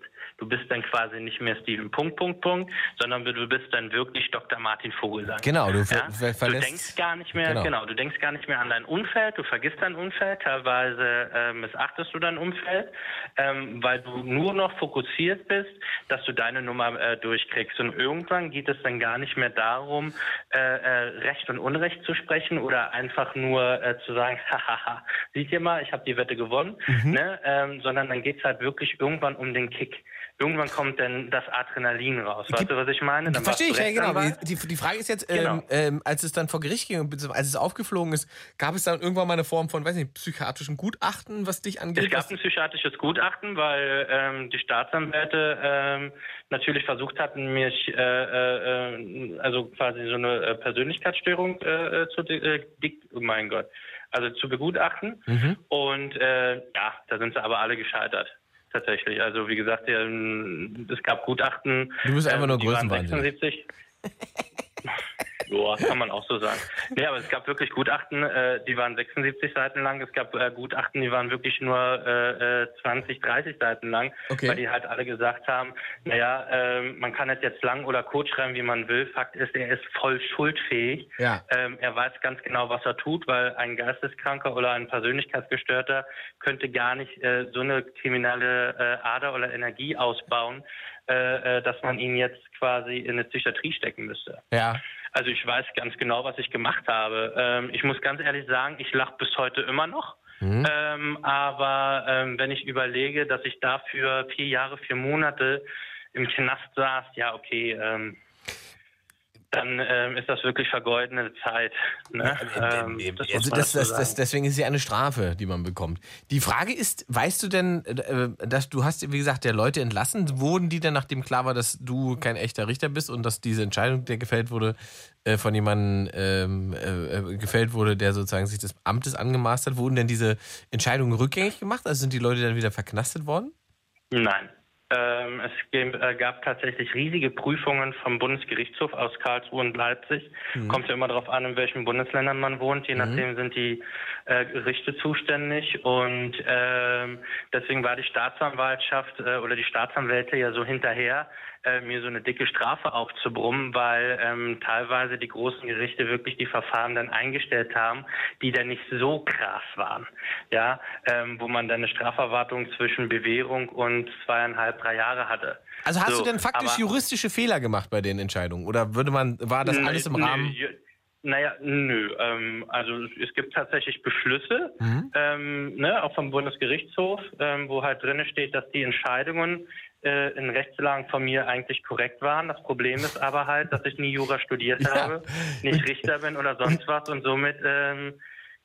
Du bist dann quasi nicht mehr Steven Punkt, Punkt, Punkt, sondern du bist dann wirklich Dr. Martin Vogelsang. Genau, du ver- ja? ver- Du verlässt- denkst gar nicht mehr, Genau. genau. du denkst gar nicht mehr an dein Umfeld, du vergisst dein Umfeld, teilweise äh, missachtest du dein Umfeld, ähm, weil du nur noch fokussiert bist, dass du deine Nummer äh, durchkriegst. Und irgendwann geht es dann gar nicht mehr darum, äh, äh, Recht und Unrecht zu sprechen oder einfach nur äh, zu sagen, hahaha, seht ihr mal, ich habe die Wette gewonnen, Mhm. ne? ähm, sondern dann geht es halt wirklich irgendwann um den Kick. Irgendwann kommt dann das Adrenalin raus. Weißt du, was ich meine? Dann Verstehe ich, ja, genau. Die, die, Frage ist jetzt, Genau. ähm, ähm, als es dann vor Gericht ging und als es aufgeflogen ist, gab es dann irgendwann mal eine Form von, weiß nicht, psychiatrischem Gutachten, was dich angeht? Es gab ein psychiatrisches Gutachten, weil ähm, die Staatsanwälte ähm, natürlich versucht hatten, mich, äh, äh, äh, also quasi so eine äh, Persönlichkeitsstörung äh, äh, zu, äh, oh mein Gott, also zu begutachten. Mhm. Und äh, ja, da sind sie aber alle gescheitert. Tatsächlich. Also wie gesagt, ja, ähm, es gab Gutachten. Du bist einfach ähm, nur Größenwahnsinnig. 76. Ja, kann man auch so sagen. Nee, aber es gab wirklich Gutachten, äh, die waren 76 Seiten lang. Es gab äh, Gutachten, die waren wirklich nur äh, äh, 20, 30 Seiten lang, Okay. weil die halt alle gesagt haben, naja, ähm, man kann es jetzt lang oder kurz schreiben, wie man will. Fakt ist, er ist voll schuldfähig. Ja. Ähm, er weiß ganz genau, was er tut, weil ein Geisteskranker oder ein Persönlichkeitsgestörter könnte gar nicht äh, so eine kriminelle äh, Ader oder Energie ausbauen, äh, äh, dass man ihn jetzt quasi in eine Psychiatrie stecken müsste. Ja. Also ich weiß ganz genau, was ich gemacht habe. Ähm, ich muss ganz ehrlich sagen, ich lache bis heute immer noch. Mhm. Ähm, aber ähm, wenn ich überlege, dass ich dafür vier Jahre, vier Monate im Knast saß, ja okay, ähm, dann ähm, ist das wirklich vergeudene Zeit. Ne? Ähm, das Also das, das, deswegen ist ja eine Strafe, die man bekommt. Die Frage ist, weißt du denn, äh, dass du hast, wie gesagt, der Leute entlassen, wurden die denn, nachdem klar war, dass du kein echter Richter bist und dass diese Entscheidung, der gefällt wurde, äh, von jemandem ähm, äh, äh, gefällt wurde, der sozusagen sich des Amtes angemaßt hat, wurden denn diese Entscheidungen rückgängig gemacht? Also sind die Leute dann wieder verknastet worden? Nein. Ähm, es gab, äh, gab tatsächlich riesige Prüfungen vom Bundesgerichtshof aus Karlsruhe und Leipzig. Mhm. Kommt ja immer darauf an, in welchen Bundesländern man wohnt. Je Mhm. nachdem sind die äh, Gerichte zuständig. Und ähm, deswegen war die Staatsanwaltschaft äh, oder die Staatsanwälte ja so hinterher, äh, mir so eine dicke Strafe aufzubrummen, weil ähm, teilweise die großen Gerichte wirklich die Verfahren dann eingestellt haben, die dann nicht so krass waren. Ja, ähm, wo man dann eine Strafverwartung zwischen Bewährung und zweieinhalb, drei Jahre hatte. Also hast So, du denn faktisch juristische Fehler gemacht bei den Entscheidungen? Oder würde man, war das Nö, alles im nö, Rahmen? ju- Naja, nö. Ähm, also es gibt tatsächlich Beschlüsse, Mhm. ähm, ne, auch vom Bundesgerichtshof, ähm, wo halt drin steht, dass die Entscheidungen äh, in Rechtslagen von mir eigentlich korrekt waren. Das Problem ist aber halt, dass ich nie Jura studiert Ja. habe, nicht Richter bin oder sonst was und somit ähm,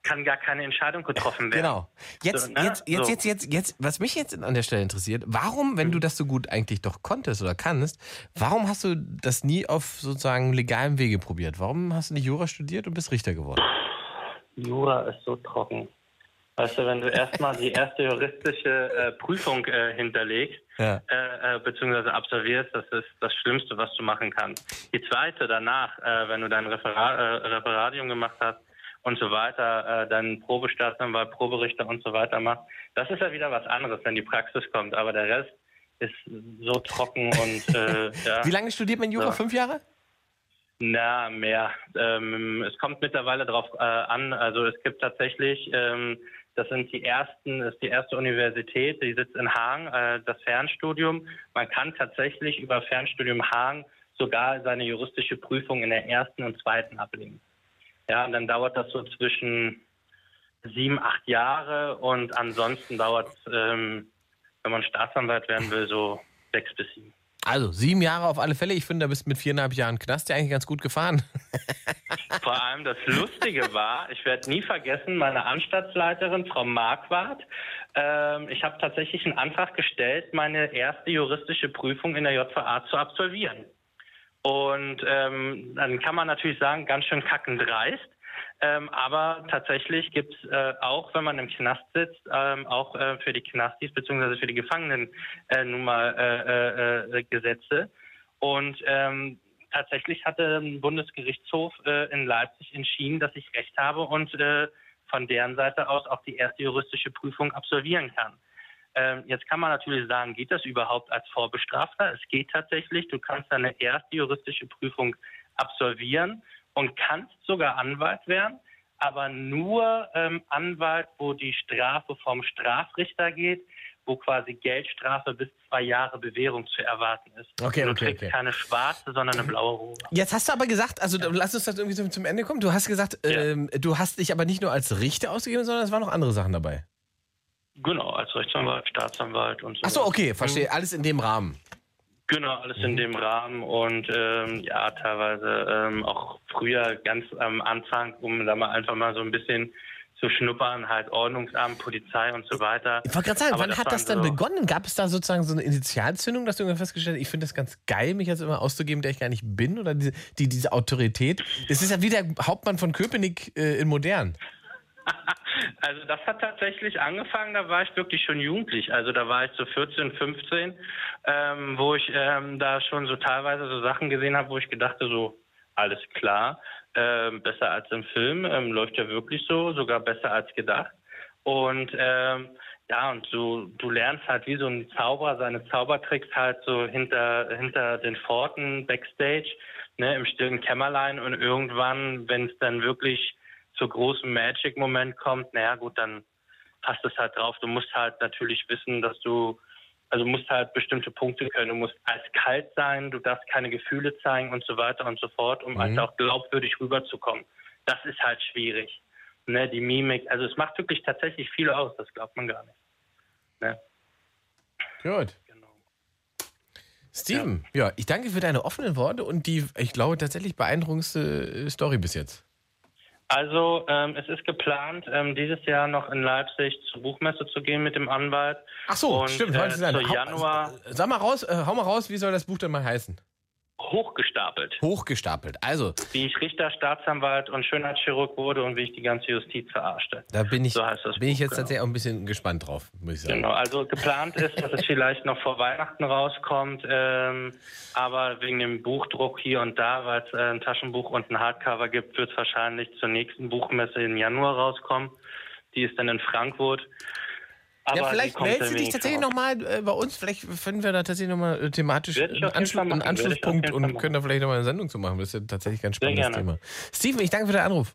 kann gar keine Entscheidung getroffen werden. Genau. Jetzt, So, ne? jetzt, jetzt, So. jetzt, jetzt, jetzt, was mich jetzt an der Stelle interessiert, warum, wenn du das so gut eigentlich doch konntest oder kannst, warum hast du das nie auf sozusagen legalem Wege probiert? Warum hast du nicht Jura studiert und bist Richter geworden? Jura ist so trocken. Weißt du, wenn du erstmal die erste juristische äh, Prüfung äh, hinterlegst, Ja. äh, äh, beziehungsweise absolvierst, das ist das Schlimmste, was du machen kannst. Die zweite danach, äh, wenn du dein Referat, äh, Referadium gemacht hast und so weiter, äh, deinen Probestaatsanwalt, Proberichter und so weiter machst, das ist ja wieder was anderes, wenn die Praxis kommt. Aber der Rest ist so trocken und äh, ja. Wie lange studiert man Jura? Ja. Fünf Jahre? Na, mehr. Ähm, es kommt mittlerweile darauf äh, an. Also es gibt tatsächlich, ähm, das sind die ersten, das ist die erste Universität, die sitzt in Hagen, äh, das Fernstudium. Man kann tatsächlich über Fernstudium Hagen sogar seine juristische Prüfung in der ersten und zweiten ablegen. Ja, und dann dauert das so zwischen sieben, acht Jahre und ansonsten dauert es, ähm, wenn man Staatsanwalt werden will, so sechs bis sieben. Also sieben Jahre auf alle Fälle. Ich finde, da bist du mit viereinhalb Jahren Knast ja eigentlich ganz gut gefahren. Vor allem das Lustige war, ich werde nie vergessen, meine Anstaltsleiterin, Frau Marquardt, ähm, ich habe tatsächlich einen Antrag gestellt, meine erste juristische Prüfung in der JVA zu absolvieren. Und ähm, dann kann man natürlich sagen, ganz schön kackendreist. Ähm, aber tatsächlich gibt es äh, auch, wenn man im Knast sitzt, ähm, auch äh, für die Knastis bzw. für die Gefangenen äh, nun mal äh, äh, äh, Gesetze. Und ähm, tatsächlich hatte ein Bundesgerichtshof in Leipzig entschieden, dass ich Recht habe und von deren Seite aus auch die erste juristische Prüfung absolvieren kann. Ähm, jetzt kann man natürlich sagen, geht das überhaupt als Vorbestrafter? Es geht tatsächlich. Du kannst deine erste juristische Prüfung absolvieren und kannst sogar Anwalt werden, aber nur ähm, Anwalt, wo die Strafe vom Strafrichter geht, wo quasi Geldstrafe bis zwei Jahre Bewährung zu erwarten ist. Okay, du okay, kriegst okay. keine schwarze, sondern eine blaue Robe. Jetzt hast du aber gesagt, also lass uns das irgendwie zum, zum Ende kommen. Du hast gesagt, ähm, du hast dich aber nicht nur als Richter ausgegeben, sondern es waren noch andere Sachen dabei. Genau, als Rechtsanwalt, Staatsanwalt und so. Ach so, okay, verstehe. Alles in dem Rahmen. Genau, alles Mhm. in dem Rahmen und ähm, ja, teilweise ähm, auch früher ganz am Anfang, um da mal einfach mal so ein bisschen zu schnuppern, halt Ordnungsamt, Polizei und so weiter. Ich wollte gerade sagen, Aber wann hat waren das dann so, begonnen? Gab es da sozusagen so eine Initialzündung, dass du irgendwann festgestellt hast, ich finde das ganz geil, mich jetzt immer auszugeben, der ich gar nicht bin? Oder diese, die, diese Autorität? Das ist ja wie der Hauptmann von Köpenick äh, in modern. Also das hat tatsächlich angefangen, da war ich wirklich schon jugendlich. Also da war ich so 14, 15, ähm, wo ich ähm, da schon so teilweise so Sachen gesehen habe, wo ich gedachte so, alles klar, ähm, besser als im Film, ähm, läuft ja wirklich so, sogar besser als gedacht. Und ähm, ja, und du, du lernst halt wie so ein Zauberer seine Zaubertricks halt so hinter, hinter den Pforten, Backstage, ne, im stillen Kämmerlein und irgendwann, wenn es dann wirklich zu großem Magic-Moment kommt, naja gut, dann hast du es halt drauf. Du musst halt natürlich wissen, dass du, also musst halt bestimmte Punkte können. Du musst eiskalt sein, du darfst keine Gefühle zeigen und so weiter und so fort, um Mhm. halt auch glaubwürdig rüberzukommen. Das ist halt schwierig. Ne, die Mimik, also es macht wirklich tatsächlich viel aus, das glaubt man gar nicht. Ne? Gut. Steven, ja. ich danke für deine offenen Worte und die, ich glaube, tatsächlich beeindruckendste äh, Story bis jetzt. Also ähm, es ist geplant, ähm, dieses Jahr noch in Leipzig zur Buchmesse zu gehen mit dem Anwalt. Ach so, und, stimmt. Äh, heute ist es zu ein- Hau- Januar Sag mal raus, äh, hau mal raus, wie soll das Buch denn mal heißen? Hochgestapelt. Hochgestapelt. Also, Wie ich Richter, Staatsanwalt und Schönheitschirurg wurde und wie ich die ganze Justiz verarschte. da bin ich, So heißt das bin ich Buch, jetzt genau. tatsächlich auch ein bisschen gespannt drauf, muss ich sagen. Genau, also geplant ist, dass es vielleicht noch vor Weihnachten rauskommt, ähm, aber wegen dem Buchdruck hier und da, weil es äh, ein Taschenbuch und ein Hardcover gibt, wird es wahrscheinlich zur nächsten Buchmesse im Januar rauskommen. Die ist dann in Frankfurt. Aber ja, vielleicht meldest du dich tatsächlich nochmal äh, bei uns. Vielleicht finden wir da tatsächlich nochmal äh, thematisch einen, Anschluss, einen Anschlusspunkt und können da vielleicht nochmal eine Sendung zu machen. Das ist ja tatsächlich ein ganz spannendes. Thema. Steven, ich danke für deinen Anruf.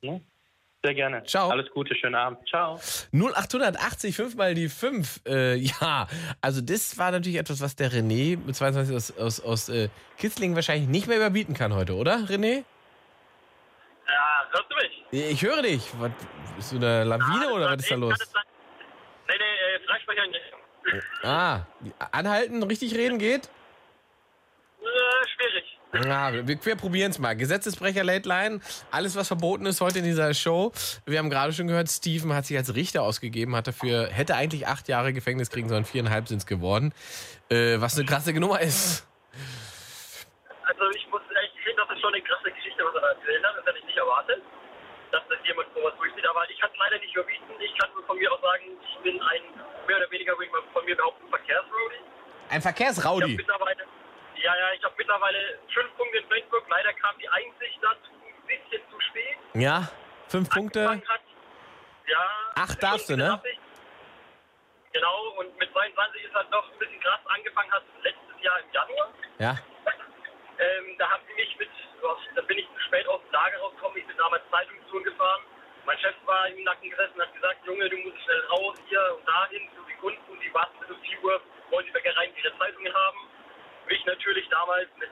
Sehr gerne. Ciao. Alles Gute, schönen Abend. Ciao. 0880, 5 mal die 5. Äh, ja, also das war natürlich etwas, was der René mit 22 aus, aus, aus äh, Kitzlingen wahrscheinlich nicht mehr überbieten kann heute, oder, René? Ja, hörst du mich? Ich höre dich. Was, bist du eine Lawine oder was ist da los? Nee, nee, äh, Freisprecher nicht. Ah, anhalten, richtig reden geht? Äh, schwierig. Ja, wir, wir probieren es mal. Gesetzesbrecher Late Line, alles was verboten ist heute in dieser Show. Wir haben gerade schon gehört, Steven hat sich als Richter ausgegeben, hat dafür, hätte eigentlich acht Jahre Gefängnis kriegen sollen, viereinhalb sind es geworden. Äh, was eine krasse Nummer ist. Also ich muss echt, finde, das ist schon eine krasse Geschichte, was er da erzählt hat. Das hätte ich nicht erwartet, dass das jemand sowas durchzieht. Aber ich kann es leider nicht überbieten. Ich kann nur von mir aus sagen, ich bin ein, mehr oder weniger, würde ich mal von mir behaupten, Verkehrsroadie. Ein Verkehrsraudi. ja, ja, ich habe mittlerweile fünf Punkte in Facebook. Leider kam die Einsicht dazu ein bisschen zu spät. Ja, fünf Punkte. Hat, ja. Acht darfst du, ne? Genau, und mit 22 ist halt noch ein bisschen krass angefangen hat, letztes Jahr im Januar. Ja. Ähm, da haben sie mich mit, da bin ich zu spät aus dem Lager rausgekommen, ich bin damals Zeitungstouren gefahren. Mein Chef war im Nacken gesessen und hat gesagt, Junge, du musst schnell raus, hier und dahin, zu den Kunden, die warten bis um 4 Uhr, wollen die Bäckereien ihre Zeitungen haben. Ich natürlich damals mit,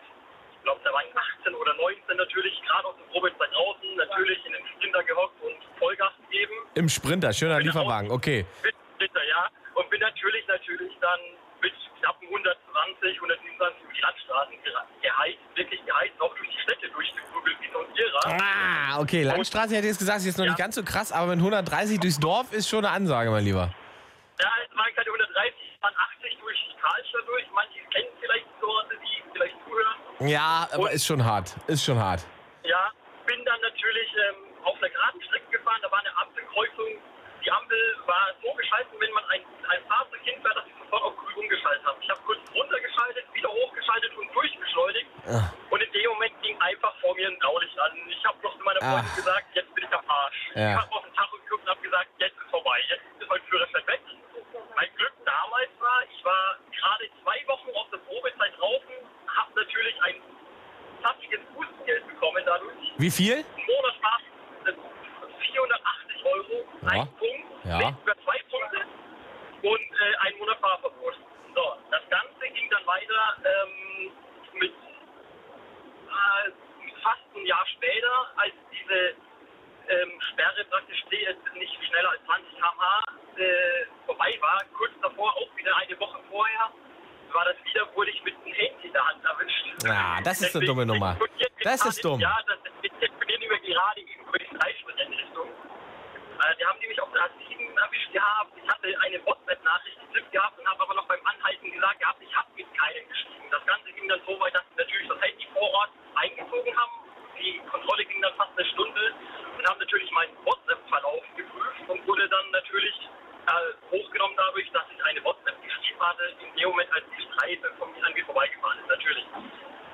ich glaube, da waren 18 oder 19 natürlich, gerade aus der Probezeit draußen, natürlich in den Sprinter gehockt und Vollgas gegeben. Im Sprinter, schöner Lieferwagen, okay. Mit Sprinter, ja. Und bin natürlich, natürlich dann mit knappen 120, 127 über die Landstraßen geheizt, wirklich geheizt, auch durch die Städte durchgeprügelt wie so ein Irrer. Ah, okay. Landstraße hätte ich jetzt gesagt, ist jetzt noch nicht ganz so krass, aber mit 130 durchs Dorf ist schon eine Ansage, mein Lieber. Ja, es waren keine 130, es waren 80 durch Karlstadt durch. Manche kennen vielleicht die Orte, die vielleicht zuhören. Ja, aber ist schon hart. Ist schon hart. Ja, bin dann natürlich ähm, auf einer geraden Strecke gefahren. Da war eine Ampelkreuzung. Die Ampel war so geschalten, wenn man ein, ein Fahrzeug hinfährt, dass ich sofort auf grün umgeschaltet habe. Ich habe kurz runtergeschaltet, wieder hochgeschaltet und durchgeschleudert. Ah. Und in dem Moment ging einfach vor mir ein Blaulicht an. Ich habe noch zu meiner Ah. Freundin gesagt, jetzt bin ich am Arsch. Ja. Ich habe auf den Tacho geguckt und habe gesagt, weil jetzt ist mein Führerschein weg. Mein Glück damals war, ich war gerade zwei Wochen aus der Probezeit draußen, habe natürlich ein zapfiges Bußgeld bekommen dadurch. Wie viel? Monat Spaß, äh, 480 Euro, ein Punkt, Ja. nee, sogar zwei Punkte und äh, ein Monat Fahrverbot. So, das Ganze ging dann weiter ähm, mit äh, fast ein Jahr später, als diese ähm, Sperre praktisch nicht schneller als 20 km/h äh, vorbei war, kurz davor, auch wieder eine Woche vorher, war das wieder, wurde ich mit dem Handy in der Hand erwischt. Ja, das ist eine dumme Nummer. Das ist dumm. Ja, das, wir telefonieren über gerade eben über die Freisprecheinrichtung. Äh, die haben nämlich auf der A7 erwischt gehabt. Ich hatte eine WhatsApp-Nachricht getippt gehabt und habe aber noch beim Anhalten gesagt gehabt, ich habe mit keinem geschrieben. Das Ganze ging dann so weit, dass sie natürlich das Handy vor Ort eingezogen haben. Die Kontrolle ging dann fast eine Stunde und haben natürlich meinen WhatsApp-Verlauf geprüft und wurde dann natürlich äh, hochgenommen dadurch, dass ich eine WhatsApp geschrieben hatte, in dem Moment, als die Streife von mir an mir vorbeigefahren ist, natürlich.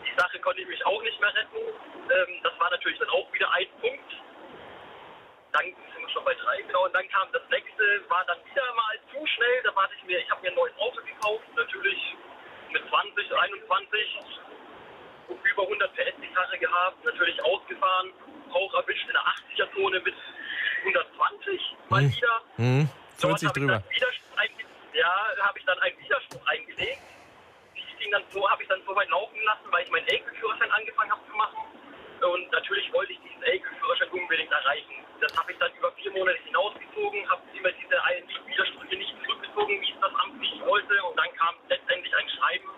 Die Sache konnte ich mich auch nicht mehr retten. Ähm, das war natürlich dann auch wieder ein Punkt. Dann sind wir schon bei drei, genau. Und dann kam das nächste, war dann wieder mal zu schnell. Da warte ich mir, ich habe mir ein neues Auto gekauft, natürlich mit 20, 21, über 100 PS die Karre gehabt, natürlich ausgefahren, auch erwischt in der 80er-Zone mit 120 mal Hm. wieder. Hm, Dort 40 habe ich drüber. Ja, habe ich dann einen Widerspruch eingelegt. Die ging dann so, habe ich dann so weit laufen lassen, weil ich meinen LKW-Führerschein angefangen habe zu machen. Und natürlich wollte ich diesen LKW-Führerschein unbedingt erreichen. Das habe ich dann über vier Monate hinausgezogen, habe immer diese Widersprüche nicht zurückgezogen, wie es das Amt nicht wollte. Und dann kam letztendlich ein Schreiben,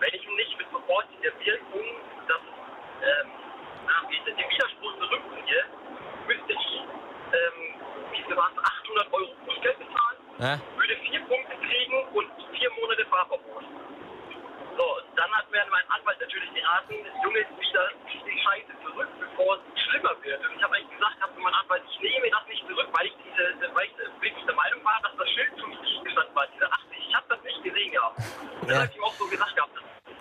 wenn ich nicht mit sofortiger Wirkung das, ähm, den Widerspruch zurückziehe, müsste ich, ähm, wie viel waren es, 800 Euro Bußgeld bezahlen Ja? würde vier Punkte kriegen und vier Monate Fahrverbot. So, dann hat mir mein Anwalt natürlich geraten, Junge, wieder die Scheiße zurück, bevor es schlimmer wird. Und ich habe eigentlich gesagt, hab zu meinem Anwalt, ich nehme das nicht zurück, weil ich diese, weil ich wirklich der Meinung war, dass das Schild zu niedrig gestanden war, diese 80. Ich habe das nicht gesehen gehabt. Und das Ja. habe ich ihm auch so gesagt gehabt.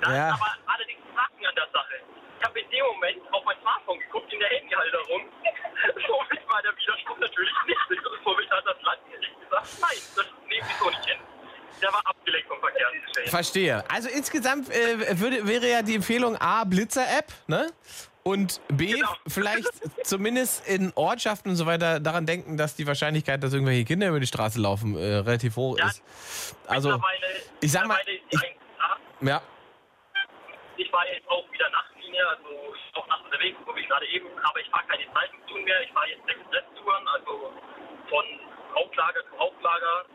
Da Ja. aber allerdings Haken an der Sache. Ich habe in dem Moment auf mein Smartphone geguckt, in der Handyhalterung. Somit war der Widerspruch natürlich nicht. Und somit hat das Landgericht gesagt, nein, das nehme ich so nicht hin. Der war abgelenkt vom Verkehrsgeschehen. Verstehe. Also insgesamt äh, würde, wäre ja die Empfehlung A, Blitzer-App, ne? Und B, Genau. vielleicht zumindest in Ortschaften und so weiter daran denken, dass die Wahrscheinlichkeit, dass irgendwelche Kinder über die Straße laufen, äh, relativ hoch ist. Also, ich sag mal, ein- ja, Ich war jetzt auch wieder Nachtlinie, also ich bin auch nachts unterwegs, so wie gerade eben, aber ich fahre keine Zeitungstouren mehr. Ich fahre jetzt Expresstouren, also von Hauptlager zu Hauptlager.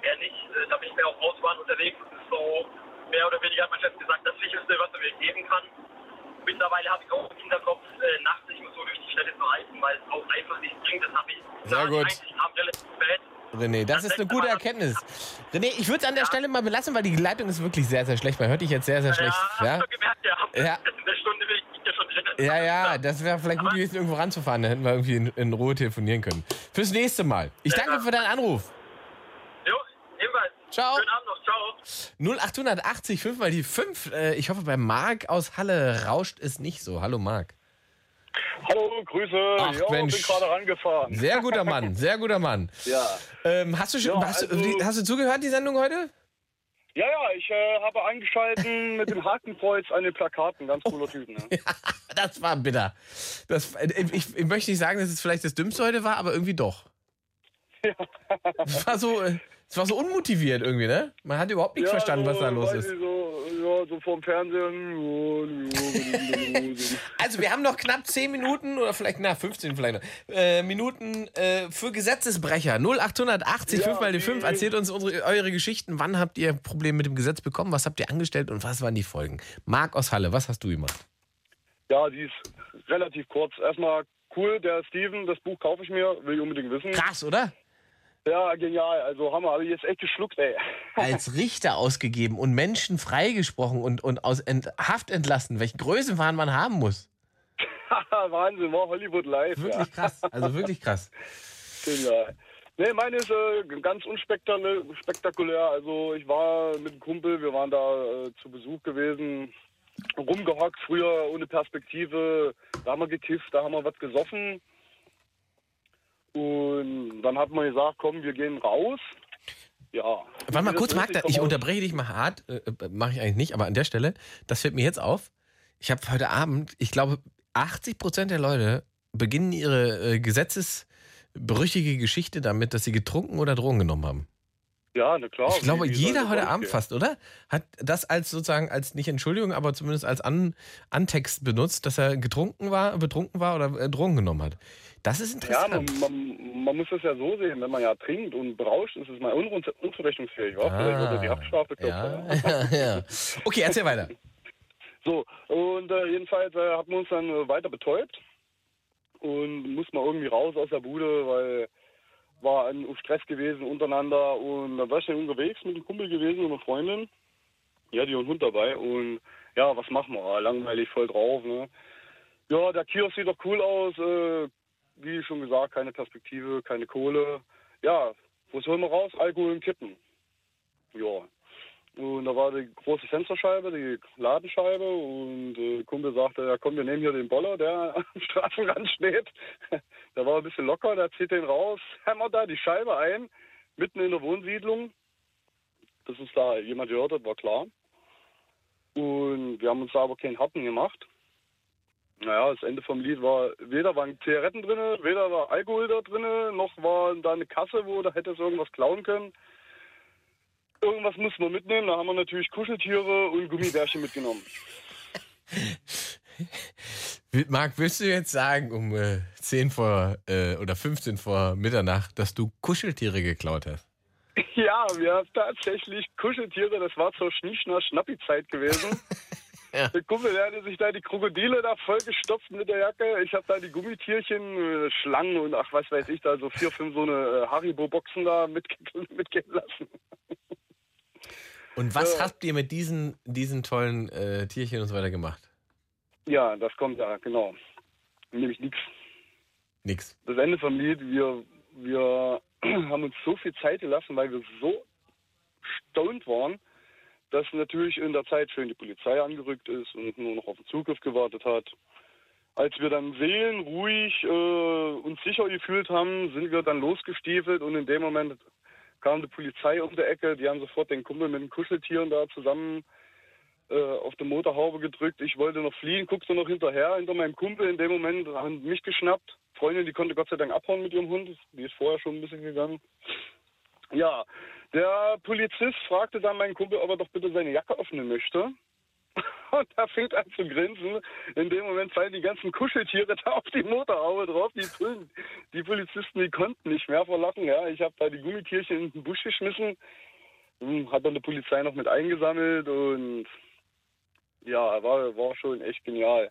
Mehr nicht, äh, da bin ich mehr auf Autobahn unterwegs. Das ist so mehr oder weniger, hat mein Chef gesagt, das sicherste, was er mir geben kann. Mittlerweile habe ich auch im Hinterkopf, äh, nachts nicht mehr so durch die Städte zu reisen, weil es auch einfach nichts bringt. Das habe ich Sehr gut. eigentlich kam relativ spät. René, das ist eine gute Erkenntnis. René, ich würde es an der Stelle mal belassen, weil die Leitung ist wirklich sehr, sehr schlecht. Man hört dich jetzt sehr, sehr schlecht. Ja, Schon gemerkt, ja. Ja. In der Stunde bin ich ja schon drin. ja, ja das wäre vielleicht gut gewesen, irgendwo ranzufahren. Dann hätten wir irgendwie in, in Ruhe telefonieren können. Fürs nächste Mal. Ich danke für deinen Anruf. Jo, ebenfalls. Ciao. Schönen Abend noch. Ciao. 0880, 5 mal die 5. Äh, ich hoffe, bei Marc aus Halle rauscht es nicht so. Hallo Marc. Hallo, Grüße. Ach, ja, Mensch. bin gerade rangefahren. Sehr guter Mann, sehr guter Mann. Ja. Ähm, hast, du schon, Ja, hast, du, also- hast du zugehört, die Sendung heute? Ja, ja, ich äh, habe eingeschalten mit dem Hakenkreuz an den Plakaten. Ganz cooler Typ, ne? Das war bitter. Das, äh, ich, ich möchte nicht sagen, dass es vielleicht das Dümmste heute war, aber irgendwie doch. Es war so, äh, es war so unmotiviert irgendwie, ne? Man hat überhaupt nicht ja, verstanden, so, was da los ist. So, ja, so vorm Fernsehen. Also wir haben noch knapp 10 Minuten oder vielleicht, na, 15 vielleicht noch, äh, Minuten äh, für Gesetzesbrecher. 0880 Ja, 5 mal die die- 5. Erzählt uns unsere, eure Geschichten. Wann habt ihr Probleme mit dem Gesetz bekommen? Was habt ihr angestellt und was waren die Folgen? Marc aus Halle, was hast du gemacht? Ja, die ist relativ kurz. Erstmal cool, der Steven, das Buch kaufe ich mir, will ich unbedingt wissen. Krass, oder? Ja, genial. Also Hammer, habe ich jetzt echt geschluckt, ey. Als Richter ausgegeben und Menschen freigesprochen und, und aus Ent Haft entlassen. Welchen Größenwahn man haben muss. Wahnsinn, war Hollywood live. Wirklich ja. krass. Also wirklich krass. Genial. Nee, meine ist äh, ganz unspektakulär. spektakulär. Also ich war mit einem Kumpel, wir waren da äh, zu Besuch gewesen, rumgehockt, früher ohne Perspektive. Da haben wir gekifft, da haben wir was gesoffen. Und dann hat man gesagt, komm, wir gehen raus. Ja. Warte mal kurz, Marc, ich unterbreche dich mal hart. Äh, Mache ich eigentlich nicht, aber an der Stelle, das fällt mir jetzt auf. Ich habe heute Abend, ich glaube, 80 Prozent der Leute beginnen ihre äh, gesetzesbrüchige Geschichte damit, dass sie getrunken oder Drogen genommen haben. Ja, na klar. Ich glaube, wie- wie jeder heute Abend gehen? fast, oder? Hat das als sozusagen als nicht Entschuldigung, aber zumindest als An Antext benutzt, dass er getrunken war, betrunken war oder äh, Drogen genommen hat. Das ist Ja, interessant. man, man, man muss das ja so sehen, wenn man ja trinkt und berauscht, ist es mal un unzurechnungsfähig, wa? Vielleicht wird er die Haftstrafe ja, ja, ja. Okay, erzähl weiter. So, und äh, jedenfalls äh, hat man uns dann äh, weiter betäubt und mussten mal irgendwie raus aus der Bude, weil war ein Stress gewesen untereinander und da war ich dann unterwegs mit einem Kumpel gewesen und einer Freundin. Ja, die hat einen Hund dabei und ja, was machen wir? Langweilig, voll drauf, ne? Ja, der Kiosk sieht doch cool aus, äh, wie schon gesagt, keine Perspektive, keine Kohle. Ja, was holen wir raus? Alkohol und Kippen. Ja. Und da war die große Fensterscheibe, die Ladenscheibe und äh, Kumpel sagte, ja komm, wir nehmen hier den Boller, der am Straßenrand steht. Der war ein bisschen locker, der zieht den raus, hämmert da die Scheibe ein, mitten in der Wohnsiedlung. Dass uns da jemand gehört hat, war klar. Und wir haben uns da aber keinen Happen gemacht. Naja, das Ende vom Lied war, weder waren Zigaretten drin, weder war Alkohol da drin, noch war da eine Kasse, wo da hätte es irgendwas klauen können. Irgendwas mussten wir mitnehmen, da haben wir natürlich Kuscheltiere und Gummibärchen mitgenommen. Marc, willst du jetzt sagen, um äh, 10 vor äh, oder 15 vor Mitternacht, dass du Kuscheltiere geklaut hast? Ja, wir haben tatsächlich Kuscheltiere, das war zur Schnieschner Schnappi-Zeit gewesen. Der Kumpel, der hatte sich da die Krokodile da vollgestopft mit der Jacke. Ich habe da die Gummitierchen, äh, Schlangen und ach, was weiß ich, da so vier, fünf so eine äh, Haribo-Boxen da mitge mitgehen lassen. Und was habt ihr mit diesen, diesen tollen äh, Tierchen und so weiter gemacht? Ja, das kommt ja, genau. Nämlich nichts. Nix. Das Ende vom Lied, wir, wir haben uns so viel Zeit gelassen, weil wir so stoned waren, dass natürlich in der Zeit schön die Polizei angerückt ist und nur noch auf den Zugriff gewartet hat. Als wir dann sehen, ruhig äh, uns sicher gefühlt haben, sind wir dann losgestiefelt und in dem Moment kam die Polizei um die Ecke. Die haben sofort den Kumpel mit den Kuscheltieren da zusammen äh, auf die Motorhaube gedrückt. Ich wollte noch fliehen, guckte noch hinterher, hinter meinem Kumpel. In dem Moment haben mich geschnappt. Freundin, die konnte Gott sei Dank abhauen mit ihrem Hund. Die ist vorher schon ein bisschen gegangen. Ja, der Polizist fragte dann meinen Kumpel, ob er doch bitte seine Jacke öffnen möchte. Und er fängt an zu grinsen. In dem Moment fallen die ganzen Kuscheltiere da auf die Motorhaube drauf. Die, Pol- die Polizisten, die konnten nicht mehr vor Lachen. Ja, ich habe da die Gummitierchen in den Busch geschmissen. Hm, Hat dann die Polizei noch mit eingesammelt und ja, war, war schon echt genial.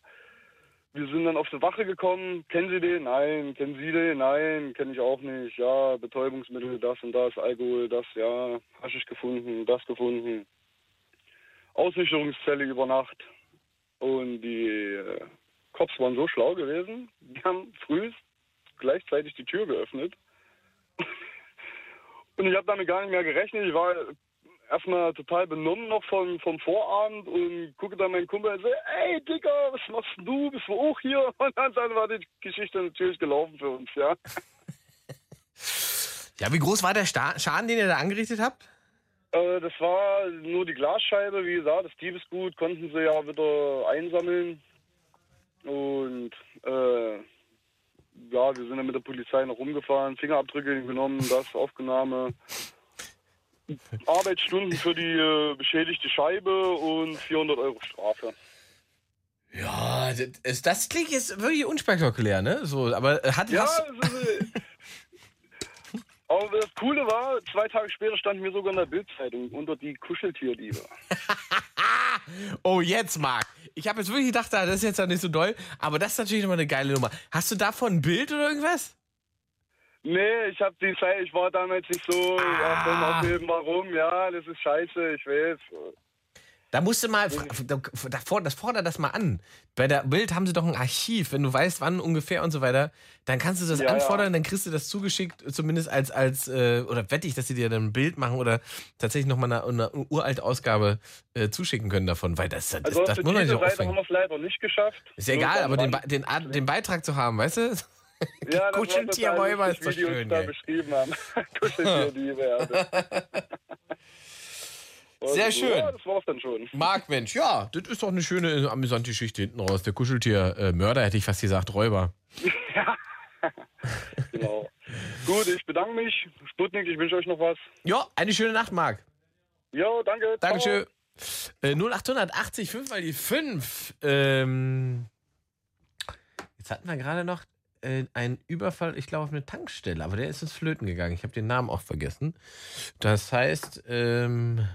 Wir sind dann auf die Wache gekommen. Kennen Sie den? Nein. Kennen Sie den? Nein. Kenne ich auch nicht. Ja, Betäubungsmittel, das und das, Alkohol, das, ja. Haschisch gefunden, das gefunden. Ausnüchterungszelle über Nacht. Und die äh, Cops waren so schlau gewesen, die haben früh gleichzeitig die Tür geöffnet. Und ich habe damit gar nicht mehr gerechnet. Ich war erstmal total benommen noch vom, vom Vorabend und gucke dann meinen Kumpel und so, ey Dicker, was machst du? Bist du auch hier? Und dann, war die Geschichte natürlich gelaufen für uns, ja. Ja, wie groß war der Schaden, den ihr da angerichtet habt? Äh, das war nur die Glasscheibe, wie gesagt, das Diebesgut konnten sie ja wieder einsammeln. Und äh, ja, wir sind dann mit der Polizei noch rumgefahren, Fingerabdrücke genommen, das Aufnahme. Arbeitsstunden für die äh, beschädigte Scheibe und 400 Euro Strafe. Ja, das, das klingt jetzt wirklich unspektakulär, ne? So, aber äh, hat Ja, hast, ist, äh, aber das Coole war, zwei Tage später standen wir sogar in der Bildzeitung unter die Kuscheltierdiebe. Oh, jetzt, Marc. Ich habe jetzt wirklich gedacht, ah, das ist jetzt ja nicht so doll, aber das ist natürlich nochmal eine geile Nummer. Hast du davon ein Bild oder irgendwas? Nee, ich hab die Zeit, ich war damals nicht so, ja, komm, aufheben, warum, ja, das ist scheiße, ich weiß. Da musst du mal, das fordert das mal an. Bei der Bild haben sie doch ein Archiv, wenn du weißt, wann ungefähr und so weiter, dann kannst du das Ja, ja. anfordern, dann kriegst du das zugeschickt, zumindest als, als äh, oder wette ich, dass sie dir dann ein Bild machen oder tatsächlich nochmal eine, eine uralte Ausgabe äh, zuschicken können davon, weil das, das, Also das, muss man nicht Seite haben aufhängen. wir es leider nicht geschafft. Ist ja egal, aber den, den, den Beitrag zu haben, weißt du? Ja, Kuscheltierräuber ist doch lustig, wie die schön, uns da beschrieben haben. Kuscheltierdiebe, ja. Sehr schön. Ja, das war's dann schon. Marc, Mensch, ja, das ist doch eine schöne, amüsante Geschichte hinten raus. Der Kuscheltier-Mörder, hätte ich fast gesagt, Räuber. Genau. Gut, ich bedanke mich. Sputnik, ich wünsche euch noch was. Ja, eine schöne Nacht, Marc. Jo, danke. Dankeschön. Äh, 0880 5 mal die 5. Ähm, jetzt hatten wir gerade noch äh, einen Überfall, ich glaube, auf eine Tankstelle, aber der ist ins Flöten gegangen. Ich habe den Namen auch vergessen. Das heißt, ähm,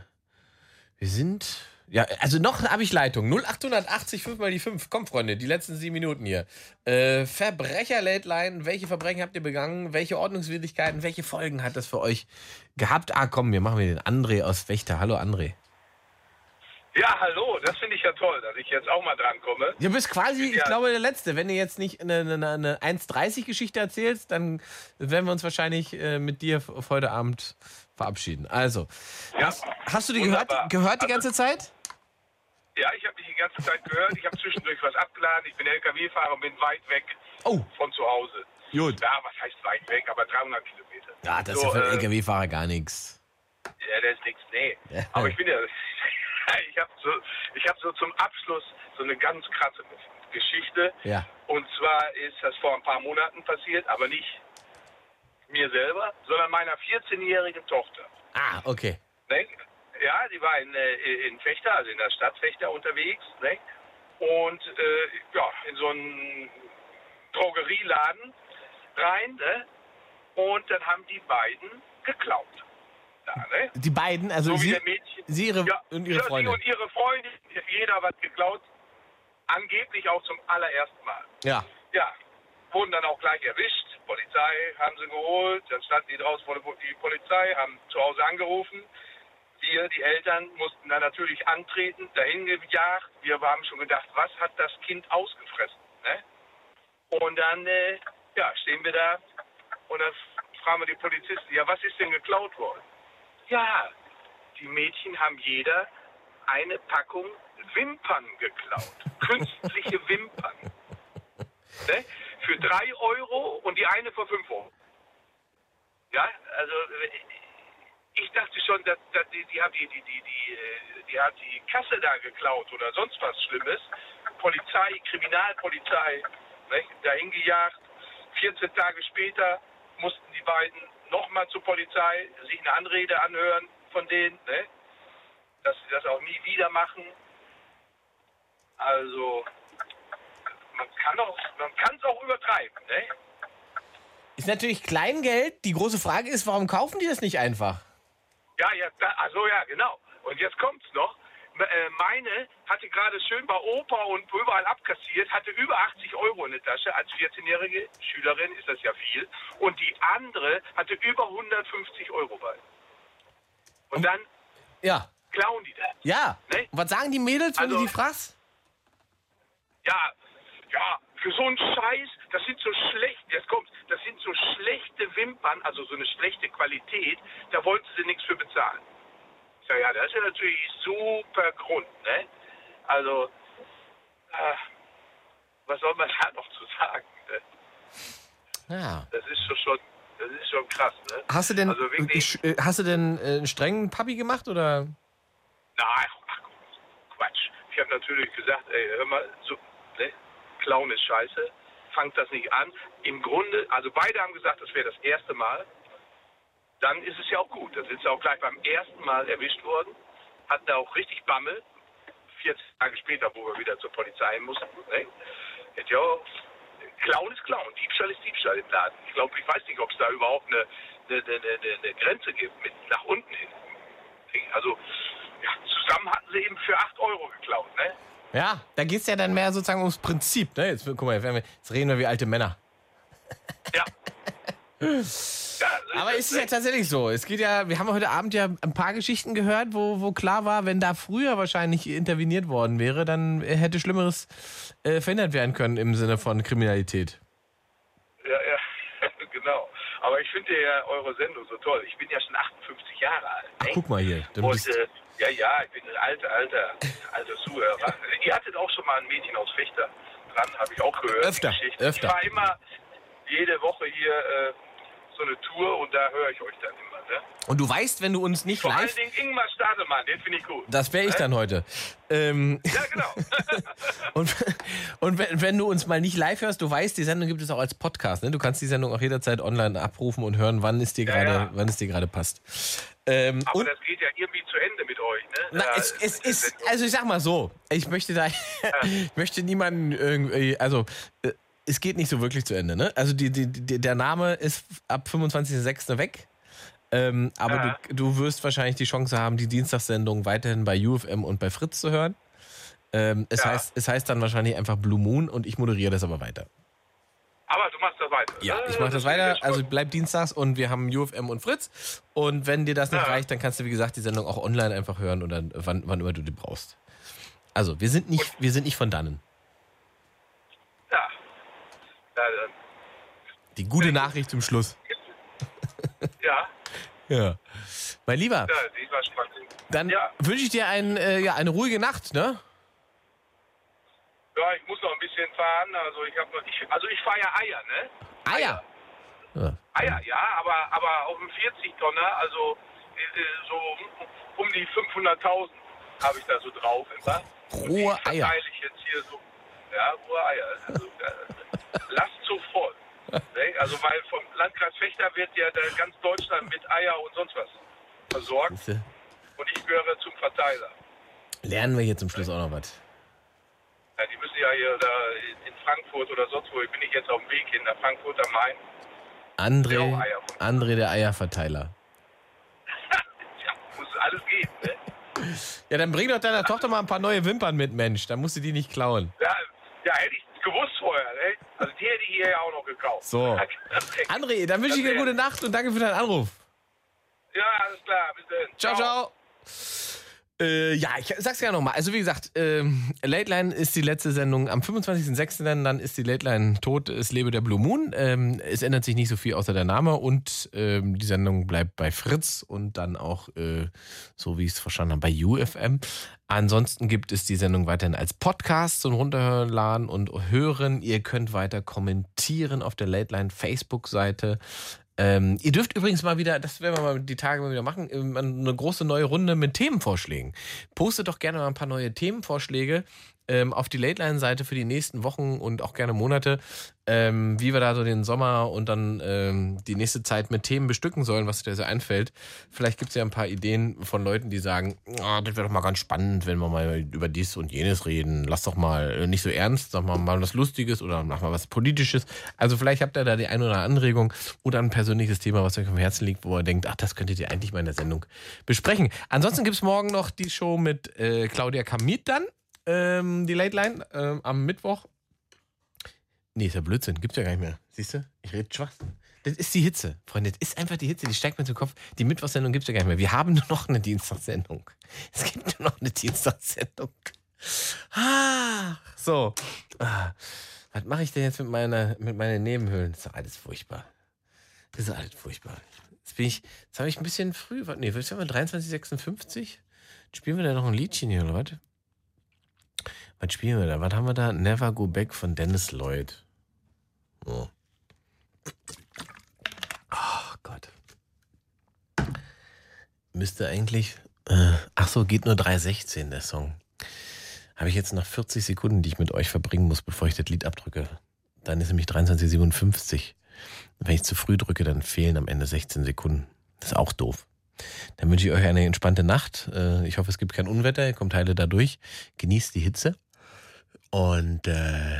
wir sind. Ja, also noch habe ich Leitung. 0880 5 mal die 5. Komm, Freunde, die letzten sieben Minuten hier. Äh, Verbrecher-Late-Line. Welche Verbrechen habt ihr begangen? Welche Ordnungswidrigkeiten? Welche Folgen hat das für euch gehabt? Ah, komm, wir machen wir den André aus Wächter. Hallo, André. Ja, hallo, das finde ich ja toll, dass ich jetzt auch mal dran komme. Du bist quasi, ich Ja. glaube, der Letzte. Wenn du jetzt nicht eine, eine, eine 1,30-Geschichte erzählst, dann werden wir uns wahrscheinlich äh, mit dir auf heute Abend verabschieden. Also, hast, hast du die gehört, wunderbar. gehört die ganze Zeit? Ja, ich habe dich die ganze Zeit gehört. Ich habe zwischendurch was abgeladen. Ich bin LKW-Fahrer und bin weit weg Oh. von zu Hause. Gut. Ja, was heißt weit weg? Aber 300 Kilometer. Ja, das So, ist ja für einen äh, LKW-Fahrer gar nichts. Ja, das ist nichts, nee. Ja. Aber ich bin ja, ich habe so, ich habe so zum Abschluss so eine ganz krasse Geschichte. Ja. Und zwar ist das vor ein paar Monaten passiert, aber nicht mir selber, sondern meiner 14-jährigen Tochter. Ah, okay. Ne? Ja, die war in, äh, in Fechter, also in der Stadt Fechter unterwegs. Ne? Und äh, ja, in so einen Drogerieladen rein. Ne? Und dann haben die beiden geklaut. Da, ne? Die beiden, also so wie sie, der Mädchen. sie ihre, ja, und ihre Freundin. und ihre Freundin, jeder was geklaut. Angeblich auch zum allerersten Mal. Ja. Ja, wurden dann auch gleich erwischt. Polizei haben sie geholt. Dann standen die draußen vor der die Polizei, haben zu Hause angerufen. Wir, die Eltern, mussten dann natürlich antreten, dahin gejagt. Wir haben schon gedacht, was hat das Kind ausgefressen? Ne? Und dann äh, ja, stehen wir da und dann fragen wir die Polizisten, ja, was ist denn geklaut worden? Ja, die Mädchen haben jeder eine Packung Wimpern geklaut. Künstliche Wimpern. Ne? Für drei Euro und die eine für fünf Euro. Ja, also äh, ich dachte schon, dass, dass die, die, die, die, die, die, äh, die hat die Kasse da geklaut oder sonst was Schlimmes. Polizei, Kriminalpolizei, ne, dahin gejagt. 14 Tage später mussten die beiden nochmal zur Polizei sich eine Anrede anhören von denen, ne, dass sie das auch nie wieder machen. Also man kann auch, es auch übertreiben, ne? Ist natürlich Kleingeld. Die große Frage ist, warum kaufen die das nicht einfach? Ja, ja, also ja, genau. Und jetzt kommt's noch. Äh, Meine hatte gerade schön bei Opa und überall abkassiert, hatte über 80 Euro in der Tasche. Als 14-jährige Schülerin ist das ja viel. Und die andere hatte über 150 Euro bei. Und dann Ja. klauen die das. Ja. Ne? Und was sagen die Mädels, wenn Also- du die fragst? Ja, ja, für so einen Scheiß, das sind so schlecht, jetzt kommt, das sind so schlechte Wimpern, also so eine schlechte Qualität, da wollten sie nichts für bezahlen. Ich sag, ja, das ist ja natürlich super Grund, ne? Also, äh, was soll man da noch zu sagen? Ne? Ja. Das ist schon, schon, das ist schon krass, ne? Hast du denn, Also wirklich, äh, hast du denn äh, einen strengen Papi gemacht oder? Nein, ach, Quatsch. Ich habe natürlich gesagt, ey, hör mal, so, ne? Clown ist scheiße, fangt das nicht an. Im Grunde, also beide haben gesagt, das wäre das erste Mal. Dann ist es ja auch gut. Dann sind sie auch gleich beim ersten Mal erwischt worden, hatten da auch richtig Bammel. 14 Tage später, wo wir wieder zur Polizei mussten. Ne? Ja Clown ist Clown, Diebstahl ist Diebstahl im Laden. Ich glaube, ich weiß nicht, ob es da überhaupt eine, eine, eine, eine, eine Grenze gibt mit nach unten hin. Also, ja, zusammen hatten sie eben für 8 Euro geklaut, ne? Ja, da geht es ja dann mehr sozusagen ums Prinzip. Ne? Jetzt, guck mal, jetzt, reden wir wie alte Männer. Aber ist es ja tatsächlich so. Es geht ja, wir haben heute Abend ja ein paar Geschichten gehört, wo, wo klar war, wenn da früher wahrscheinlich interveniert worden wäre, dann hätte Schlimmeres äh, verhindert werden können im Sinne von Kriminalität. Ja, ja, genau. Aber ich finde ja eure Sendung so toll. Ich bin ja schon 58 Jahre alt. Ach, guck mal hier. Du Und äh, ja, ja, ich bin ein alter, alter, alter Zuhörer. Ihr hattet auch schon mal ein Mädchen aus Fechter dran, habe ich auch gehört. Öfter, öfter. Ich war immer, jede Woche hier äh, so eine Tour und da höre ich euch dann immer. Ne? Und du weißt, wenn du uns nicht Vor allen live. Dingen Ingmar Stademann, den finde ich gut. Das wäre ich Ne? dann heute. Ähm, Ja, genau. und und wenn, wenn du uns mal nicht live hörst, du weißt, die Sendung gibt es auch als Podcast. Ne? Du kannst die Sendung auch jederzeit online abrufen und hören, wann es dir Ja, gerade, ja. wann es dir gerade passt. Ähm, Aber und das geht ja irgendwie zu Ende mit euch. Ne? na, Ja, es, es ist, also ich sag mal so, ich möchte da, ich möchte niemanden irgendwie, also äh, es geht nicht so wirklich zu Ende. Ne? Also die, die, die, der Name ist ab 25.06. weg. Ähm, aber Ja. du, du wirst wahrscheinlich die Chance haben, die Dienstagssendung weiterhin bei UFM und bei Fritz zu hören. Ähm, es, heißt, es heißt dann wahrscheinlich einfach Blue Moon und ich moderiere das aber weiter. Aber du machst das weiter. Ja, ne? ich mache das weiter. Also bleib dienstags und wir haben UFM und Fritz. Und wenn dir das nicht Ja. reicht, dann kannst du, wie gesagt, die Sendung auch online einfach hören oder wann, wann immer du die brauchst. Also, wir sind nicht, wir sind nicht von dannen. Ja. Ja, dann- Die gute Nachricht zum Schluss. ja, Ja. Mein Lieber, ja, die war spannend. dann wünsche ich dir ein, äh, ja, eine ruhige Nacht, ne? Ja, ich muss noch ein bisschen fahren. Also ich habe ich, also ich fahre ja Eier, ne? Eier. Ja. Eier, ja, aber aber auf dem 40 Tonner, also äh, so um, die 500.000 habe ich da so drauf immer. Rohe Eier. Verteile ich jetzt hier so. Ja, rohe Eier. Also, äh, Lastzug voll. Ne? Also weil vom Landkreis Fechter wird ja ganz Deutschland mit Eier und sonst was versorgt. Und ich gehöre zum Verteiler. Lernen wir hier zum Schluss auch noch was. Ja, die müssen ja hier da in Frankfurt oder sonst wo, bin ich jetzt auf dem Weg hin, nach Frankfurt am Main. André. André der Eierverteiler. Ja, muss alles geben, ne? Ja, dann bring doch deiner Tochter mal ein paar neue Wimpern mit, Mensch. Dann musst du die nicht klauen. Ja, ja, hätte ich gewusst vorher, ne? Also die hätte ich hier ja auch noch gekauft. So. André, dann wünsche ich dir eine gute Nacht und danke für deinen Anruf. Ja, alles klar, bis dann. Ciao, ciao. Äh, ja, ich sag's ja nochmal. Also wie gesagt, ähm, Late Line ist die letzte Sendung am 25.06. Dann, dann ist die Late Line tot, es lebe der Blue Moon. Ähm, es ändert sich nicht so viel außer der Name und ähm, die Sendung bleibt bei Fritz und dann auch, äh, so wie ich es verstanden habe, bei UFM. Ansonsten gibt es die Sendung weiterhin als Podcast zum Runterladen und Hören. Ihr könnt weiter kommentieren auf der Late Line Facebook-Seite. Ähm, ihr dürft übrigens mal wieder, das werden wir mal die Tage mal wieder machen, ähm, eine große neue Runde mit Themenvorschlägen. Postet doch gerne mal ein paar neue Themenvorschläge ähm, auf die Late Line-Seite für die nächsten Wochen und auch gerne Monate, ähm, wie wir da so den Sommer und dann ähm, die nächste Zeit mit Themen bestücken sollen, was dir so einfällt. Vielleicht gibt es ja ein paar Ideen von Leuten, die sagen, "Ah, das wäre doch mal ganz spannend, wenn wir mal über dies und jenes reden. Lass doch mal äh, nicht so ernst, sag mal mal was Lustiges oder mach mal was Politisches. Also vielleicht habt ihr da die eine oder andere Anregung oder ein persönliches Thema, was euch am Herzen liegt, wo ihr denkt, ach, das könntet ihr eigentlich mal in der Sendung besprechen. Ansonsten gibt es morgen noch die Show mit äh, Claudia Kamit dann, ähm, die Late Line, ähm, am Mittwoch. Nee, ist ja Blödsinn, gibt's ja gar nicht mehr. Siehst du? Ich rede Schwachsinn. Das ist die Hitze, Freunde. Das ist einfach die Hitze, die steigt mir zum Kopf. Die Mittwochssendung gibt's ja gar nicht mehr. Wir haben nur noch eine Dienstagssendung. Es gibt nur noch eine Dienstagssendung. Ah, so. Ah, was mache ich denn jetzt mit, meiner, mit meinen Nebenhöhlen? Das ist alles furchtbar. Das ist alles furchtbar. Jetzt bin ich, jetzt habe ich ein bisschen früh, was- nee, was haben wir, 23,56? Spielen wir da noch ein Liedchen hier, oder was? Was spielen wir da? Was haben wir da? Never Go Back von Dennis Lloyd. Oh. Ach Gott. Müsste eigentlich. Äh, ach so, geht nur 3,16 der Song. Habe ich jetzt noch 40 Sekunden, die ich mit euch verbringen muss, bevor ich das Lied abdrücke. Dann ist nämlich 23,57. Wenn ich zu früh drücke, dann fehlen am Ende 16 Sekunden. Das ist auch doof. Dann wünsche ich euch eine entspannte Nacht. Äh, Ich hoffe, es gibt kein Unwetter. Ihr kommt heile da durch. Genießt die Hitze. Und äh,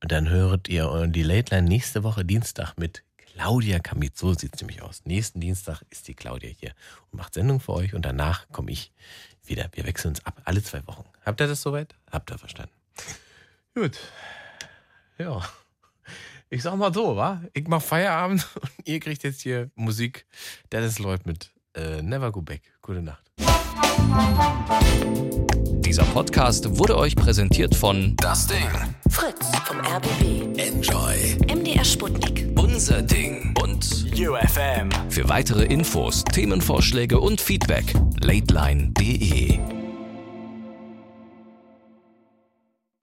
dann höret ihr die Late Line nächste Woche Dienstag mit Claudia Kamit. So sieht es nämlich aus. Nächsten Dienstag ist die Claudia hier und macht Sendung für euch. Und danach komme ich wieder. Wir wechseln uns ab. Alle zwei Wochen. Habt ihr das soweit? Habt ihr verstanden? Gut. Ja. Ich sag mal so, wa? Ich mach Feierabend und ihr kriegt jetzt hier Musik. Dennis Lloyd mit äh, Never Go Back. Gute Nacht. Dieser Podcast wurde euch präsentiert von Das Ding. Fritz vom RBB. Enjoy. MDR Sputnik. Unser Ding. Und UFM. Für weitere Infos, Themenvorschläge und Feedback, lateline.de.